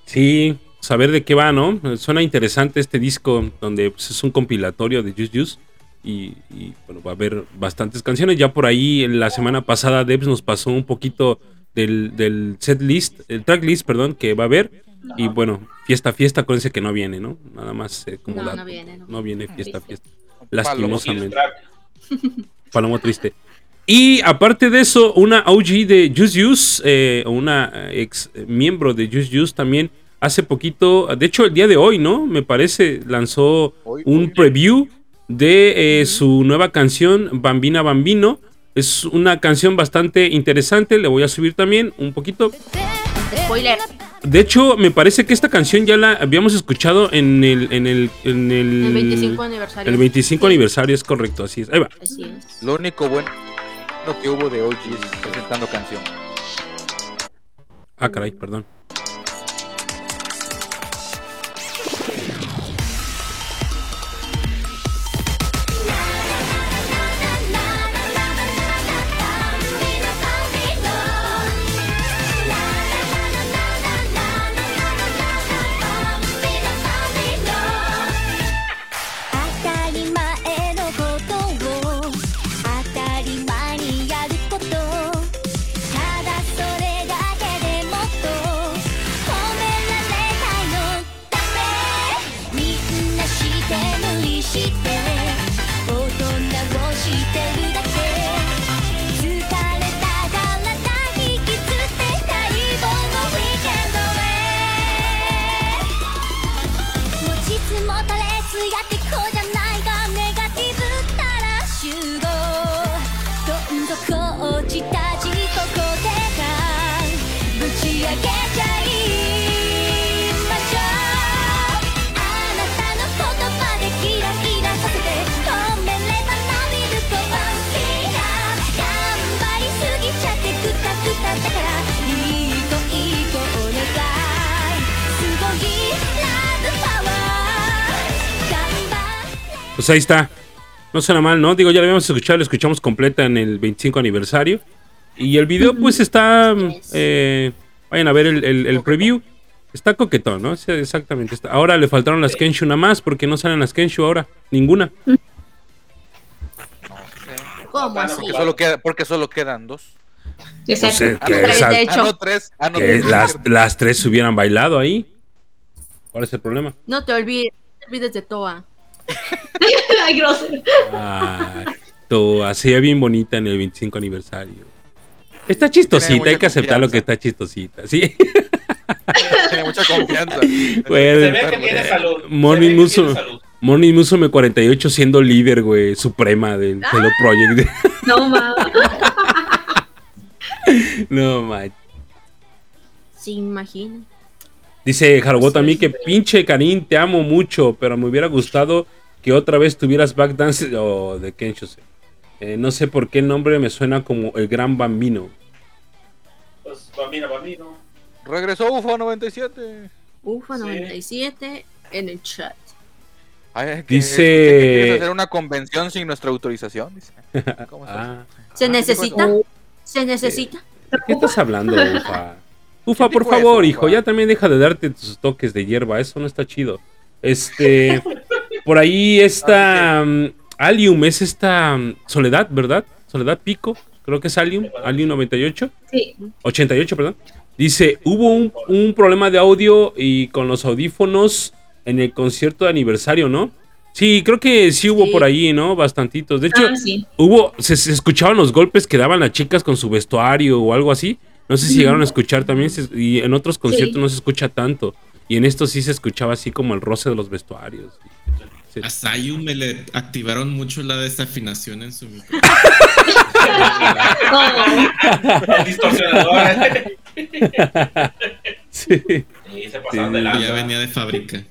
Sí, saber de qué va, ¿no? Suena interesante este disco donde pues, es un compilatorio de Juice Juice. Y, y, bueno, va a haber bastantes canciones. Ya por ahí en la semana pasada Debs nos pasó un poquito del, del set list, el track list, perdón, que va a haber. Y bueno, fiesta, fiesta, acuérdense que no viene, ¿no? Nada más eh, como No, dato. no viene, no. No viene fiesta, fiesta. Lastimosamente. (laughs) Palomo triste. Y aparte de eso, una OG de Juice Juice, eh, una eh, ex miembro de Juice Juice también, hace poquito, de hecho el día de hoy, ¿no? Me parece, lanzó Hoy, un hoy. preview de eh, su nueva canción, Bambina Bambino. Es una canción bastante interesante, le voy a subir también un poquito. Spoiler. De hecho, me parece que esta canción ya la habíamos escuchado en el... En el, en el, El 25 aniversario. el 25 Sí, aniversario, es correcto, así es. Ahí va. Así es. Lo único bueno lo que hubo de OGs presentando canción. Ah, caray, perdón.「Pues ahí está. No suena mal, ¿no? Digo, ya la habíamos escuchado, la escuchamos completa en el 25 aniversario. Y el video, pues está. eh, vayan a ver el, el- el preview. Está coquetón, ¿no? Sí, exactamente. Está. Ahora le faltaron las Kenshu nada más, porque no salen las Kenshu ahora. Ninguna. ¿Cómo Bueno, así? Porque solo, queda, porque solo quedan dos. Exacto. sé, Ah, que no, Tres, de hecho. Ah, no, tres. Ah, no, que tres. las, las tres hubieran bailado ahí. ¿Cuál es el problema? No te olvides, no te olvides de Toa. Ay, grosero. Ay, tú, así bien bonita en el 25 aniversario. Está chistosita, hay que aceptar lo que está chistosita. Sí. Tiene mucha confianza. (laughs) Puede- Se ve que tiene salud. Morning salud. Morning Musume 48 siendo líder, güey, suprema del Hello Project. (laughs) No, mames. no, man. Se imagina. Dice Harbot a mí que pinche Karin, te amo mucho, pero me hubiera gustado que otra vez tuvieras backdance o de Kensho. Eh, no sé por qué el nombre me suena como el gran bambino. Pues, bambino, bambino. Regresó UFO 97. UFA Sí. 97 en el chat. Ay, que- Dice- escuché que quieres hacer una convención sin nuestra autorización. dice. (laughs) ¿Cómo estás? Ah, ¿Se Ah, necesita? ¿qué ¿Se necesita? ¿de qué estás hablando, (laughs) Ufa? Ufa, por eso, favor, hijo, Ufa? ya también deja de darte tus toques de hierba, eso no está chido. Este, (laughs) por ahí está mm, Alium, es esta mm, Soledad, ¿verdad? Soledad Pico, creo que es Alium, Alium 98, Sí. 88, perdón. Dice, hubo un, un problema de audio y con los audífonos en el concierto de aniversario, ¿no? Sí, creo que sí hubo Sí. por ahí, ¿no? Bastantitos. De hecho, Ah, sí. hubo, se, se escuchaban los golpes que daban las chicas con su vestuario o algo así. No sé si llegaron a escuchar también. se- y en otros conciertos no se escucha tanto. Y en esto sí se escuchaba así como el roce de los vestuarios. Sí. A Sayu me le activaron mucho la desafinación en su micro. El (laughs) distorsionador. (laughs) Sí. y se pasaron Sí, de Ya venía de fábrica.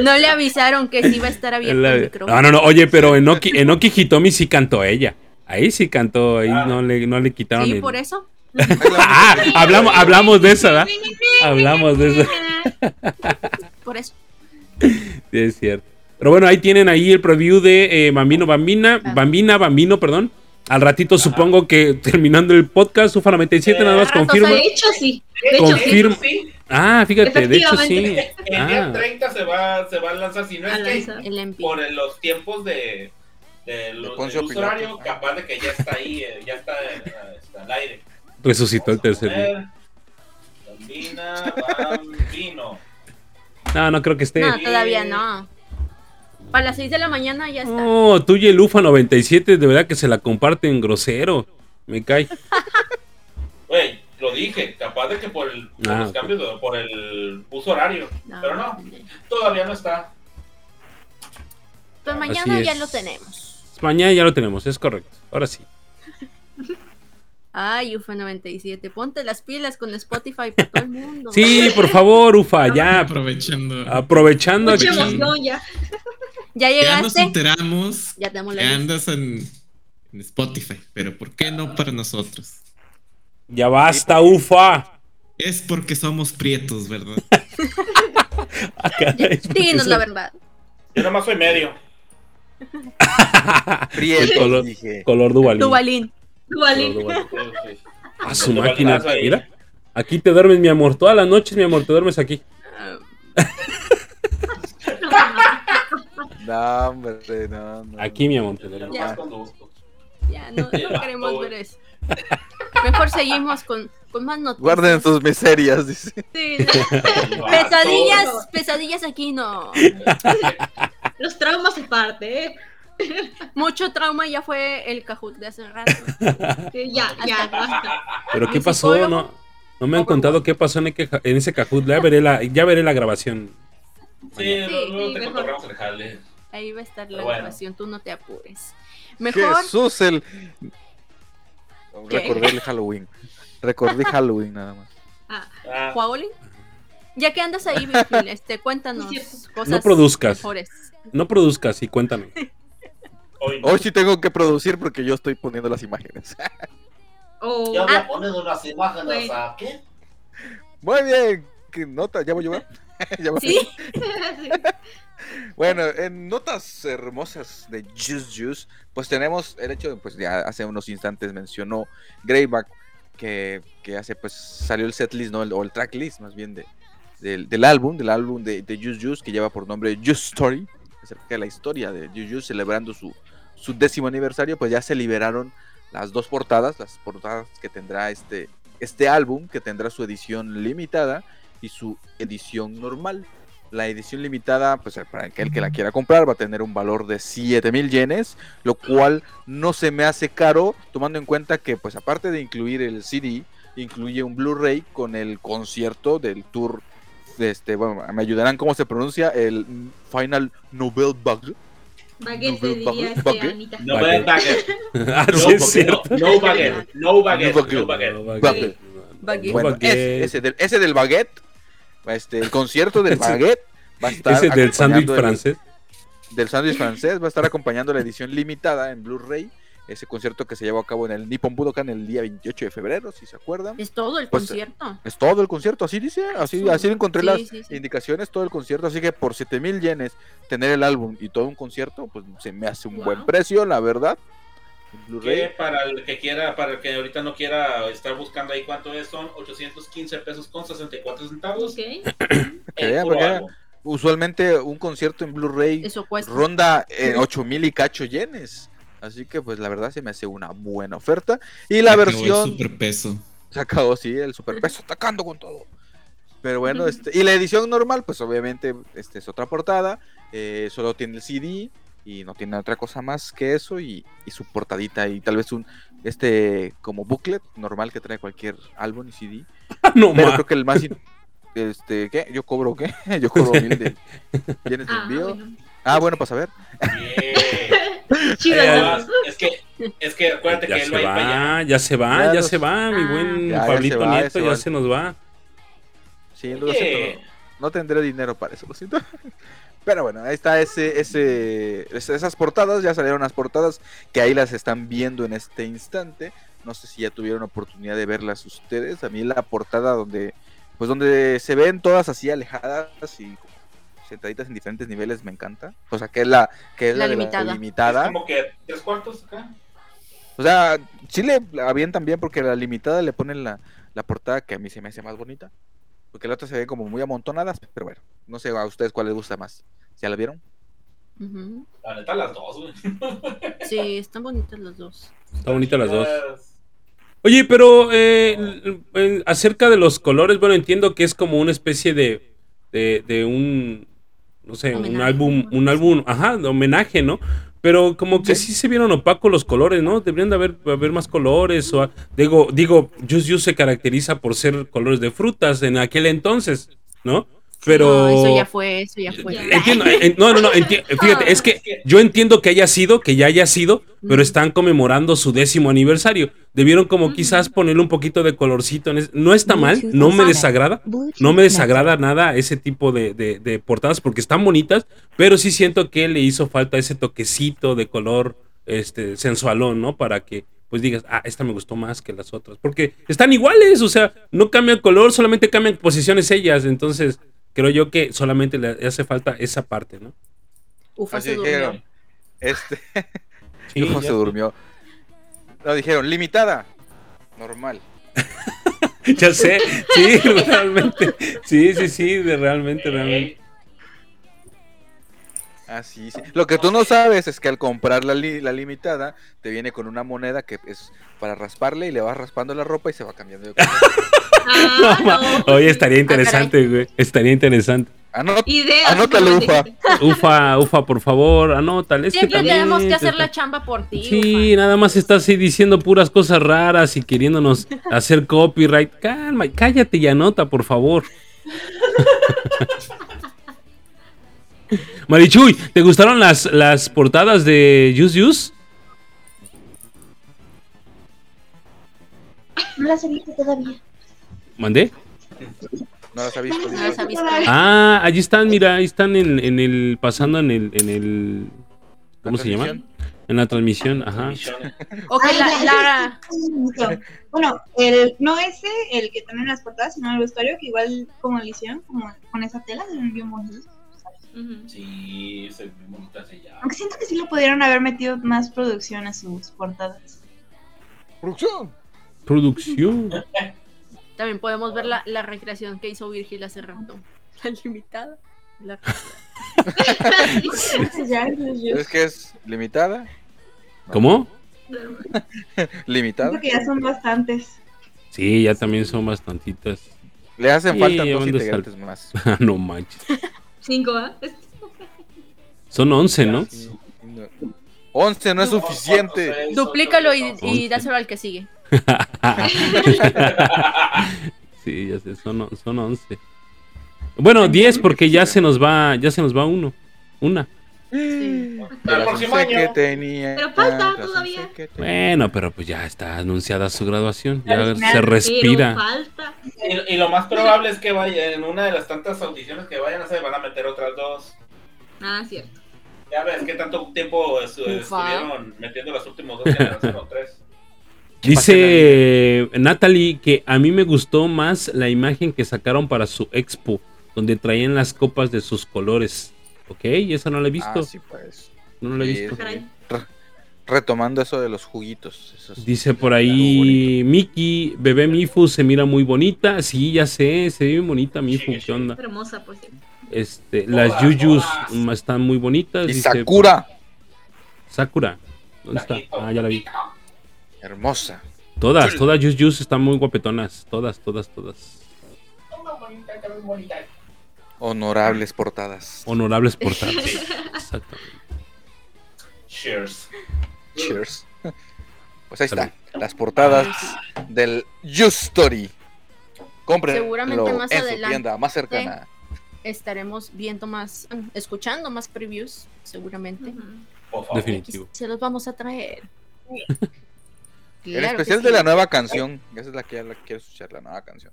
No le avisaron que sí iba a estar abierto La- el micrófono. No, no, no. Oye, pero en Oki, en Oki Hitomi sí cantó ella. Ahí sí cantó. Ahí no, le, no le quitaron Sí, el- por eso. Ah, hablamos, hablamos de eso, ¿verdad? (laughs) Hablamos de eso. Por eso. Sí, es cierto. Pero bueno, ahí tienen ahí el preview de eh, Bambino Bambina, Ah. Bambina Bambino, perdón. Al ratito supongo que (laughs) terminando el podcast, Ufa 97 nada más confirma. sale- de hecho, sí. De hecho, Confirma. Sí, Ah, fíjate, de hecho sí. Efectivamente. el día Ah, 30 se va, se va a lanzar, si no A es que. El por el- los tiempos de, de los, del horario, capaz de que ya está ahí, eh, ya está, eh, está al aire. resucitó el tercer día. Bambina, Bambino. No, no creo que esté. No, todavía no. Para las 6 de la mañana ya está. No, tú y el Ufa 97, de verdad que se la comparten grosero. Me cae. (laughs) Güey, lo dije, capaz de que por, el, por Ah, los ok. cambios, de- por el uso horario. No, Pero no, todavía no está. Pues mañana ya lo tenemos. Mañana ya lo tenemos, es correcto. Ahora sí. Ay, UFA 97. Ponte las pilas con Spotify para todo el mundo. Sí, por favor, Ufa, ya. Aprovechando. Aprovechando Mucha aquí. emoción ya. (laughs) Ya Ya nos llegaste. enteramos Ya tenemos que andas en, en Spotify, pero ¿por qué no para nosotros? Ya basta, Ufa. Es porque somos prietos, ¿verdad? (laughs) Ah, Dinos la verdad. Yo nomás soy medio. (laughs) Prietos, color, dije. color Duvalín. Dubalín. Duvalín. A su Duvalín máquina. Mira. Aquí te duermes, mi amor. Todas las noches, mi amor, te duermes aquí. Ah, No, hombre, no, no. Aquí, mi amor, te duermes. Ya. no, no (laughs) queremos ver eso. Mejor seguimos con, con más noticias. Guarden sus miserias, dice. Sí, (laughs) Va, (laughs) pesadillas, pesadillas aquí no. Los traumas aparte, ¿eh? Mucho trauma ya fue el Kahoot de hace rato. Sí, Ya, (laughs) ya, basta. Pero ¿qué pasó? No, no me han contado qué pasó en, el- en ese Kahoot. Ya veré la, ya veré la grabación. Sí, luego te el jale. Ahí va a estar la bueno. grabación, tú no te apures. Mejor, Jesús, el. ¿Qué? Recordé el Halloween. Recordé (laughs) Halloween nada más. Ah, Ah, Juaoli, ya que andas ahí, Virgil, este, cuéntanos cosas No produzcas. mejores. No produzcas y cuéntame. (laughs) hoy no. Hoy sí tengo que producir porque yo estoy poniendo las imágenes. oh, Ya voy ah, a poner unas imágenes Bueno. aquí. Muy bien. ¿Qué nota? ¿Ya voy a llevar? (laughs) ¿Ya voy? Sí, sí. (laughs) Bueno, en notas hermosas de Juice Juice, pues tenemos el hecho de, pues ya hace unos instantes mencionó Greyback, que, que hace, pues salió el setlist, ¿no? El- o el tracklist más bien de, del, del álbum, del álbum de, de Juice Juice, que lleva por nombre Juice Story, acerca de la historia de Juice celebrando su, su décimo aniversario, pues ya se liberaron las dos portadas, las portadas que tendrá este, este álbum, que tendrá su edición limitada y su edición normal. La edición limitada, pues para aquel que la quiera comprar, va a tener un valor de 7000 yenes, lo cual no se me hace caro, tomando en cuenta que, pues aparte de incluir el CD, incluye un Blu-ray con el concierto del tour. Este, bueno, me ayudarán cómo se pronuncia el Final Nobel Bug. Baguette. Anita. No Baguette. (laughs) baguette. No baguette. No. No. Bueno, ese, ese del, ese del baguette, este, el concierto del (laughs) baguette va a estar Ese del sándwich el- francés. del sándwich francés va a estar acompañando la edición limitada en Blu-ray. Ese concierto que se llevó a cabo en el Nippon Budokan el día 28 de febrero, si se acuerdan. es todo el Pues, concierto. Es todo el concierto, así dice, así, Sí. así encontré Sí, las sí, sí. indicaciones, todo el concierto, así que por 7000 yenes tener el álbum y todo un concierto, pues se me hace un buen precio, la verdad. Que para el que quiera, para el que ahorita no quiera estar buscando ahí cuánto es, son 815 pesos con 64 centavos. Ok. (coughs) el vean, puro para que álbum. Usualmente un concierto en Blu-ray ronda en (laughs) 8000 y cacho yenes. Así que pues la verdad se me hace una buena oferta. Y la Se acabó el versión superpeso. se acabó, sí, el superpeso atacando con todo. Pero bueno, este, y la edición normal, pues obviamente este es otra portada, eh, solo tiene el CD y no tiene otra cosa más que eso y, y su portadita y tal vez un este como booklet normal que trae cualquier álbum y CD. (laughs) no Pero creo que el más in- este, ¿qué? Yo cobro qué? (laughs) Yo cobro mil de bienes de Ah, envío. bueno. Ah, bueno, para saber. Bien. Chido, ¿no? Además, es que, es que acuérdate Ya que él se va para allá. ya se va, Ya ya los- se va, mi Ah. buen Ya, ya Pablito va, Nieto, se ya se nos va. Sí, lo siento, no, no tendré dinero para eso, lo siento. (laughs) Pero bueno, ahí está ese, ese, es- esas portadas, ya salieron las portadas que ahí las están viendo en este instante. No sé si ya tuvieron oportunidad de verlas ustedes. A mí la portada donde, pues donde se ven todas así alejadas y sentaditas en diferentes niveles me encanta. O sea, que es la, que es La la, de limitada. la Es limitada. como que tres cuartos acá. O sea, sí le avientan bien porque la limitada le ponen la, la portada que a mí se me hace más bonita. Porque la otra se ve como muy amontonadas, pero bueno, no sé a ustedes cuál les gusta más. ¿Ya la vieron? Ujú. La neta, las dos, güey. (laughs) Sí, están bonitas las dos. Está bonita las dos. Oye, pero eh, l- acerca de los colores, bueno, entiendo que es como una especie de, de, de un, no sé, un álbum, un álbum, ajá, de homenaje, ¿no? Pero como que sí, se vieron opacos los colores, ¿no? Deberían de haber, haber más colores. O, digo, digo, Just You se caracteriza por ser colores de frutas en aquel entonces, ¿no? Pero... No, eso ya fue, eso ya fue. Entiendo, en- no, no, no, enti- (laughs) fíjate, es que yo entiendo que haya sido, que ya haya sido, pero están conmemorando su décimo aniversario. Debieron como quizás ponerle un poquito de colorcito. en es- no está mal, no me desagrada, no me desagrada nada ese tipo de, de- de portadas porque están bonitas, pero sí siento que le hizo falta ese toquecito de color este, sensualón, ¿no? Para que pues digas, ah, esta me gustó más que las otras. Porque están iguales, o sea, no cambian color, solamente cambian posiciones ellas. Entonces, creo yo que solamente le hace falta esa parte, ¿no? Ufa, Así se durmió. dijeron. Este, (laughs) Sí, Ufo se durmió. No, dijeron, limitada. Normal. (laughs) Ya sé, sí, realmente. Sí, sí, sí, de realmente, realmente. Así, sí. Lo que tú no sabes es que al comprar la, li- la limitada, te viene con una moneda que es para rasparle y le vas raspando la ropa y se va cambiando de color. (laughs) Ah, No, ma- no. Oye, estaría interesante, güey. Estaría interesante. Anot- Ideas. Anótalo, Ufa. (laughs) Ufa, Ufa, por favor, anótale. Es que Siempre también tenemos que hacer está- la chamba por ti. Sí, Ufa. nada más estás así diciendo puras cosas raras y queriéndonos hacer copyright. Calma, cállate y anota, por favor. (laughs) Marichuy, ¿te gustaron las, las portadas de Use Use? No las he visto todavía. ¿Mandé? No las ha visto. No las ha visto. Ah, allí están, mira, ahí están en, en el, pasando en el, en el, ¿cómo ¿La se llama? En la transmisión, ajá. Ok, la, ya. Bueno, el, no ese, el que también en las portadas, sino el vestuario, que igual como lo hicieron, como con esa tela, se ven bien bonitos. Sí, se ve muy bonita así ya. Aunque siento que sí le pudieron haber metido más producción a sus portadas. ¡Producción! Producción. (laughs) También podemos ver la, la recreación que hizo Virgil hace rato. (laughs) La limitada. La- (laughs) ¿Es que es limitada? (laughs) ¿Cómo? ¿Limitada? siento que ya son bastantes. Sí, ya también son bastantitas. Le hacen Sí, falta dos integrantes más. no manches. Cinco, ¿ah? Son 11, ¿no? Sí, no. 11 no es suficiente. Duplícalo y, y Once. dáselo al que sigue. (laughs) sí, ya sé, son, son 11. Bueno, 10 porque ya se nos va, ya se nos va uno. Una. Sí. Para el Las próximo 11 que año. tenía. Pero falta todavía. 11 que tenía. Bueno, pero pues ya está anunciada su graduación. Ya se respira. falta. Y, y lo más probable es que vaya en una de las tantas audiciones que vayan a hacer, van a meter otras dos. Ah, cierto. Ya ves qué tanto tiempo estuvieron metiendo las últimas dos generaciones o tres. Dice Natalie que a mí me gustó más la imagen que sacaron para su expo, donde traían las copas de sus colores. Ok, esa no la he visto. Ah, sí, pues. No la he visto. Retomando eso de los juguitos. esos- Dice por ahí Miki, bebé Mifu se mira muy bonita. Sí, ya sé, se ve bien bonita Mifu, Sí. ¿qué onda? Hermosa, por cierto. Este, las Yuyus están muy bonitas. Y dice Sakura. Sakura. ¿Dónde está? Ah, ya la vi. Hermosa. Todas, todas Just Juice están muy guapetonas. Todas, todas, todas. Honorables portadas. Honorables portadas. (laughs) Exactamente. Cheers. Cheers. Pues ahí están. Las portadas del Just Story. Compren Seguramente más en su adelante. tienda más cercana. Estaremos viendo más, escuchando más previews, seguramente. Por favor. Definitivo. se los vamos a traer. (laughs) En Claro que especial sí, de la nueva canción. Esa es la que ya la quiero escuchar, la nueva canción.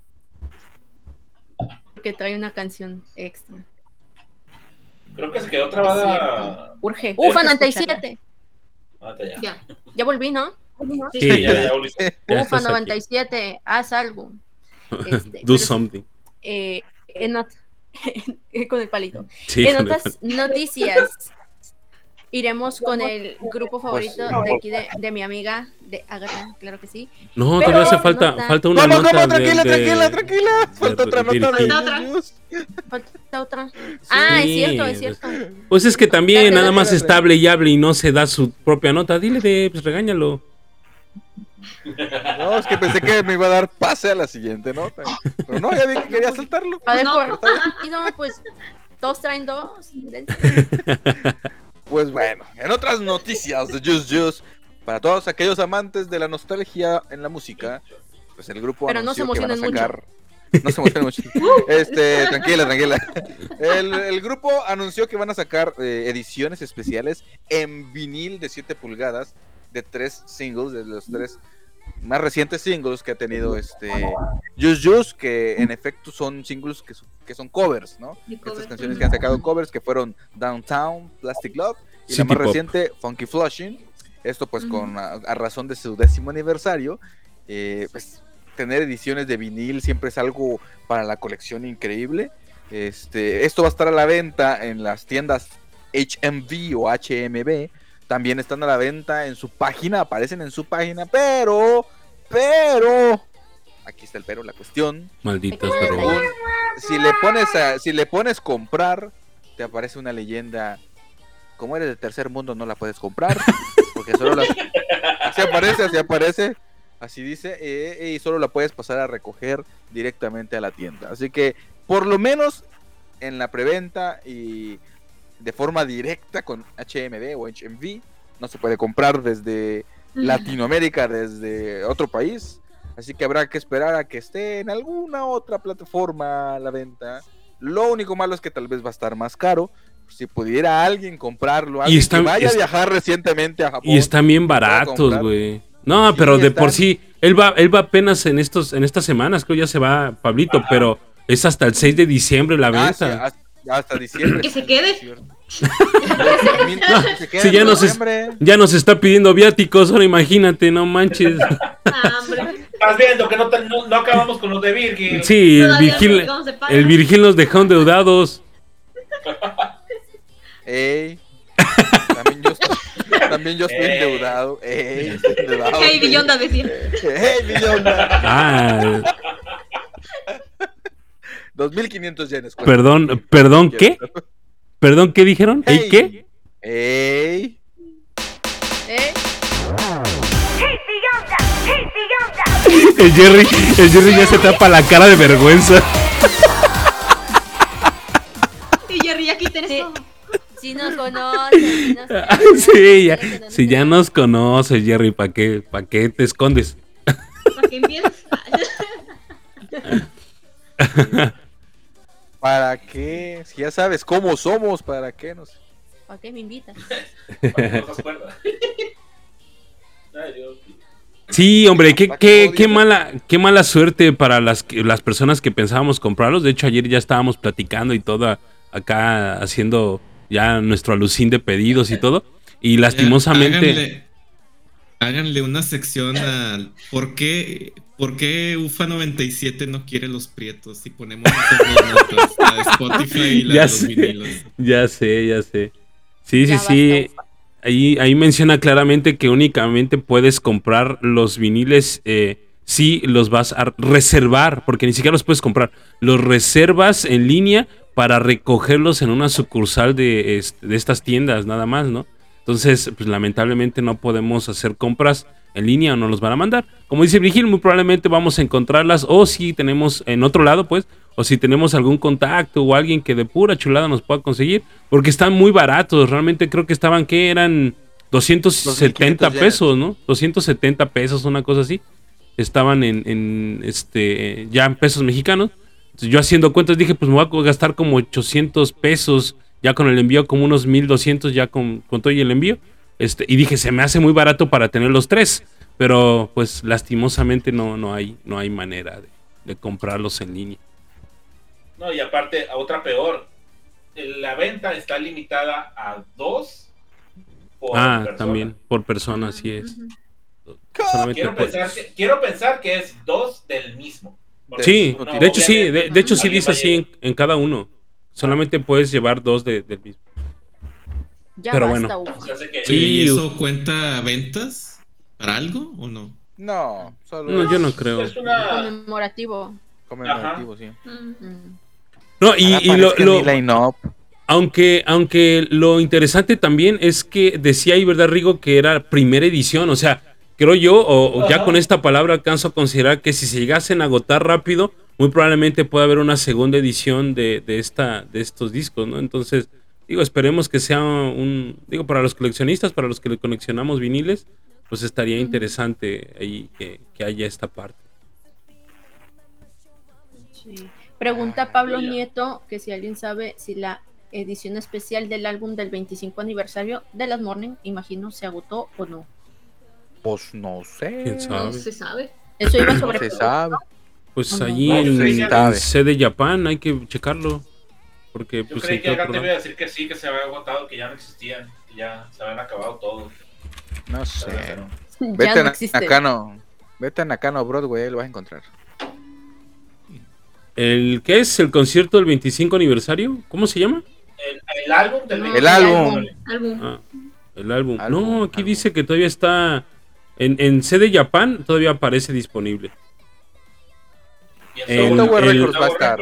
Que trae una canción extra. Creo que se quedó trabada. Urge. Urge Ufa escucharla. 97. Ah, ya. Ya. Ya volví, ¿no? Sí, Sí, ya, ya, ya (laughs) Ufa estás aquí. 97. Haz algo. (laughs) Este, Do something. Eh, en not- (laughs) con el palito. Sí, en el- otras noticias, iremos con el grupo favorito Pues, de aquí de, de mi amiga, de Agatha, claro que sí. No, Pero todavía hace falta, nota- falta una ¿Cómo, nota cómo? de- Tranquila, de- tranquila, tranquila. Falta de- otra nota de. Falta otra. Falta otra. Ah, es cierto, es cierto. Pues es que también Dale, nada más dale. hable y hable y no se da su propia nota. Dile de, pues regáñalo. No, es que pensé que me iba a dar pase a la siguiente nota. Pero no, ya vi que quería saltarlo. A ver, y (laughs) no, pues todos traen dos. (laughs) Pues bueno, en otras noticias de Just Just, para todos aquellos amantes de la nostalgia en la música, pues el grupo Pero no se anunció que van a sacar. No se emocionen mucho. (laughs) Este, tranquila, tranquila. El, el grupo anunció que van a sacar eh, ediciones especiales en vinil de 7 pulgadas de tres singles, de los tres más recientes singles que ha tenido este Just Just, que en efecto son singles que, son- que son covers, ¿no? Estas canciones que han sacado covers que fueron Downtown, Plastic Love y la City más Pop. reciente, Funky Flushing. Esto pues con a, a razón de su décimo aniversario. eh, pues tener ediciones de vinil siempre es algo para la colección increíble. Este, esto va a estar a la venta en las tiendas HMV o HMB. También están a la venta en su página, aparecen en su página, pero, pero, aquí está el pero, la cuestión, según- si le pones a, si le pones comprar, te aparece una leyenda. Como eres de tercer mundo, no la puedes comprar. Porque solo la. Así aparece, así aparece. Así dice. eh, y solo la puedes pasar a recoger directamente a la tienda. Así que, por lo menos en la preventa y de forma directa con HMD o HMV, no se puede comprar desde Latinoamérica, desde otro país. Así que habrá que esperar a que esté en alguna otra plataforma a la venta. Lo único malo es que tal vez va a estar más caro. Si pudiera alguien comprarlo, alguien están- que vaya a viajar recientemente a Japón. Y están bien baratos, güey. No, Sí, pero de están- por sí, él va, él va apenas en estos, en estas semanas, creo ya se va Pablito, pero es hasta el 6 de diciembre la Ah, sí, venta. hasta, hasta diciembre. Que se quede. Sí, ya nos es-. Ya nos está pidiendo viáticos, ahora imagínate, no manches. (laughs) Ah. Estás viendo que no, te- no, no acabamos con los de Virgil. Sí, el Virgil, el Virgil nos dejó endeudados. Ey. También yo estoy, también yo estoy Ey. endeudado. Ey, endeudado. Hey, Billonda decía. Hey, Billonda. Ah, 2500 yenes. perdón, perdón, ¿qué? Perdón, ¿qué dijeron? ¿Ey, Hey. qué? Ey. ¿Eh? El Jerry, el Jerry ya se tapa la cara de vergüenza. Y Jerry, ya (laughs) quiten Sí. Si nos conocen, si nos conocen, Sí, ya, si ya nos conoces, Jerry, ¿para qué, pa' qué te escondes? Para que empieces. (laughs) (laughs) ¿Para qué? Si ya sabes cómo somos, ¿para qué? No sé. ¿Para qué me invitas? (laughs) Para que no te acuerdas. (laughs) Ay, Dios. Sí, hombre, qué, ¿Para qué qué, mala, qué mala suerte para las, que- las personas que pensábamos comprarlos. De hecho, ayer ya estábamos platicando y todo acá haciendo ya nuestro alucín de pedidos y todo. Y lastimosamente... Háganle, una sección al por qué, por qué UFA 97 no quiere los prietos y ponemos notas, (laughs) la de Spotify y la Ya de los sé. vinilos. Ya sé, ya sé. Sí, Ya sí, sí. Ahí, ahí menciona claramente que únicamente puedes comprar los viniles eh, si los vas a reservar, porque ni siquiera los puedes comprar. Los reservas en línea para recogerlos en una sucursal de, este- de estas tiendas, nada más, ¿no? Entonces, pues lamentablemente no podemos hacer compras en línea o no los van a mandar. Como dice Virgil, muy probablemente vamos a encontrarlas o si tenemos en otro lado, pues, o si tenemos algún contacto o alguien que de pura chulada nos pueda conseguir, porque están muy baratos. Realmente creo que estaban, que eran 270 2.500 pesos, ¿no? 270 pesos, una cosa así. Estaban en, en, este ya en pesos mexicanos. Entonces, yo haciendo cuentas dije, pues me voy a gastar como 800 pesos ya con el envío, como unos 1200 ya con, con todo y el envío. Este, y dije, se me hace muy barato para tener los tres. Pero pues lastimosamente no, no, hay, no hay manera de, de comprarlos en línea. No, y aparte, a otra peor, la venta está limitada a dos por ah, persona. también, por persona, así es. Quiero pensar, que, quiero pensar que es dos del mismo. Sí, no, de hecho sí, de, hecho sí dice así en cada uno. Solamente puedes llevar dos de- del mismo. Ya Pero basta, bueno. ¿Y eso cuenta ventas para algo o no? No, solo No, yo no creo. Es una... Conmemorativo. conmemorativo, sí. Mm. No, y, y lo, lo- aunque, aunque lo interesante también es que decía ahí, ¿verdad, Rigo? Que era primera edición. O sea, creo yo, o, o ya con esta palabra alcanzo a considerar que si se llegasen a agotar rápido, muy probablemente pueda haber una segunda edición de, de esta, de estos discos, ¿no? Entonces, digo, esperemos que sea un. Digo, para los coleccionistas, para los que le coleccionamos viniles, pues estaría interesante ahí que, que haya esta parte. Sí. Pregunta Pablo. Nieto que si alguien sabe si la edición especial del álbum del 25 aniversario de las Morning, imagino, se agotó o no. Pues no sé. ¿Quién sabe? No se sabe. Eso iba No sobre se sabe. Pues allí No, yo en, en sede Japan hay que checarlo. Porque Yo pues creí que acá otro te iba a decir que sí, que se había agotado, que ya no existían, que ya se habían acabado todos. No sé. Pero- Vete no a. Nakano. Vete a Nakano Broadway, lo vas a encontrar. ¿El qué es? ¿El concierto del 25 aniversario? ¿Cómo se llama? El, el álbum del No, 25 El álbum. Álbum. Ah, el álbum. Álbum, no, aquí álbum. dice que todavía está en, en sede Japan, todavía aparece disponible. En El- va a estar.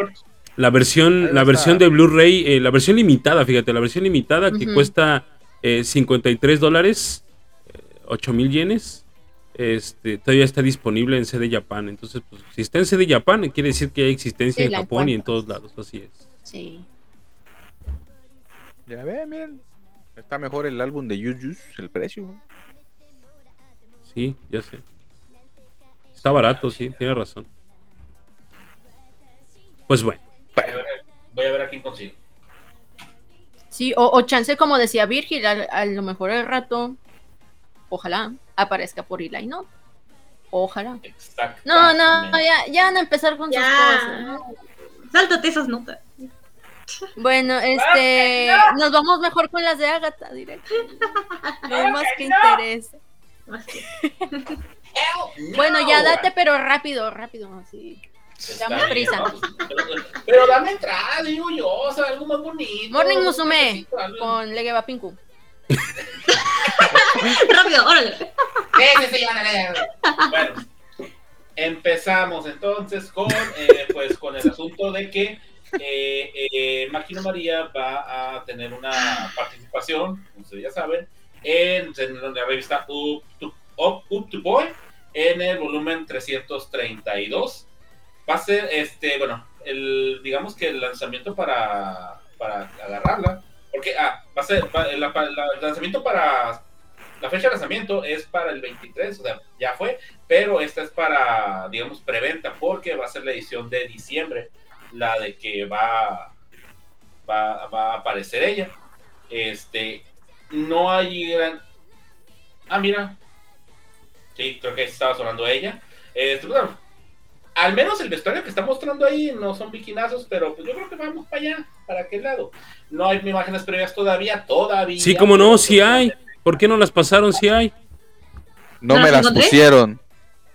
La versión, la versión de Blu-ray, eh, la versión limitada, fíjate, la versión limitada que cuesta eh, 53 dólares, 8 mil yenes, este, todavía está disponible en CD Japan. Entonces, pues, si está en CD Japan, quiere decir que hay existencia Sí, en Japón y en todos lados, así es. Sí. Ya ven, miren. Está mejor el álbum de Yuyus, el precio. Sí, ya sé. Está barato, sí, tiene razón. Pues bueno. voy, a ver, voy a ver a quién consigo. Sí, o, o chance, como decía Virgil, a, a lo mejor el rato, ojalá aparezca por Eli, ¿no? Ojalá. Exacto. No, no, ya, ya van a empezar con sus cosas. ¿no? Sáltate esas notas. Bueno, este, nos vamos mejor con las de Agatha, directo. (laughs) No hay más que interés. Más que- (laughs) Bueno, ya date, pero rápido, rápido, así. Dame bien, prisa. ¿no? Pero, pero dame entrada, digo yo, o sea, algo más bonito. Morning Musume con Legeba Pinku. (laughs) Rápido, órale. Sí, sí. Bueno, empezamos entonces con, eh, pues, con el asunto de que eh, eh, Máquina María va a tener una participación, como ustedes ya saben, en, en la revista Up to, Up- Up to Boy, en el volumen 332. Va a ser, este, bueno, el, digamos que el lanzamiento para, para agarrarla, porque, ah, va a ser, va- la- la- el lanzamiento para la fecha de lanzamiento es para el 23, o sea, ya fue, pero esta es para, digamos, preventa, porque va a ser la edición de diciembre, la de que va, va, va a aparecer ella. Este, no hay gran... Ah, mira. Sí, creo que estaba sonando ella. Este, bueno, al menos el vestuario que está mostrando ahí no son biquinazos, pero pues yo creo que vamos para allá, para aquel lado. No hay imágenes previas todavía, todavía. Sí, como no, sí hay. ¿Por qué no las pasaron? Sí hay. No ¿No me las las encontré? pusieron.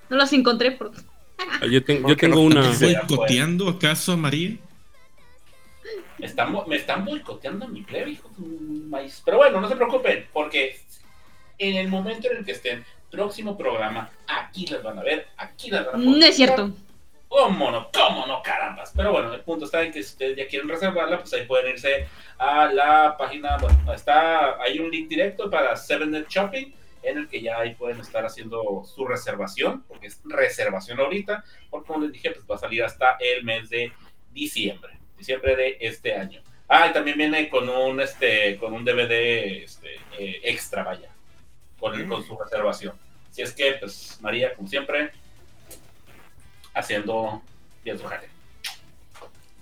No las encontré por... Ah, Yo, ten- yo ¿Por qué tengo no? una. Sí. ¿Boicoteando acaso a María? Me están, me están boicoteando mi plebe, hijo de un maíz. Pero bueno, no se preocupen, porque en el momento en el que estén, próximo programa, aquí las van a ver, aquí las van a No es cierto. ¿Cómo no? ¿Cómo no, carambas? Pero bueno, el punto está en que si ustedes ya quieren reservarla, pues ahí pueden irse a la página. Bueno, está, hay un link directo para 7net Shopping en el que ya ahí pueden estar haciendo su reservación, porque es reservación ahorita, porque como les dije, pues va a salir hasta el mes de diciembre, diciembre de este año. Ah, y también viene con un este con un DVD este, eh, extra, vaya, con, el- con su reservación. Si es que, pues, María, como siempre, haciendo bien su jale.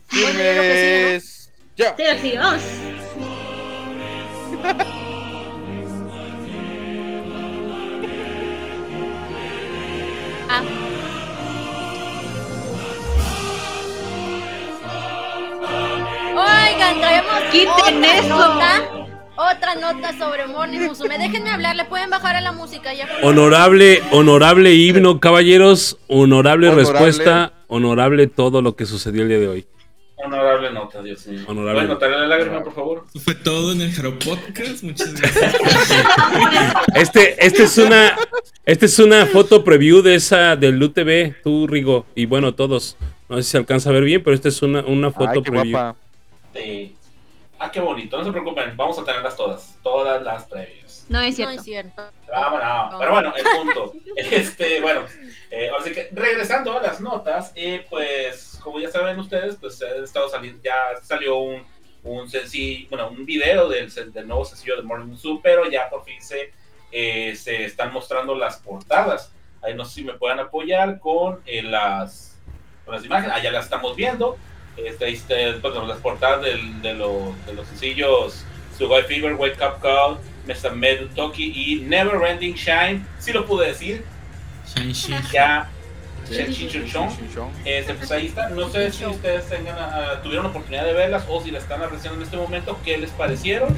Firmes. Ya. Sí, vamos. (laughs) Ah, Oigan, traemos Quiten eso. nota, otra nota sobre Morning Musume. Déjenme hablar, le pueden bajar a la música ya. Honorable, honorable himno, caballeros. Honorable, Honorable. respuesta. Honorable todo lo que sucedió el día de hoy. Honorable nota, Dios mío. Honorable. ¿Pueden notarle la lágrima, por favor? Fue todo en el Jaro Podcast. Muchas (laughs) gracias. Este, este es una, este es una foto preview de esa del UTV, tú, Rigo, y bueno, todos. No sé si se alcanza a ver bien, pero esta es una, una foto Ay, qué preview. guapa. Sí. Ah, qué bonito, no se preocupen, vamos a tenerlas todas, todas las previas. No es No cierto. es cierto. Vamos, no. Pero bueno, el punto. (laughs) este, bueno, eh, ahora sí que regresando a las notas, eh, pues, como ya saben ustedes, pues ha estado saliendo, ya salió un, un sencillo, bueno, un video del, del nuevo sencillo de Morning Musume, pero ya por fin se, eh, se están mostrando las portadas. Ahí no sé si me puedan apoyar con eh, las, con las imágenes. Allá las estamos viendo. Este, este, bueno, las portadas del- de, lo- de los sencillos Sugoi Fever, Wake Up Call, Mesamedu Toki y Never Ending Shine. Sí lo pude decir, Shine, ya. Este, pues ahí está. No sé si ustedes tengan, ah, tuvieron oportunidad de verlas o si las están apreciando en este momento, qué les parecieron.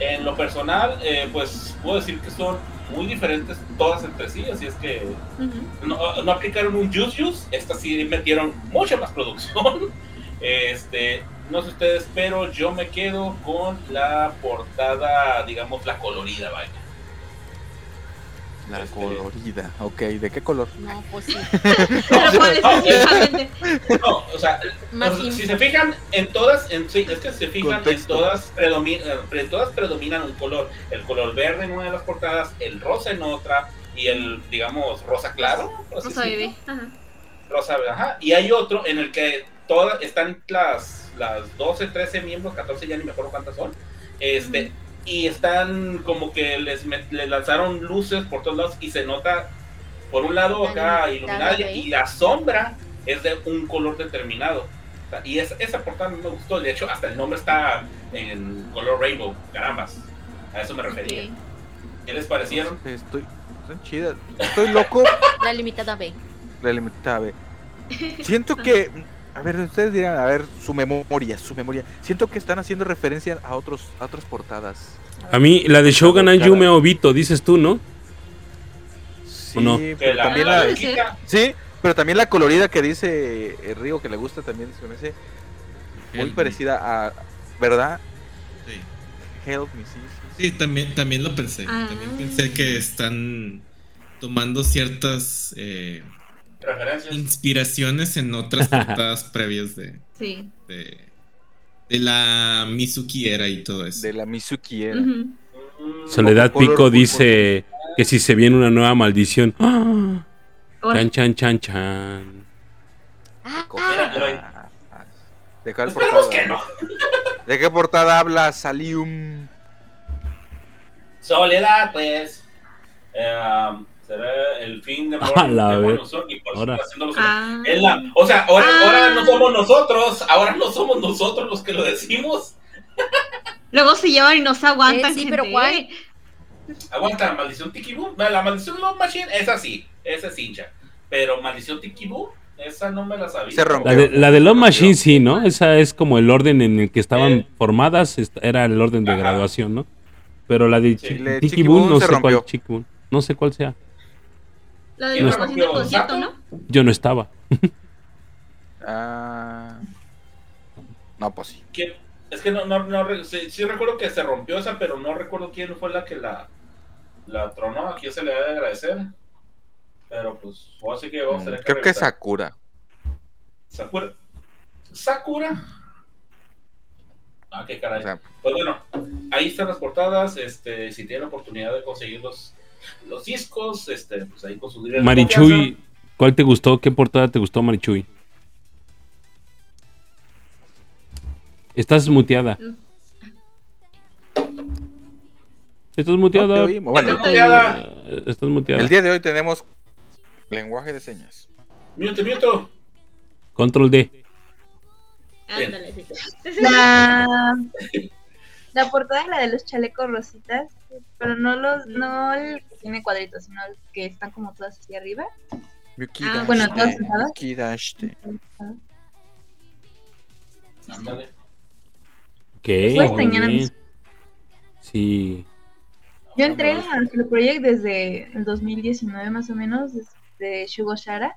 En lo personal, eh, pues puedo decir que son muy diferentes todas entre sí, así es que Ujú. no, no aplicaron un Juice Juice, estas sí metieron mucha más producción. Este, no sé ustedes, pero yo me quedo con la portada, digamos, la colorida, vaya. La Este- colorida. Ok, ¿de qué color? No, pues sí. (laughs) Pero cuál específicamente. No, o sea, Más o sea, si simple. se fijan en todas, en, sí, es que si se fijan en todas, predomi- eh, pre- todas predominan un color. El color verde en una de las portadas, el rosa en otra y el, digamos, rosa claro. Rosa bebé. Ajá. Rosa, ajá. Y hay otro en el que todas están las, las 12, 13 miembros, 14, ya ni me acuerdo cuántas son. Este, y están como que les, met- les lanzaron luces por todos lados y se nota por un lado La acá iluminada y la sombra es de un color determinado. Y esa, esa portada me gustó, de hecho hasta el nombre está en color rainbow, carambas. A eso me refería. Ok. ¿Qué les parecieron? Estoy. Están chidas. Estoy loco. (laughs) La limitada B. La limitada B. (laughs) Siento que. A ver, ustedes dirán, a ver, su memoria, su memoria. Siento que están haciendo referencia a otros, a otras portadas. A mí, la de Shogun Ayume Obito, dices tú, ¿no? Sí, ¿O no? Pero la, también la sí, pero también la colorida que dice el Río que le gusta también se me hace muy Help me. parecida a, ¿verdad? Sí. Help me, sí, sí, Sí, también, también lo pensé. Ah. También pensé que están tomando ciertas eh, referencias. inspiraciones en otras (laughs) portadas previas de, Sí. de, de la Mizuki era y todo eso. De la Mizuki era. Mm, Soledad Pico dice que si se viene una nueva maldición. ¡Ah! Chan, chan, chan, chan. Ah, ¿De cuál Esperemos portada? que no. ¿De qué portada habla Salium? Soledad, pues. eh, será el fin de (laughs) la. Morning y por Ahora. ah, Es la- o sea, ahora, Ah. ahora no somos nosotros, ahora no somos nosotros los que lo decimos. (laughs) Luego se llevan y no se aguantan. Eh, sí, gente, pero. ¿eh? Aguanta, la maldición Tiki Boom. La maldición Love Machine, esa sí, esa es hincha. Pero maldición Tiki Boom, esa no me la sabía. Se rompió. La de, la de Love Machine, sí, ¿no? Esa es como el orden en el que estaban Eh. formadas, era el orden de Ajá. graduación, ¿no? Pero la de Sí. Tiki Boom, no sé cuál rompió. Chicky Boom. No sé cuál sea. La de ¿Quién la la grabación del concierto, ¿Sato? ¿no? Yo no estaba. (laughs) Ah. No, pues sí. Es que no, no, no sí, sí recuerdo que se rompió esa, pero no recuerdo quién fue la que la, la tronó. Aquí se le debe agradecer. Pero pues, o así que vamos a tener Mm, Creo que. Sakura. Sakura. Sakura. Ah, qué caray. O sea, Pues bueno, ahí están las portadas. Este, si tienen la oportunidad de conseguir los, discos, este, pues ahí con de Marichuy. ¿cuál te gustó? ¿Qué portada te gustó, Marichuy? Estás muteada. Estás no muteada. Bueno, Estás muteada. Eh, Estás muteada. el día de hoy tenemos lenguaje de señas. Miento, miento. Control D. Ándale, sí. La, (laughs) (laughs) la portada es la de los chalecos rositas, pero no los, no el tiene cuadritos, sino que están como todas hacia arriba. Ah, bueno, todas sentadas. Yuki Dashite. Ándale. Ok. Pues. Sí. Yo entré a Hello Project desde el 2019 más o menos, desde Shugo Shara.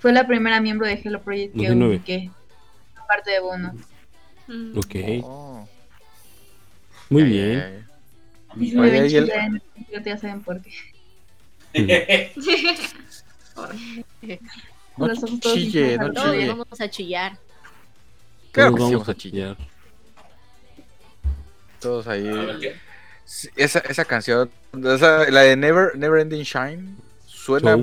Fue la primera miembro de Hello Project que 2009. ubiqué, aparte de Bono. Mm. Ok. Oh. Muy Ay, bien. ay, ay. Y se me Oye, ven y el- chida en- ya saben por qué. (laughs) No chille, no Todos chille. vamos a chillar. Claro Todos que sí, vamos a chillar. Todos ahí. Esa, esa canción, esa- la de Never, Never Ending Shine, suena.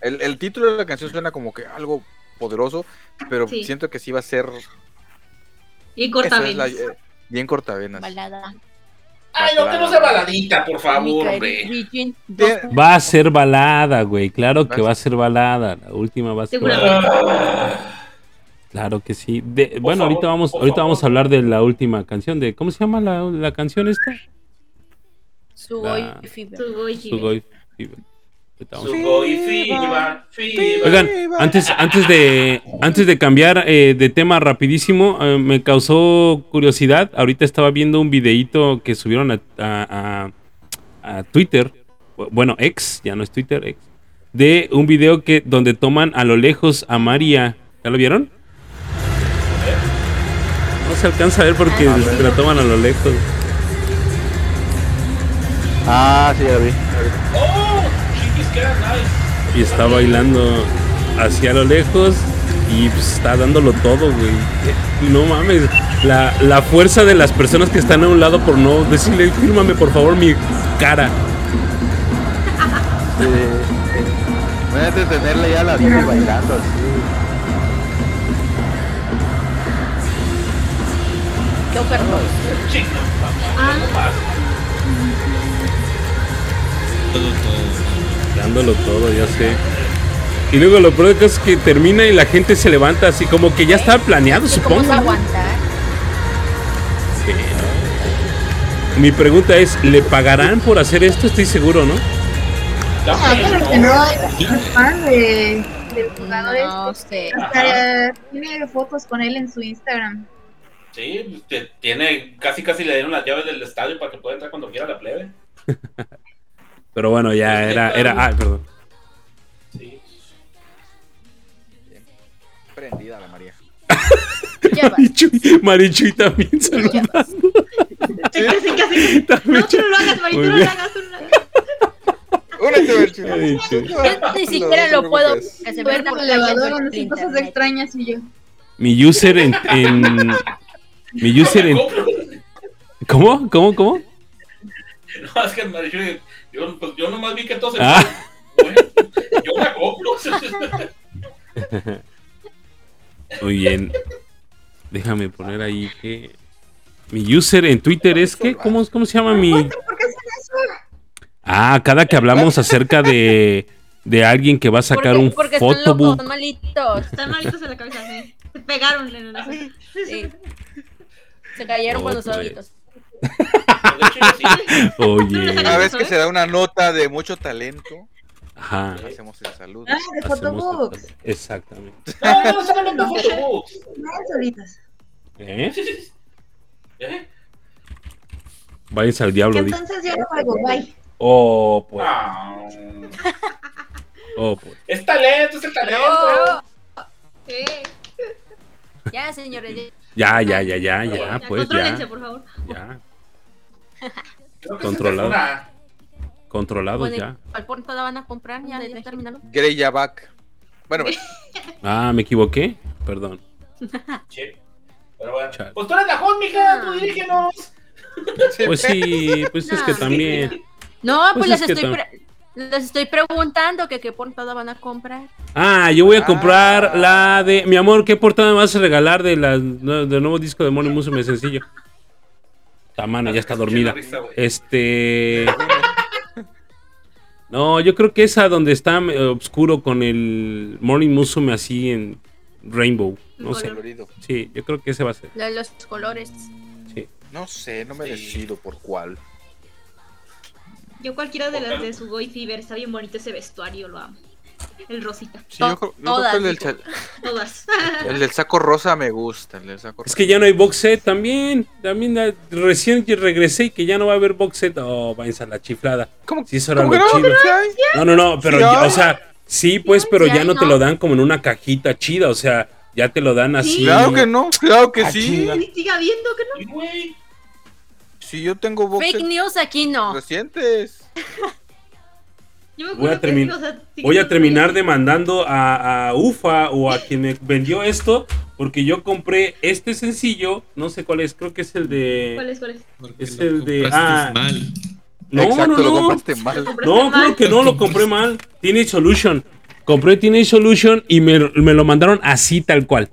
El, el título de la canción suena como que algo poderoso, pero Sí. siento que sí va a ser. Y esa corta es la- eh, bien cortavenas. Balada. Ay, no, que no sea baladita, por favor, hombre. Va a ser balada, güey. Claro que va a ser balada. La última va a ser balada. Ah, Claro que sí. De- bueno, favor, ahorita vamos, por ahorita favor. vamos a hablar de la última canción de ¿cómo se llama la, la canción esta? Sugoi Fever. Sugoi Hime. Sugoi Fever. Fiba, Fiba. Oigan, antes, antes de antes de cambiar eh, de tema rapidísimo, eh, me causó curiosidad. Ahorita estaba viendo un videíto que subieron a, a- a- a Twitter, bueno, ex, ya no es Twitter, ex, de un video que donde toman a lo lejos a María. ¿Ya lo vieron? No se alcanza a ver porque Ah, sí. la toman a lo lejos. Ah, sí, ya vi. Oh. Y está bailando hacia lo lejos y pues, está dándolo todo, güey. No mames. La, la fuerza de las personas que están a un lado por no decirle, fírmame por favor mi cara. Sí. Imagínate tenerle ya la tele bailando así. Qué ofertón. Chica, Ah, Todo, todo. Dándolo todo, ya sé. Y luego lo peor es que termina y la gente se levanta así como que ya estaba planeado, ¿Y ¿Cómo supongo. se ¿no? aguantar? Sí, no. Mi pregunta es, ¿le pagarán por hacer esto? Estoy seguro, ¿no? Ah, pena, pero que no es fan de, del jugador No este. sé. Hasta tiene fotos con él en su Instagram. Sí, pues, te- tiene, casi casi le dieron las llaves del estadio para que pueda entrar cuando quiera la plebe. (laughs) Pero bueno, ya era, era, ah, perdón. Sí. Prendida la María. (laughs) Marichuy, Marichuy también saludando. casi, casi. También No, tú no lo hagas, Mari, tú Muy no lo hagas, tú no lo hagas. Yo ni siquiera lo puedo que se Ver vea por el la elevador hacen cosas extrañas y yo. Mi user en, en- mi user en, (laughs) ¿cómo? ¿Cómo? ¿Cómo? No, es que Marichuy, yo, pues, yo nomás vi que se Ah. Bueno, (laughs) yo me acoplo. (laughs) Muy bien. Déjame poner ahí que mi user en Twitter es que ¿cómo, cómo se llama mi? ¿Por qué hacen eso? Ah, cada que hablamos acerca de de alguien que va a sacar Porque- un porque están locos, photobook. están malitos. Están malitos en la cabeza, sí. Se pegaron en la Sí. Se cayeron Oh, cuando pues. De hecho, yo sí. Oye, Una vez que se da una nota de mucho talento, ajá. hacemos el saludo. Ah, de photobooks. Exactamente. No, no photobooks. No, solitas. ¿Eh? ¿Eh? Váyanse al diablo. di- Entonces yo no hago, bye. Oh, pues. Ah, Oh, pues. es talento, es el talento. Bravo. Sí. Ya, señores. ya. Ya, ya, ya, ya, ya, pues contrólense, ya. por favor. Ya. Controlado. Bueno, ya. ¿Al la van a comprar? Ya, ya terminaron. Grey ya back. Bueno, (laughs) Ah, me equivoqué. Perdón. (laughs) Sí. Pero bueno. Chale. Pues tú eres la hot, mija, tú dirígenos. (laughs) Pues sí, pues es que también. No, pues, Pues les, es que estoy pre- les estoy preguntando que qué portada van a comprar. Ah, yo voy a comprar Ah. la de. Mi amor, ¿qué portada me vas a regalar de la, del nuevo disco de Money Musume sencillo? Tamana, ya está dormida. Este. No, yo creo que esa donde está eh, oscuro con el Morning Musume así en Rainbow. No sé. Sí, yo creo que ese va a ser. La de los colores. Sí. No sé, no me Sí. decido por cuál. Yo cualquiera de las de Sugoi Fever, está bien bonito ese vestuario, lo amo. El rosita, Sí, To- yo, creo- yo creo todas, que el del, dijo. cha- (laughs) todas. (laughs) el del saco rosa me gusta. El del saco Es rosa. que ya no hay box set también. También recién que regresé y que ya no va a haber box set. Oh, váyanse a la chiflada. ¿Cómo, Sí, eso era cómo lo que no? No, no, no, pero Sí ya, o sea, sí, pues, pero ya no te lo dan como en una cajita chida, o sea, ya te lo dan así. Claro que no, claro que Ah, sí. siga viendo que no. Sí, güey. Si yo tengo box Fake news aquí no. recientes. (laughs) Yo me Voy a, acuerdo que termin- sí, o sea, sí voy a no terminar demandando a, a UFA o a quien me vendió esto, porque yo compré este sencillo, no sé cuál es, creo que es el de... ¿Cuál es? ¿Cuál es? Porque Es el de- ah. mal. No, Exacto, no, lo no. compraste mal. ¿Lo compraste No, mal? creo que no, lo compré mal. Teenage Solution. Compré Teenage Solution y me, me lo mandaron así tal cual.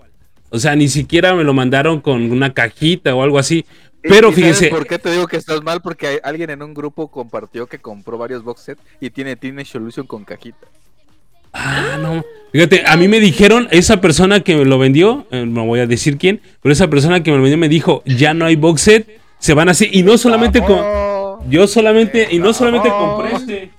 O sea, ni siquiera me lo mandaron con una cajita o algo así. Pero ¿Y sabes fíjense, ¿Por qué te digo que estás mal? Porque hay- alguien en un grupo compartió que compró varios box sets y tiene Teenage Solution con cajita. Ah, no. Fíjate, a mí me dijeron, esa persona que me lo vendió, eh, no voy a decir quién, pero esa persona que me lo vendió me dijo, ya no hay box set, se van así. Y no solamente con. Yo solamente, y no solamente compré este.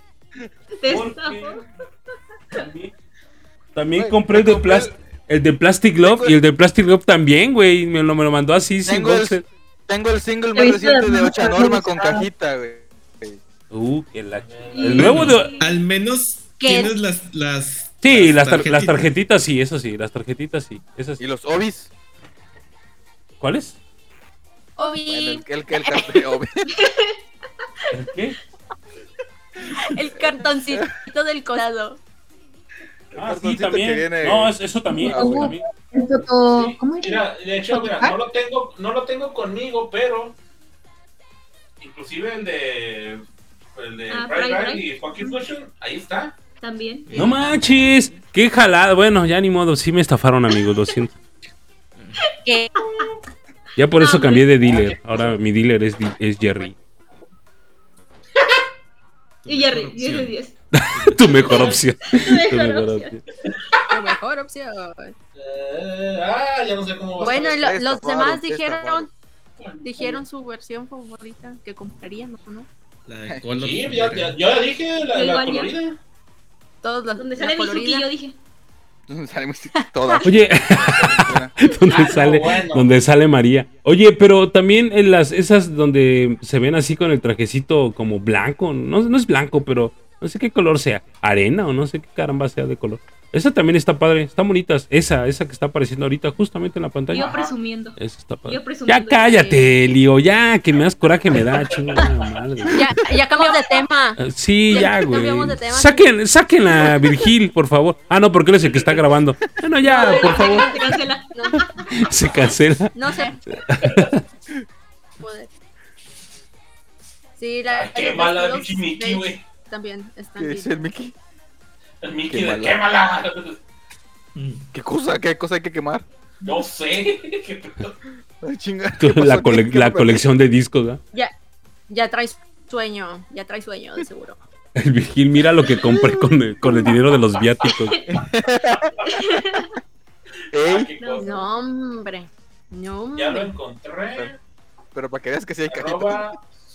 También, compré el de, plas- el de Plastic Love Tengo- y el de Plastic Love también, güey. Me lo, me lo mandó así sin box el- set. Tengo el single más reciente de Ocha Norma con cajita, güey. Uh, que la- El nuevo de. Al menos ¿Qué? tienes las, las. Sí, las, tar- las tarjetitas. sí, eso sí, las tarjetitas sí. Esas Y los Obis. ¿Cuáles? Obi, Bueno, el, el, el, cartel Obi. (laughs) ¿El qué? el cartoncito del colado. Ah, sí, también. viene- No, es- eso también. Ah, Sí, ¿Cómo? Mira, de hecho, mira, no lo tengo, no lo tengo conmigo, pero inclusive el de el de Ah, Pride Pride Ride Ride. y Funky Fusion, ahí está. También. No manches, qué jalada. Bueno, ya ni modo, sí me estafaron, amigos, lo siento. (laughs) ¿Qué? Ya por eso cambié de dealer. Ahora mi dealer es, es Jerry. (laughs) Y Jerry, Mejor 10 de opción. 10. (laughs) tu mejor opción. Tu Tu mejor opción. opción. La mejor opción. Eh, ah, ya no sé cómo Bueno, lo- los demás dijeron, dijeron su versión favorita que comprarían, ¿o ¿no? La de color. Sí, ya, ya, ya dije la, la colorida. Todos los Donde sale Mizuki, colorida. yo dije. (laughs) Salimos todas. Oye, (laughs) donde Ah, sale, bueno. donde sale María. Oye, pero también en las esas donde se ven así con el trajecito como blanco, no, no es blanco, pero no sé qué color sea, arena o no sé qué caramba sea de color. Esa también está padre, están bonitas. Esa, esa que está apareciendo ahorita justamente en la pantalla. Yo presumiendo. Esa está padre. Yo presumiendo. Ya cállate, Lío, ya, que me das coraje me da, chingada madre. Ya, ya cambiamos de tema. Eh, Sí, Ya ya, güey. cambiamos de tema. Saquen, saquen a Virgil, por favor. Ah, no, porque él es el que está grabando. Bueno, ya, por favor. Se cancela. No, (laughs) Se cancela. no sé. (laughs) Joder. Sí, la. Ay, qué mala güey. También están ¿Qué es bien. el Mickey? El Mickey Qué de mala. qué mala. ¿Qué cosa? ¿Qué cosa hay que quemar? No sé. (laughs) Ay, chinga. ¿qué pasó La, cole- ¿Qué la colección de discos, ¿verdad? Ya, ya traes sueño. Ya traes sueño, de seguro. El Virgil, mira lo que compré con el, con el dinero de los viáticos. (laughs) Qué No, cosa. No, hombre. Ya lo hombre. encontré. pero para que veas que sí hay. Arroba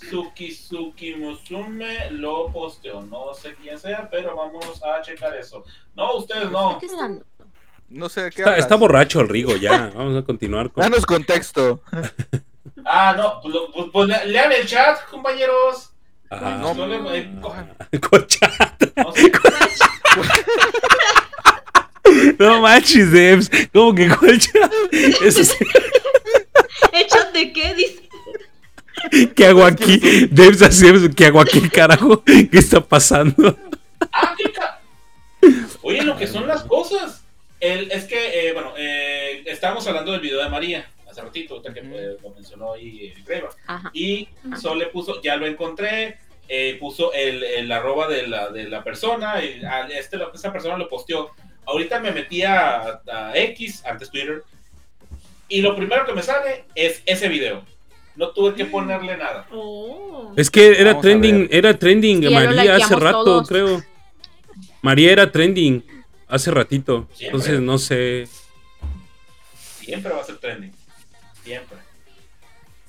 Sukizuki Musume lo posteó. No sé quién sea, pero vamos a checar eso. No, ustedes no. No sé qué Está, está borracho el Rigo, ya. Vamos a continuar con. Danos contexto. (laughs) Ah, no. Pues, lo- pues- pues le- lean el chat, compañeros. Ajá. No, Solo, eh, co- Cocha. no sé. (laughs) No manches, Debs. ¿Cómo que colcha? (laughs) Eso sí. ¿Hechos de qué? Dice. ¿Qué hago aquí? Debs así, ¿qué hago aquí, carajo? (laughs) ¿Qué está pasando? Ah, qué ca- Oye, lo que son las cosas. El, es que, eh, bueno, eh, estábamos hablando del video de María hace ratito, ahorita que pues, lo mencionó ahí Greva. Y. Sol le puso, ya lo encontré, eh, puso el, el arroba de la, de la persona, y a este, esa persona lo posteó. Ahorita me metí a, a X, antes Twitter, y lo primero que me sale es ese video. No tuve que (gasps) ponerle nada. Oh. Es que era Vamos trending, era trending Sí, María hace rato, todos. creo. María era trending hace ratito. Siempre. Entonces no sé. Siempre va a ser trending. Siempre.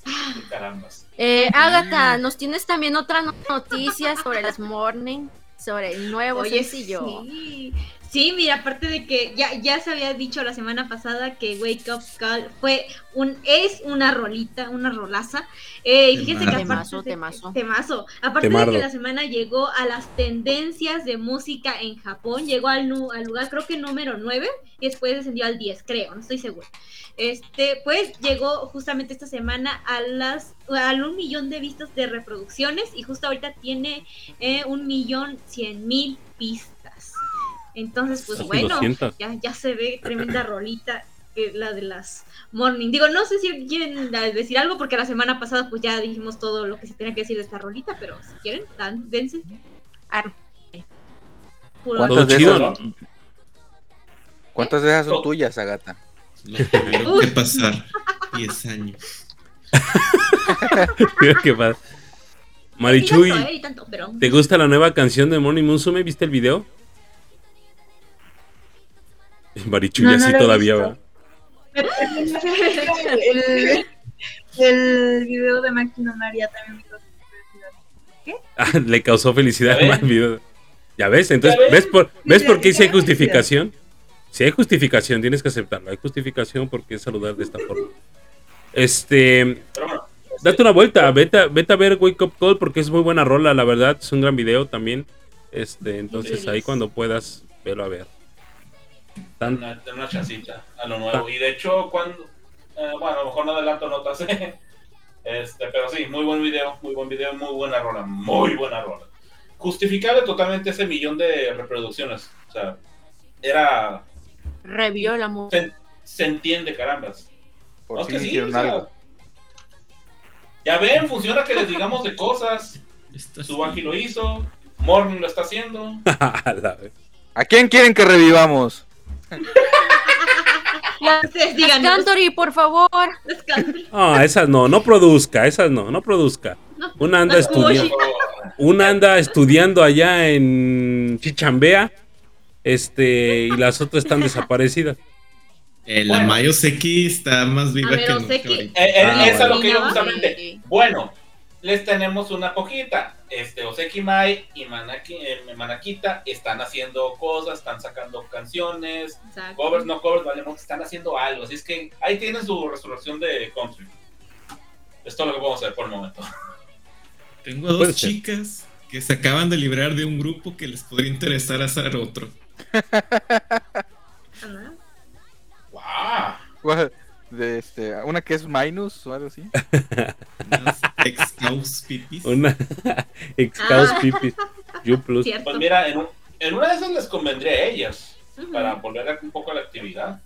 Qué carambas. Eh, Agatha, nos tienes también otra no- noticia sobre las morning, sobre el nuevo Oye, sencillo. sí. Sí, mira, aparte de que ya, ya se había dicho la semana pasada que Wake Up Call fue un, es una rolita, una rolaza. Eh, y fíjense que aparte Temazo, de- temazo. temazo. Aparte Temardo. de que la semana llegó a las tendencias de música en Japón, llegó al, al lugar creo que número 9 y después descendió al 10, creo, no estoy segura. Este, pues llegó justamente esta semana a las a un millón de vistas de reproducciones y justo ahorita tiene eh, un millón cien mil vistas. Entonces, pues bueno, 200. ya, ya se ve tremenda rolita que la de las morning. Digo, no sé si quieren decir algo porque la semana pasada pues ya dijimos todo lo que se tenía que decir de esta rolita, pero si quieren, dan, dense. Ar- ¿Cuántas de chido, esas, ¿no? ¿Cuántas de esas son Todo. tuyas, Agata? Lo que pasar 10 años. (laughs) Mira qué pasa. Marichuy, eh. ¿te gusta la nueva canción de Morning Musume? ¿Viste el video? Marichuy No, no así todavía va. el, el video de Máquina María también me causó curiosidad. Ah, le causó felicidad más video. Ya ves, entonces. ¿ves por, ¿ves Sí, por qué si hay justificación? Si hay justificación, tienes que aceptarlo. Hay justificación porque es saludar de esta forma. Este, date una vuelta, vete, a- vete a ver Wake Up Call porque es muy buena rola, la verdad, es un gran video también. Este, entonces ahí cuando puedas, velo a ver. Tan- una, una chancita a lo nuevo. Y de hecho, cuando. eh, bueno, a lo mejor no adelanto notas. (laughs) este, pero sí, muy buen video, muy buen video, muy buena rola, muy buena rola. Justificable totalmente ese millón de reproducciones. O sea, era. Revió la música. Se, se entiende, carambas. Por No, es fin que sí, hicieron o sea, algo. Ya ven, funciona que les digamos de cosas. (laughs) Subaki lo hizo, Morning lo está haciendo. (laughs) A la vez. ¿A quién quieren que revivamos? (laughs) Ustedes díganos. Cantory, por favor. Las. Ah, esas no, no produzca, esas no, no produzca. No, Una anda las estudiando, una anda estudiando allá en Chichambea, este, y las otras están desaparecidas. Eh, la Bueno. Mayo Seki está más viva que Oseki. ahorita. Eh, eh, Ah, esa es lo que yo justamente. Bueno, les tenemos una poquita. Este, Oseki Mai y Manaki, eh, Manakita están haciendo cosas, están sacando canciones, Exacto. covers, no covers, vale, no, están haciendo algo. Así es que ahí tienen su resurrección de country. Es todo lo que podemos hacer por el momento. (laughs) Tengo Puede dos ser. chicas que se acaban de librar de un grupo que les podría interesar hacer otro. (laughs) Ajá. ¡Wow! De este, una que es Minus o algo así. Unas ex caus pipis. Una (laughs) ex caos Ah. pipis. You plus. Cierto. Pues mira, en, en una de esas les convendría a ellas para volver un poco a la actividad.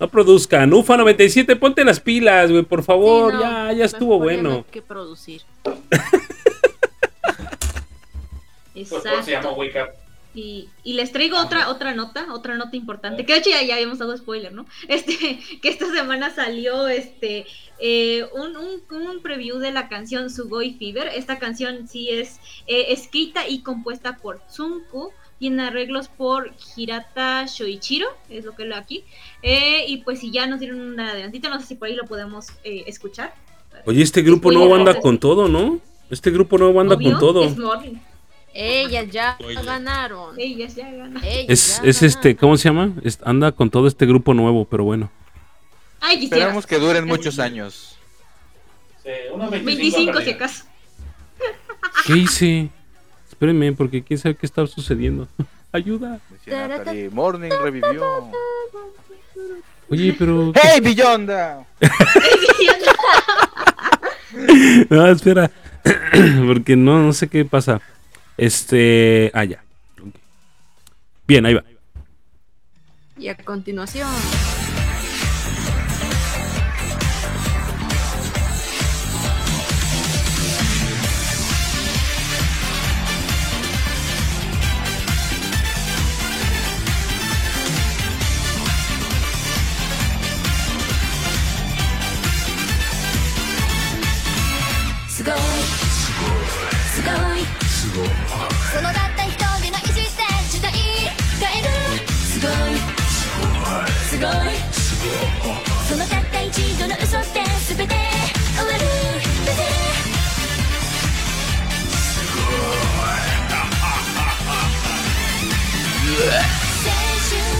No produzcan. Ufa 97, ponte las pilas, güey, por favor. Sí, no, ya, ya estuvo mejor ya no bueno. hay que producir. (laughs) Pues por eso se llama Exacto. Wake Up. Y, y les traigo otra, otra nota, otra nota importante, que de hecho ya, ya habíamos dado spoiler, ¿no? (laughs) Este, que esta semana salió este eh, un, un, un preview de la canción Sugoi Fever. Esta canción sí es eh, escrita y compuesta por Tsunku, tiene arreglos por Hirata Shoichiro, es lo que leo aquí. Eh, y pues si ya nos dieron una adelantita, no sé si por ahí lo podemos eh, escuchar. Oye, este grupo nuevo anda con todo, ¿no? Este grupo nuevo anda Obvio, con todo. Es. Ellas ya ganaron. Ellas ya. Ellas Es, ya es este, ganaron. ¿cómo se llama? Es- anda con todo este grupo nuevo, pero bueno. Ay, quisiera. Esperamos que duren muchos años. Sí, unos 25, 25 si acaso. ¿Qué hice? Espérenme, porque quién sabe qué está sucediendo. (laughs) Ayuda. Decía Natalie, Morning revivió. Oye, pero. (laughs) ¡Hey, Billonda! (laughs) No, espera. (clears throat) Porque no, no sé qué pasa. Este. Ah, ya. Bien, ahí va. Y a continuación.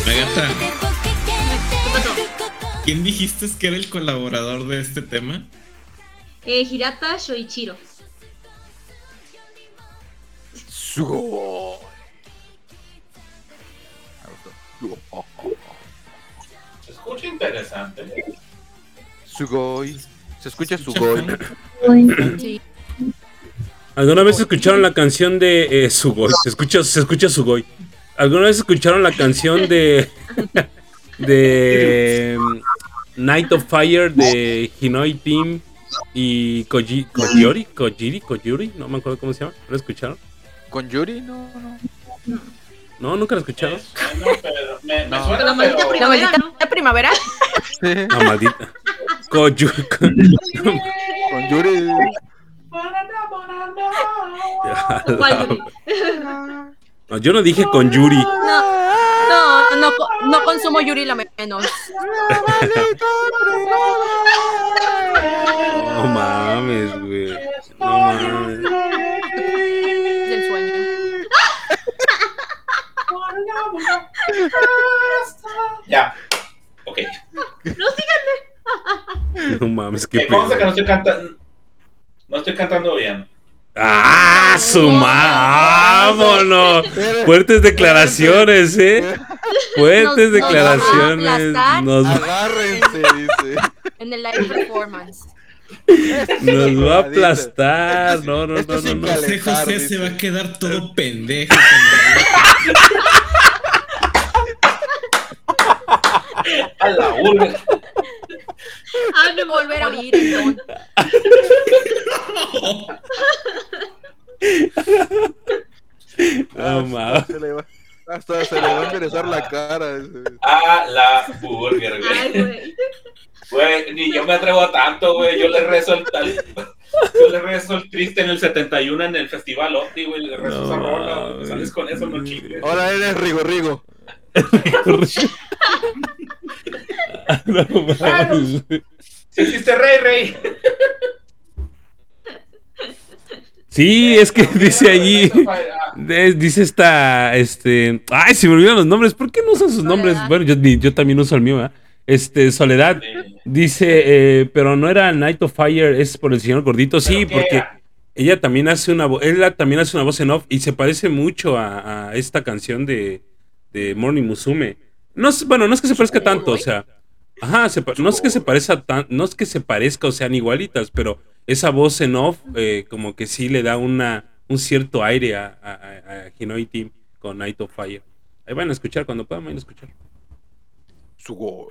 Megata. (laughs) ¿Quién dijiste que era el colaborador de este tema? Eh, Hirata Shoichiro. Sugoi. Se escucha interesante. Sugoi. Se escucha Sugoi. (clears throat) Sí. ¿Alguna vez escucharon la canción de eh, Sugoi? Se escucha, se escucha Sugoi. ¿Alguna vez escucharon la canción de (laughs) de Night of Fire de Hinoi Team y Koji, Kojiri? Kojiri, Kojiri, no me acuerdo cómo se llama. ¿No la escucharon? ¿Con Yuri? No, no. No, nunca la escucharon. No, pero me, me No. suena, La maldita pero- La primavera, maldita ¿no? primavera. La maldita. Con Yuri. ¿Cuál, Yuri? (laughs) No, yo no dije con Yuri. No, no, no, no consumo Yuri la menos. No mames, güey. No mames. Del sueño. Ya. Ok. No mames, qué consta que no estoy cantando. No estoy cantando bien. ¡Ah, su ¡Vámonos! Fuertes declaraciones, ¿eh? Fuertes Nos- nos declaraciones. va a Agárrense, dice. En el live performance. nos va a aplastar. No, no, no, no. no. José José se va a quedar todo pendejo. A la urna. Ah, no, Volver a morir. entonces. No mames. Hasta se le va a enderezar la cara. dice. A la burger, Ay, güey. güey. Güey, ni yo me atrevo a tanto, güey. Yo le rezo el tal. Yo le rezo el triste en el 71 en el festival Opti, güey. Le rezo No esa rola. güey. Sales con eso, no chingues. Ahora eres Rigo Rigo. (laughs) No existe Rey, Rey. Sí, es que dice allí. Dice esta. Este. Ay, se me olvidan los nombres. ¿Por qué no usan sus nombres? Bueno, yo, yo también uso el mío, ¿verdad? Este, Soledad. Dice, eh, pero no era Night of Fire, es por el señor gordito. Sí, ¿pero qué porque ella también hace una voz, ella también hace una voz en off y se parece mucho a, a esta canción de, de Morning Musume. No bueno, no es que se parezca tanto, o sea, ajá, se pa- no es que se parezca tan, no es que se parezca o sean igualitas, pero esa voz en off eh, como que sí le da una, un cierto aire a, a, a- Hinoi Team con Night of Fire. Ahí van a escuchar, cuando puedan van a escuchar. Sugoi.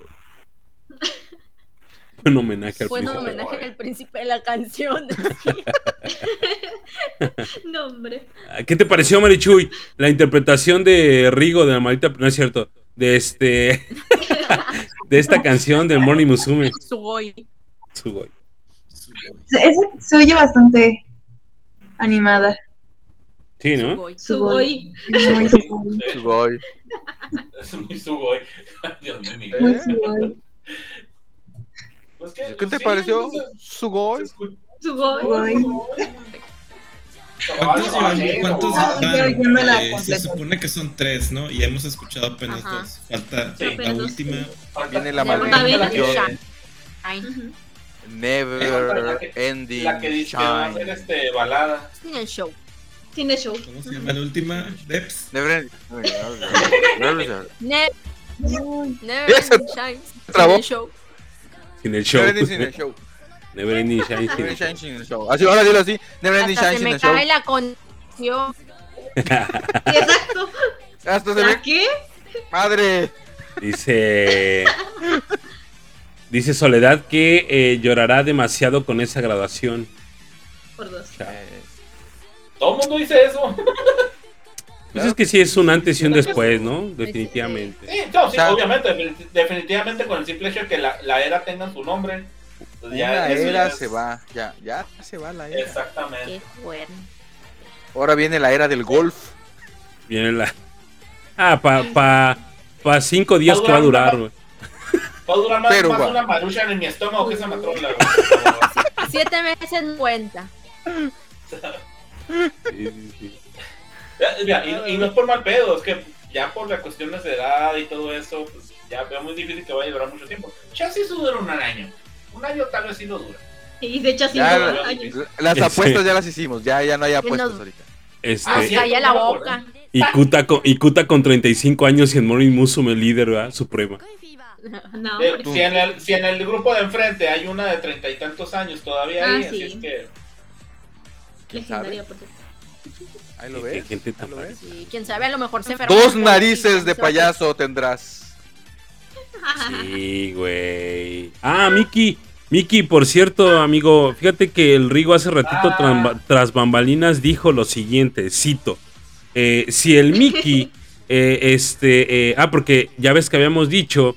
(laughs) Un homenaje al Fue un homenaje al príncipe de la canción. (laughs) (laughs) No, hombre. Ah, ¿Qué te pareció, Marichuy? La interpretación de Rigo de la maldita. No es cierto. De este. De esta canción del Morning Musume. Sugoi. Sugoi. Se, es- se oye bastante animada. Sí, ¿no? Sugoi. Sugoi. Muy (laughs) sugoi, Sugoi. Es muy sugoi. Dios mío. muy sugoi. Pues que- ¿Qué te sí, pareció? Sugoi. Sugoi. ¿Cuántos, llevan- van? Eh, se supone que son tres, ¿no? Y hemos escuchado apenas Ajá. dos. Falta Sí. la última. Viene la Never maldición. Never ending La que dice que va a ser shine. este, balada. El show. Cine show. ¿Cómo se llama la última? Deps. Never ending. Never Never Shine. (laughs) el show. Sin el show. sin el show. Never Ending Shine show. show. Así, ahora dilo así. Never ending shine se sin me show. cae la conexión. (laughs) Exacto. Hasta se ¿La ve. qué? Madre. Dice. Dice Soledad que eh, llorará demasiado con esa graduación. Por dos. Todo el mundo dice eso. Pues es que sí es un antes y un después, ¿no? Definitivamente. Sí, no, sí, O sea- obviamente, defini- definitivamente con el simple hecho de que la, la era tenga su nombre. Ya una eso ya era es- se va, ya, ya se va la era. Exactamente. Qué fuerte. Ahora viene la era del golf. Viene la. Ah, pa, pa, pa cinco días que va a durar, güey. Va a durar más, Pero, más una marucha en mi estómago que esa favor. (laughs) Siete meses no cuenta. Sí, sí, sí. Mira, y, y no es por mal pedo, es que ya por las cuestiones de edad y todo eso, pues ya veo muy difícil que vaya a durar mucho tiempo. Ya sí eso dura un año. Un año tal vez sí lo dura. Y de hecho, así Ya, no, la- años. las apuestas ya las hicimos, ya, ya no hay apuestas nos- ahorita. Este, Ah, sí. Calla la boca. y, Kuta con, y Kuta con 35 años y en Morning Musume líder, ¿verdad? Suprema. (laughs) No, Eh, si, en el, si en el grupo de enfrente hay una de treinta y tantos años todavía Ah, ahí, sí. así es que ¿Quién legendaria, sabe? por. Ahí lo Qué- qué ves. gente ahí tan lo ves. Sí, quién sabe, a lo mejor se. Dos narices de payaso tendrás. (laughs) Sí, güey. Ah, Miki. Miki, por cierto, amigo, fíjate que el Rigo hace ratito Ah. tras, bambalinas dijo lo siguiente, cito. eh, si el Miki, (laughs) eh, este, eh, ah, porque ya ves que habíamos dicho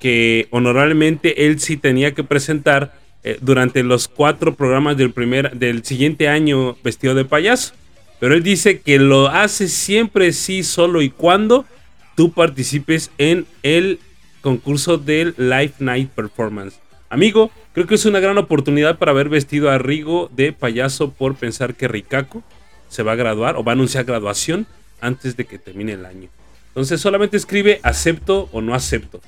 que honorablemente él sí tenía que presentar durante los cuatro programas del primer, del siguiente año vestido de payaso. Pero él dice que lo hace siempre sí, solo y cuando tú participes en el concurso del Live Night Performance. Amigo, creo que es una gran oportunidad para haber vestido a Rigo de payaso por pensar que Rikako se va a graduar o va a anunciar graduación antes de que termine el año. Entonces solamente escribe acepto o no acepto.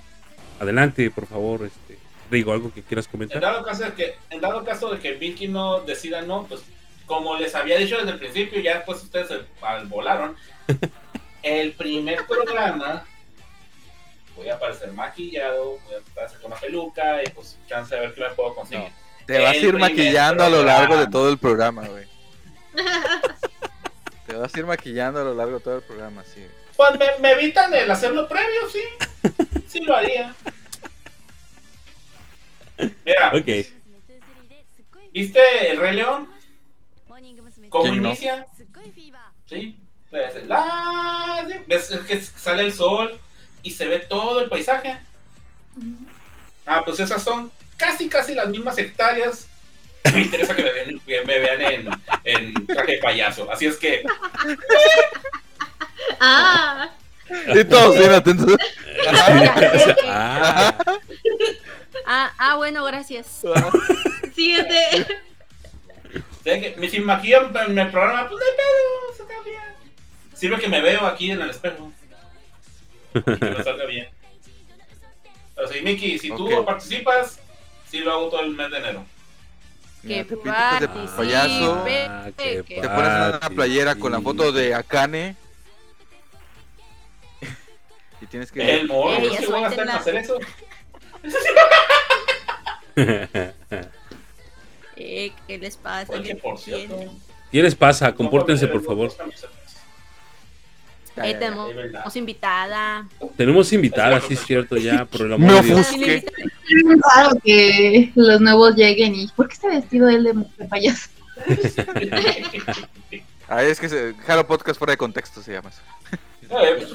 Adelante, por favor, este, Rigo, algo que quieras en comentar. dado caso de que, en dado caso de que Vicky no decida no, pues como les había dicho desde el principio, ya después ustedes se volaron. (laughs) El primer programa voy a aparecer maquillado, voy a aparecer con una peluca y pues chance de ver qué me puedo conseguir. Te vas a ir maquillando a lo largo de todo el programa, güey. (laughs) Te vas a ir maquillando a lo largo de todo el programa, sí. Pues me, me evitan el hacerlo previo, sí. (laughs) Sí lo haría. Mira, Ok. ¿viste el Rey León? ¿Cómo ¿Quién no? inicia? Sí. Ves, la- ves que sale el sol y se ve todo el paisaje. Ah, pues esas son casi, casi las mismas hectáreas. Me interesa que me vean, que me vean en, en traje de payaso. Así es que, Ah, Y todos bien atentos. Ah, Ah, ah, bueno, gracias. siguiente. me- si maquillan en el programa, pues no hay pedo, se está bien. Sirve que me veo aquí en el espejo. Y que me salga bien. Pero sí, Miki, si tú Ok. participas, sí lo hago todo el mes de enero. Mira, Que te pintas de payaso, Ah, qué que- te pones una playera con la foto de Akane. Y tienes que. El morro, ¿no se van a hacer hacer eso? (laughs) Eh, ¿Qué les pasa? ¿Qué? ¿Qué les pasa? Compórtense, por favor. Ya, Eh, ya, ya. tenemos es invitada. Tenemos invitada, sí es cierto, ya, por el Me amor de Dios. ofusqué. Es raro que los nuevos lleguen y ¿por qué está vestido él de, payaso? Ah, es que se, Jaro Podcast fuera de contexto se llama eso. Eh,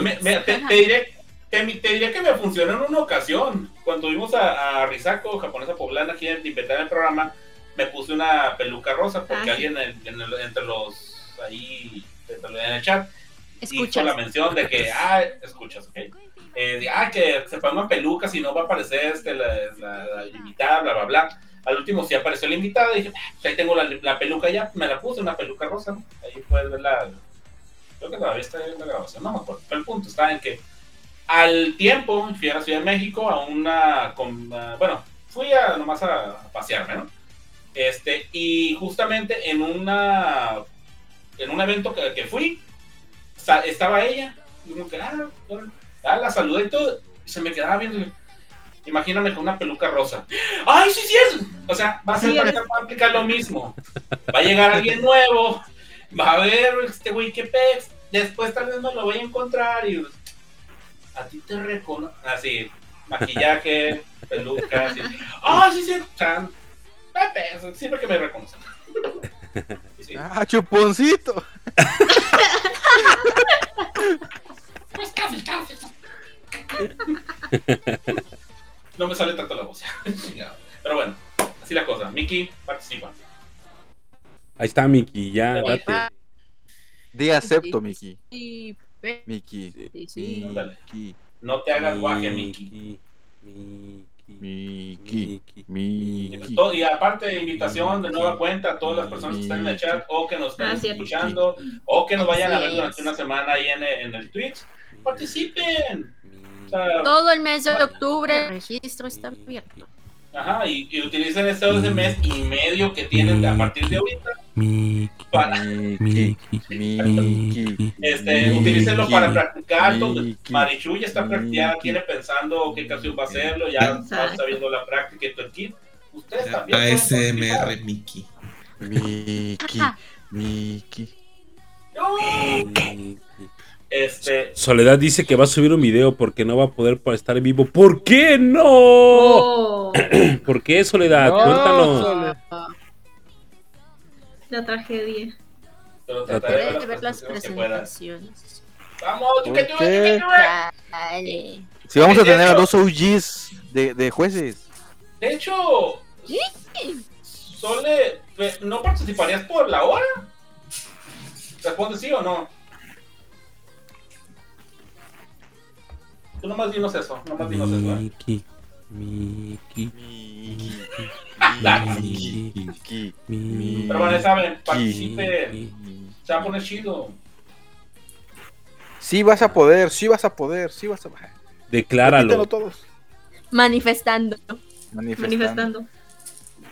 me- me- te, te diré, te, te diré que me funcionó en una ocasión. Cuando vimos a, a Risako, japonesa poblana, aquí en inventar el programa, me puse una peluca rosa porque Ah, alguien en, en el- entre los ahí entre los- en el chat hizo Escucha. la mención de que, ah, escuchas, ok. Eh, ah, que se ponga peluca, si no va a aparecer este, la, la- la invitada, bla, bla, bla. Al último sí apareció la invitada y dije, "Ah, pues ahí tengo la, la peluca ya, me la puse, una peluca rosa, ¿no? Ahí puedes ver la, creo que todavía está en la grabación, no me acuerdo. Pero el punto está en que al tiempo fui a la Ciudad de México a una, con- bueno, fui a nomás a, a pasearme, ¿no? Este, y justamente en una, en un evento que, que fui, estaba ella, y como que, ah. Ah, la saludé y todo, y se me quedaba viendo, imagíname con una peluca rosa. ¡Ay, sí, sí es! O sea, va a ser va a aplicar lo mismo. Va a llegar alguien nuevo, va a ver este güey qué pez, después tal vez no lo voy a encontrar y a ti te reconozco. Así, maquillaje, (laughs) pelucas. así. Ah, sí, sí. O sea, Pepe, siempre que me reconocen. (laughs) Sí. Ah, chuponcito. Pues casi, casi. No me sale tanto la voz. (laughs) Pero bueno, así la cosa. Mickey participa. Ahí está, Miki, ya, Sí. date. Di acepto, Miki. Y pe- Miki. sí, sí. No te hagas guaje, Mickey. Miki. Miki. Miki. Y, aparte de invitación de nueva cuenta a todas las personas que están en el chat o que nos están Ah, escuchando o que nos vayan a ver durante es. una semana ahí en, en el Twitch, participen. O sea, Todo el mes de octubre el registro está abierto. Ajá, y, y utilicen este ese mes y medio que tienen a partir de ahorita para Miki. Miki. este, Miki. utilícenlo para practicar. Marichu ya está prac- ya Miki. tiene pensando qué canción va a hacerlo, ya está viendo la práctica y todo el kit. Ustedes también. ASMR participar. Mickey. Miki. Miki. Este, Soledad dice que va a subir un video porque no va a poder estar en vivo. ¿Por qué no? Oh, (clears throat) ¿Por qué, Soledad? No, Cuéntanos. La tragedia. pero trataré de ver de ver las presentaciones que. Vamos, ¿Por chica, chica, qué? chica, chica. Dale. Si vamos a tener a dos OGs de, de jueces. De hecho, Sole, ¿no participarías por la hora? Responde sí o no. Tú nomás dinos eso, nomás dinos eso, ¿eh? Miki. Miki. Miki. Miki. Miki. Pero bueno, ya saben, participen. Miki. Se va a poner chido. Sí vas a poder, sí vas a poder, sí vas a poder. Decláralo. Repítanlo todos. Manifestando. Manifestando. Manifestando.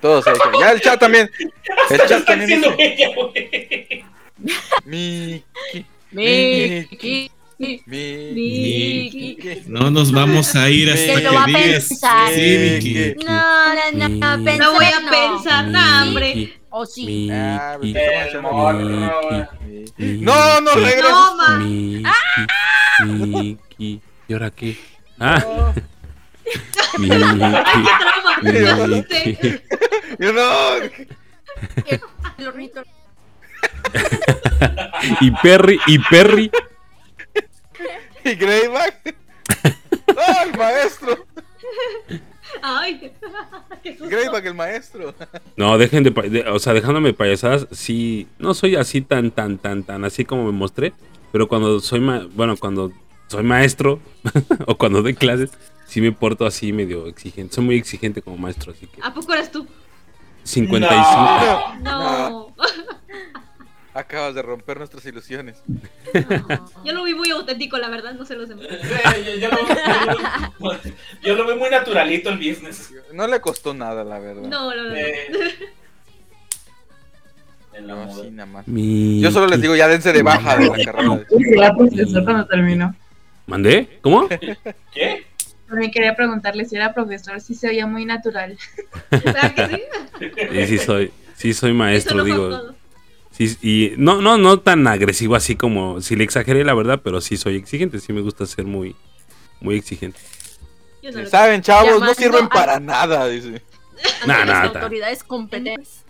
Todos ahí. Ya el chat también. El ¿Qué chat también. Miki. Miki. No nos vamos a ir hasta Que lo va digas. pensar. Sí. No, no, no, pensar No voy a no. pensar, no, hombre. O sí. Miki. Ah, pues. No, no regreses. No. ¿Y ahora qué? Ah. Ay, qué trauma. Sí. (laughs) Yo no. El hornito. (laughs) Y Perry, y Perry. (laughs) Y Greyback. El maestro. Ay, (laughs) qué susto. Greyback, el maestro. No, dejen de, de- o sea, dejándome payasadas, sí, no soy así tan, tan, tan, tan, así como me mostré, pero cuando soy, ma- bueno, cuando soy maestro (laughs) o cuando doy clases, sí me porto así medio exigente, soy muy exigente como maestro, así que ¿A poco eres tú? 55. No. No. Acabas de romper nuestras ilusiones. Yo lo vi muy auténtico, la verdad, no se los demás. Yo, yo lo, yo veo muy naturalito el business. No le costó nada, la verdad. No, no, no. no. Eh, en la No, así nada más. Yo solo les digo, ya dense de baja de la carrera. Profesor cuando terminó. ¿Mandé? ¿Cómo? ¿Qué? También quería preguntarle si era profesor, si se oía muy natural. (laughs) ¿Verdad que sí? Sí, sí soy, sí soy maestro, digo. todo. Sí, y no, no, no tan agresivo así como, si le exageré la verdad, pero sí soy exigente, sí me gusta ser muy, muy exigente. Yo no Saben, chavos, no sirven a- para nada, dice. Autoridades competentes.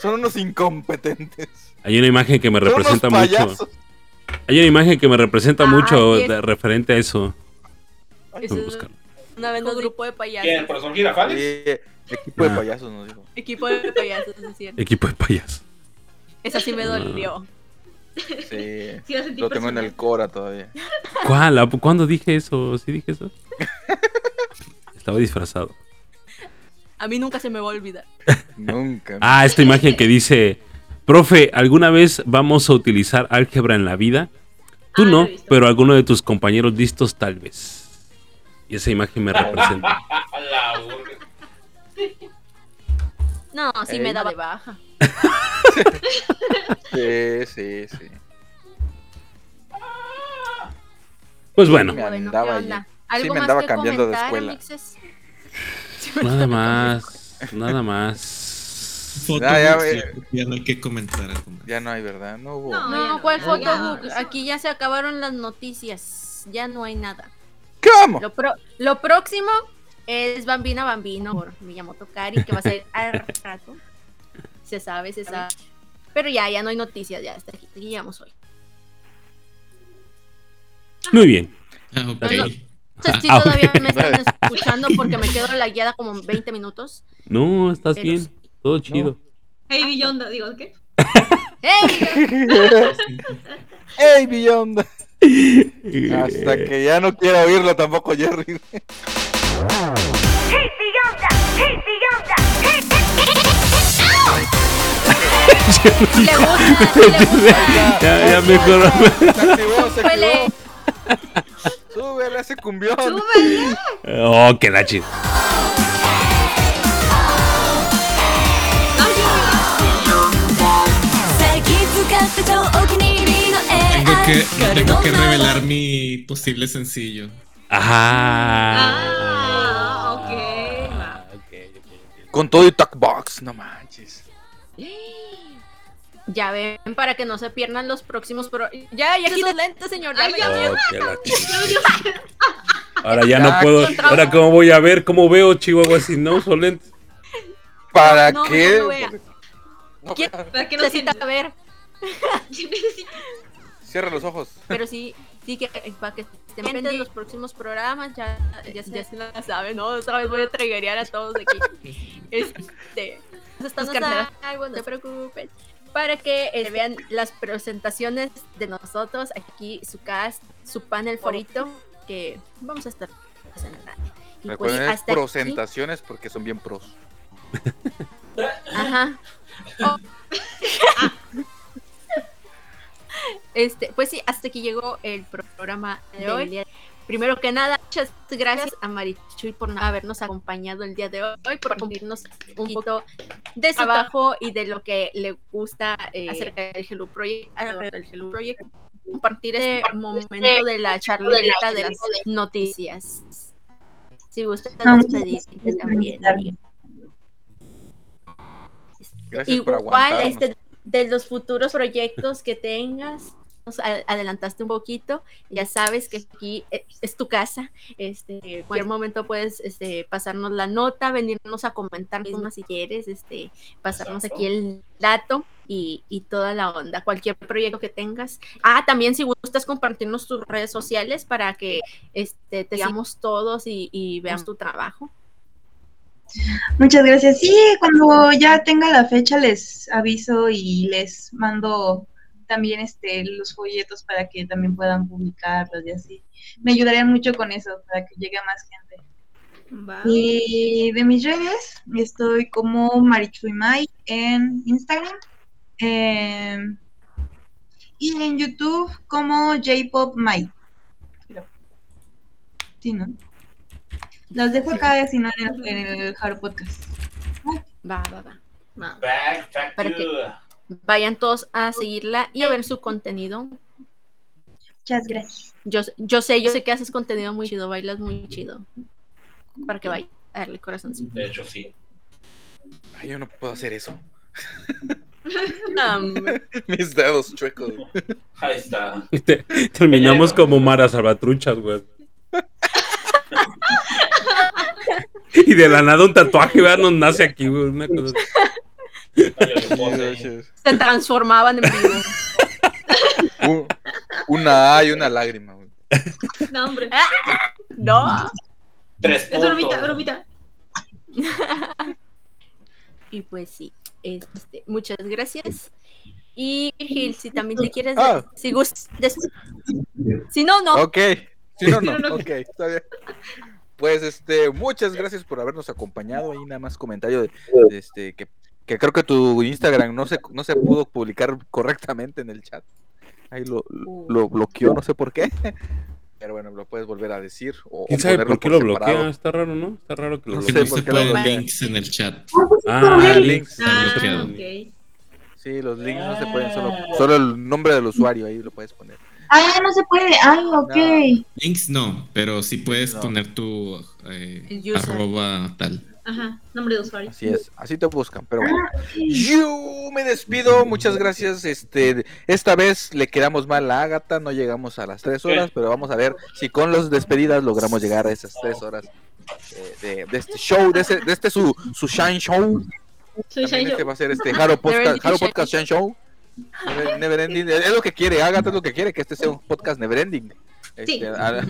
Son unos incompetentes. Hay una imagen que me representa mucho. Hay una imagen que me representa Ah, mucho de- referente a eso. Es buscarlo. una vez un grupo de payasos. ¿Quién? ¿Pero son girafales? Sí, equipo de Ah. payasos nos dijo. Equipo de payasos, es cierto. Equipo de payasos. Esa sí me Ah. dolió. Sí. (laughs) Sí, lo sentí Lo tengo en el Cora todavía. ¿Cuál? ¿A- ¿Cuándo dije eso? ¿Sí dije eso? (laughs) Estaba disfrazado. A mí nunca se me va a olvidar. (laughs) Nunca. Ah, esta imagen que dice, profe, ¿alguna vez vamos a utilizar álgebra en la vida? Tú Ah, no, pero alguno de tus compañeros listos tal vez. Y esa imagen me representa. No, sí me daba de baja. (laughs) Sí, sí, sí. Pues bueno. Sí, ¿Algo me más andaba que cambiando de comentar, escuela. amixes? nada (laughs) más, (laughs) nada más. Foto, Ya, ya, sí, ya no hay que comentar algo más. Ya no hay, ¿verdad? No hubo. No. No, ¿cuál no, no. Aquí ya se acabaron las noticias. Ya no hay nada. ¿Cómo? Lo, pro- lo próximo es Bambina Bambino por Miyamoto Kari, que va a ser al rato. Se sabe, se sabe. Pero ya, ya no hay noticias, ya hasta aquí, llegamos hoy. Muy bien. Ah, ok. No, no. Entonces, sí, Ah, todavía me están escuchando porque me quedo la guiada como 20 minutos. No, estás Pero bien. Todo chido. Hey, Beyond, digo, ¿qué? ¡Ey! ¡Ey, Beyond! Hasta que ya no quiera oírlo tampoco, Jerry. Le (laughs) gusta, si le gusta. Ya, ya mejor. (laughs) Se activó, se Súbele. activó. Súbele a ese cumbión. ¡Súbele! Oh, qué la chido. Tengo que, tengo que revelar mi posible sencillo. Ajá. Ah, ok. va. Con todo y talkbox, no manches. (gasps) Ya ven, para que no se pierdan los próximos. Pro... Ya, ya quito lentes, señor. Ya, Ay, ya. Oh, qué. Ahora ya no puedo. Ahora, ¿cómo voy a ver? ¿Cómo veo Chihuahua si no uso lentes? ¿Para No, qué? no lo vea. ¿Quién Para que no necesita ver? (laughs) Cierra los ojos. Pero sí, sí que eh, para que estén pendientes de los próximos programas, ya, ya, ya se la saben, ¿no? Otra vez voy a triggerear a todos aquí. (laughs) Este, nos están algo, no se preocupen. Para que eh, vean las presentaciones de nosotros, aquí su cast, su panel favorito, que vamos a estar presentando. Y pues Recuerden, es hasta aquí- presentaciones porque son bien pros. Ajá. Oh. (laughs) (laughs) Este, pues sí, hasta aquí llegó el programa de hoy. Primero que nada, muchas gracias a Marichuy por habernos acompañado el día de hoy, por compartirnos un poquito de su trabajo y de lo que le gusta eh, acerca del Hello Project, alrededor del Hello Project, compartir este momento de la charleta de las noticias. Si gusta Vamos a despedirte también. Gracias por Igual, aguantarnos. este, de los futuros proyectos que tengas, nos adelantaste un poquito, ya sabes que aquí eh, es tu casa, este, en cualquier momento puedes este, pasarnos la nota, venirnos a comentar mismo si quieres, este, pasarnos Exacto. aquí el dato y, y toda la onda, cualquier proyecto que tengas. Ah, también si gustas compartirnos tus redes sociales para que este, te sigamos todos y, y veamos tu trabajo. Muchas gracias. Sí, cuando ya tenga la fecha les aviso y les mando también este los folletos para que también puedan publicarlos y así. Me ayudarían mucho con eso para que llegue a más gente. Y de mis redes estoy como Marichuimai en Instagram em, y en YouTube como J-Pop Mai. Sí, ¿no? Las dejo acá, si no, en el, en el Hard Podcast. Va, va, va. Va. Back, Vayan todos a seguirla y a ver su contenido. Muchas gracias. Yo, yo sé, yo sé que haces contenido muy chido, bailas muy chido. Para que vayan a darle corazoncito. De hecho, sí. Ay, yo no puedo hacer eso. (laughs) (laughs) Mis dedos chuecos. Ahí está. Te- terminamos como Mara Salvatruchas, güey. (laughs) Y de la nada un tatuaje, ¿verdad? Nos nace aquí, güey. Una cosa. Se transformaban en vivo. Un- una A y una lágrima. güey. No, hombre. No. Tres Es puntos. bromita, bromita. Y pues sí, este, muchas gracias. Y Gil, si también te quieres, Ah. si gustas, si no, no. Ok. Si no, no. Si no, no. Ok, está bien. Pues este, muchas gracias por habernos acompañado. Ahí nada más comentario de, de este que, que creo que tu Instagram no se, no se pudo publicar correctamente en el chat. Ahí lo, lo- lo bloqueó, no sé por qué. (laughs) Pero bueno, lo puedes volver a decir. O, ¿Quién sabe por qué por lo bloquea? Está raro, ¿no? Está raro que lo No sé bloquee. no por se qué lo links en el chat. Ah, Ah, links. Ah, bloqueado. ok. Sí, los links no se pueden, solo, solo el nombre del usuario ahí lo puedes poner. Ah, no se puede. Ah, ok. Links no, pero sí puedes No. poner tu eh, arroba tal. Ajá, nombre de usuario. Así es, así te buscan, pero bueno. Yo me despido, muchas gracias. Este, esta vez le quedamos mal a Agatha, no llegamos a las tres horas, pero vamos a ver si con las despedidas logramos llegar a esas tres horas eh, de, de este show, de, ese- de este su, su Shine Show. Shine este Show. va a ser este Haro Podcast, Haro Podcast Shine Show. Never- Neverending, es lo que quiere, Agatha es lo que quiere, que este sea un podcast Neverending. Este, Sí. a-.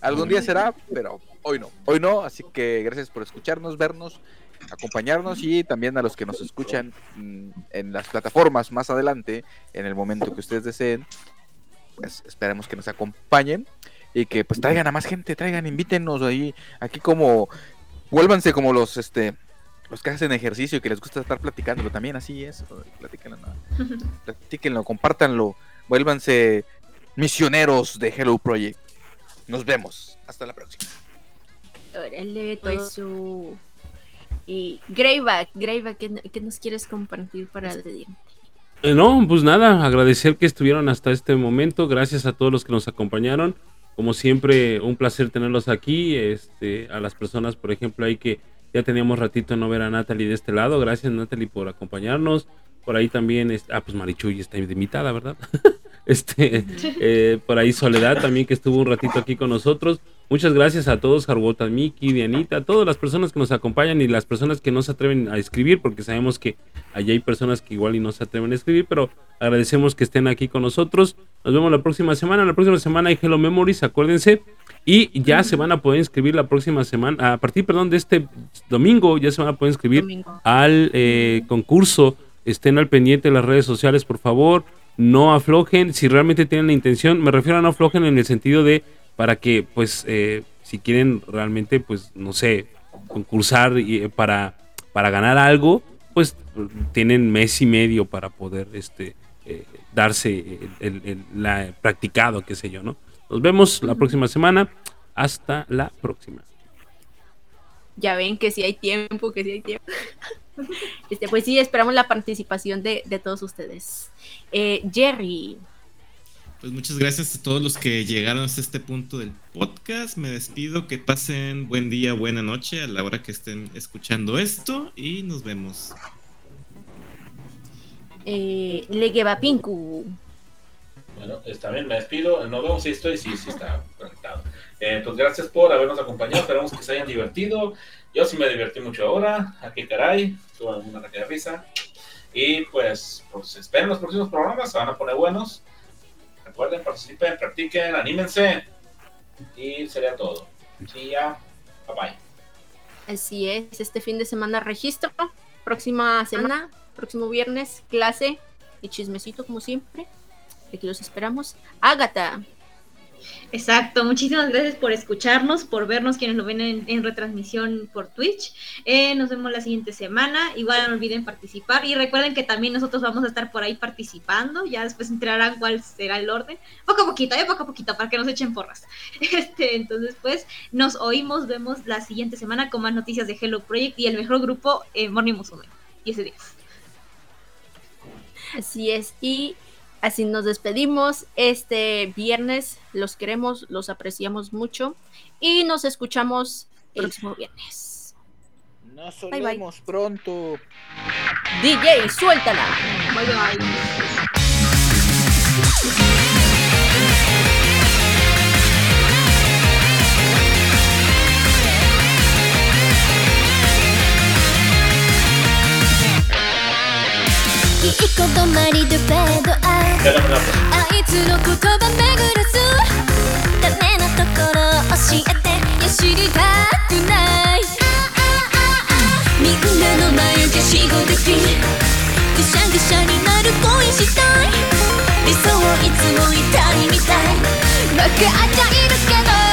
Algún día será, pero hoy no. Hoy no, así que gracias por escucharnos, vernos, acompañarnos y también a los que nos escuchan mm, en las plataformas más adelante, en el momento que ustedes deseen. Pues esperemos que nos acompañen y que pues traigan a más gente, traigan, invítenos ahí, aquí como vuélvanse como los este los que hacen ejercicio y que les gusta estar platicándolo también, así es, platíquenlo, ¿no? (laughs) platíquenlo, compártanlo, vuélvanse misioneros de Hello Project. Nos vemos. Hasta la próxima. Órale, todo eso. Y Greyback, Greyback, ¿qué, qué nos quieres compartir para despedirte? Eh, No, pues nada, agradecer que estuvieron hasta este momento. Gracias a todos los que nos acompañaron. Como siempre, un placer tenerlos aquí. Este, a las personas, por ejemplo, ahí que ya teníamos ratito no ver a Natalie de este lado. Gracias, Natalie, por acompañarnos. Por ahí también, este, ah, pues Marichuy está invitada, ¿verdad? (laughs) este, eh, por ahí Soledad también que estuvo un ratito aquí con nosotros. Muchas gracias a todos, Jarbota, Miki, Dianita, a todas las personas que nos acompañan y las personas que no se atreven a escribir, porque sabemos que allá hay personas que igual y no se atreven a escribir, pero agradecemos que estén aquí con nosotros. Nos vemos la próxima semana. La próxima semana hay Hello Memories, acuérdense. Y ya se van a poder inscribir la próxima semana, a partir, perdón, de este domingo, ya se van a poder inscribir Domingo. al eh, concurso. Estén al pendiente de las redes sociales, por favor. No aflojen. Si realmente tienen la intención, me refiero a no aflojen en el sentido de para que, pues, eh, si quieren realmente, pues, no sé, concursar y, eh, para, para ganar algo, pues tienen mes y medio para poder este, eh, darse el, el- el- la practicado, qué sé yo, ¿no? Nos vemos la próxima semana. Hasta la próxima. Ya ven que sí hay tiempo, que sí hay tiempo. (laughs) Este, pues sí, esperamos la participación de, de todos ustedes. Eh, Jerry, Pues muchas gracias a todos los que llegaron hasta este punto del podcast. Me despido, que pasen buen día, buena noche a la hora que estén escuchando esto y nos vemos. eh, Leguevapinku. Bueno, está bien, me despido. No vemos si estoy, sí, sí está conectado. Eh, pues gracias por habernos acompañado. Esperamos que se hayan divertido. Yo sí me divertí mucho ahora. Aquí, caray. Tuve una de risa. Y pues, pues esperen los próximos programas. Se van a poner buenos. Recuerden, participen, practiquen, anímense. Y sería todo. Sí, ya. Bye. Así es, este fin de semana registro. Próxima semana, próximo viernes, clase y chismecito como siempre. Aquí los esperamos. Ágata, Exacto, muchísimas gracias por escucharnos, por vernos quienes lo ven en, retransmisión por Twitch. Eh, nos vemos la siguiente semana. Igual no olviden participar y recuerden que también nosotros vamos a estar por ahí participando. Ya después se enterarán cuál será el orden. Poco a poquito, eh, poco a poquito, para que nos echen porras. (laughs) Este, entonces, pues nos oímos, vemos la siguiente semana con más noticias de Hello Project y el mejor grupo, eh, Morning Musume. 10 de 10. así es. Y así nos despedimos este viernes. Los queremos, los apreciamos mucho. Y nos escuchamos el próximo viernes. Nos Bye, bye. vemos pronto. DJ, suéltala. Bye bye. いいことまりでフェードアウトあいつの言葉巡らすダメなところを教えていや知りたくないみんなの前で死後でピンぐしゃぐしゃになる恋したい理想をいつもいたいみたい分かっちゃいるけど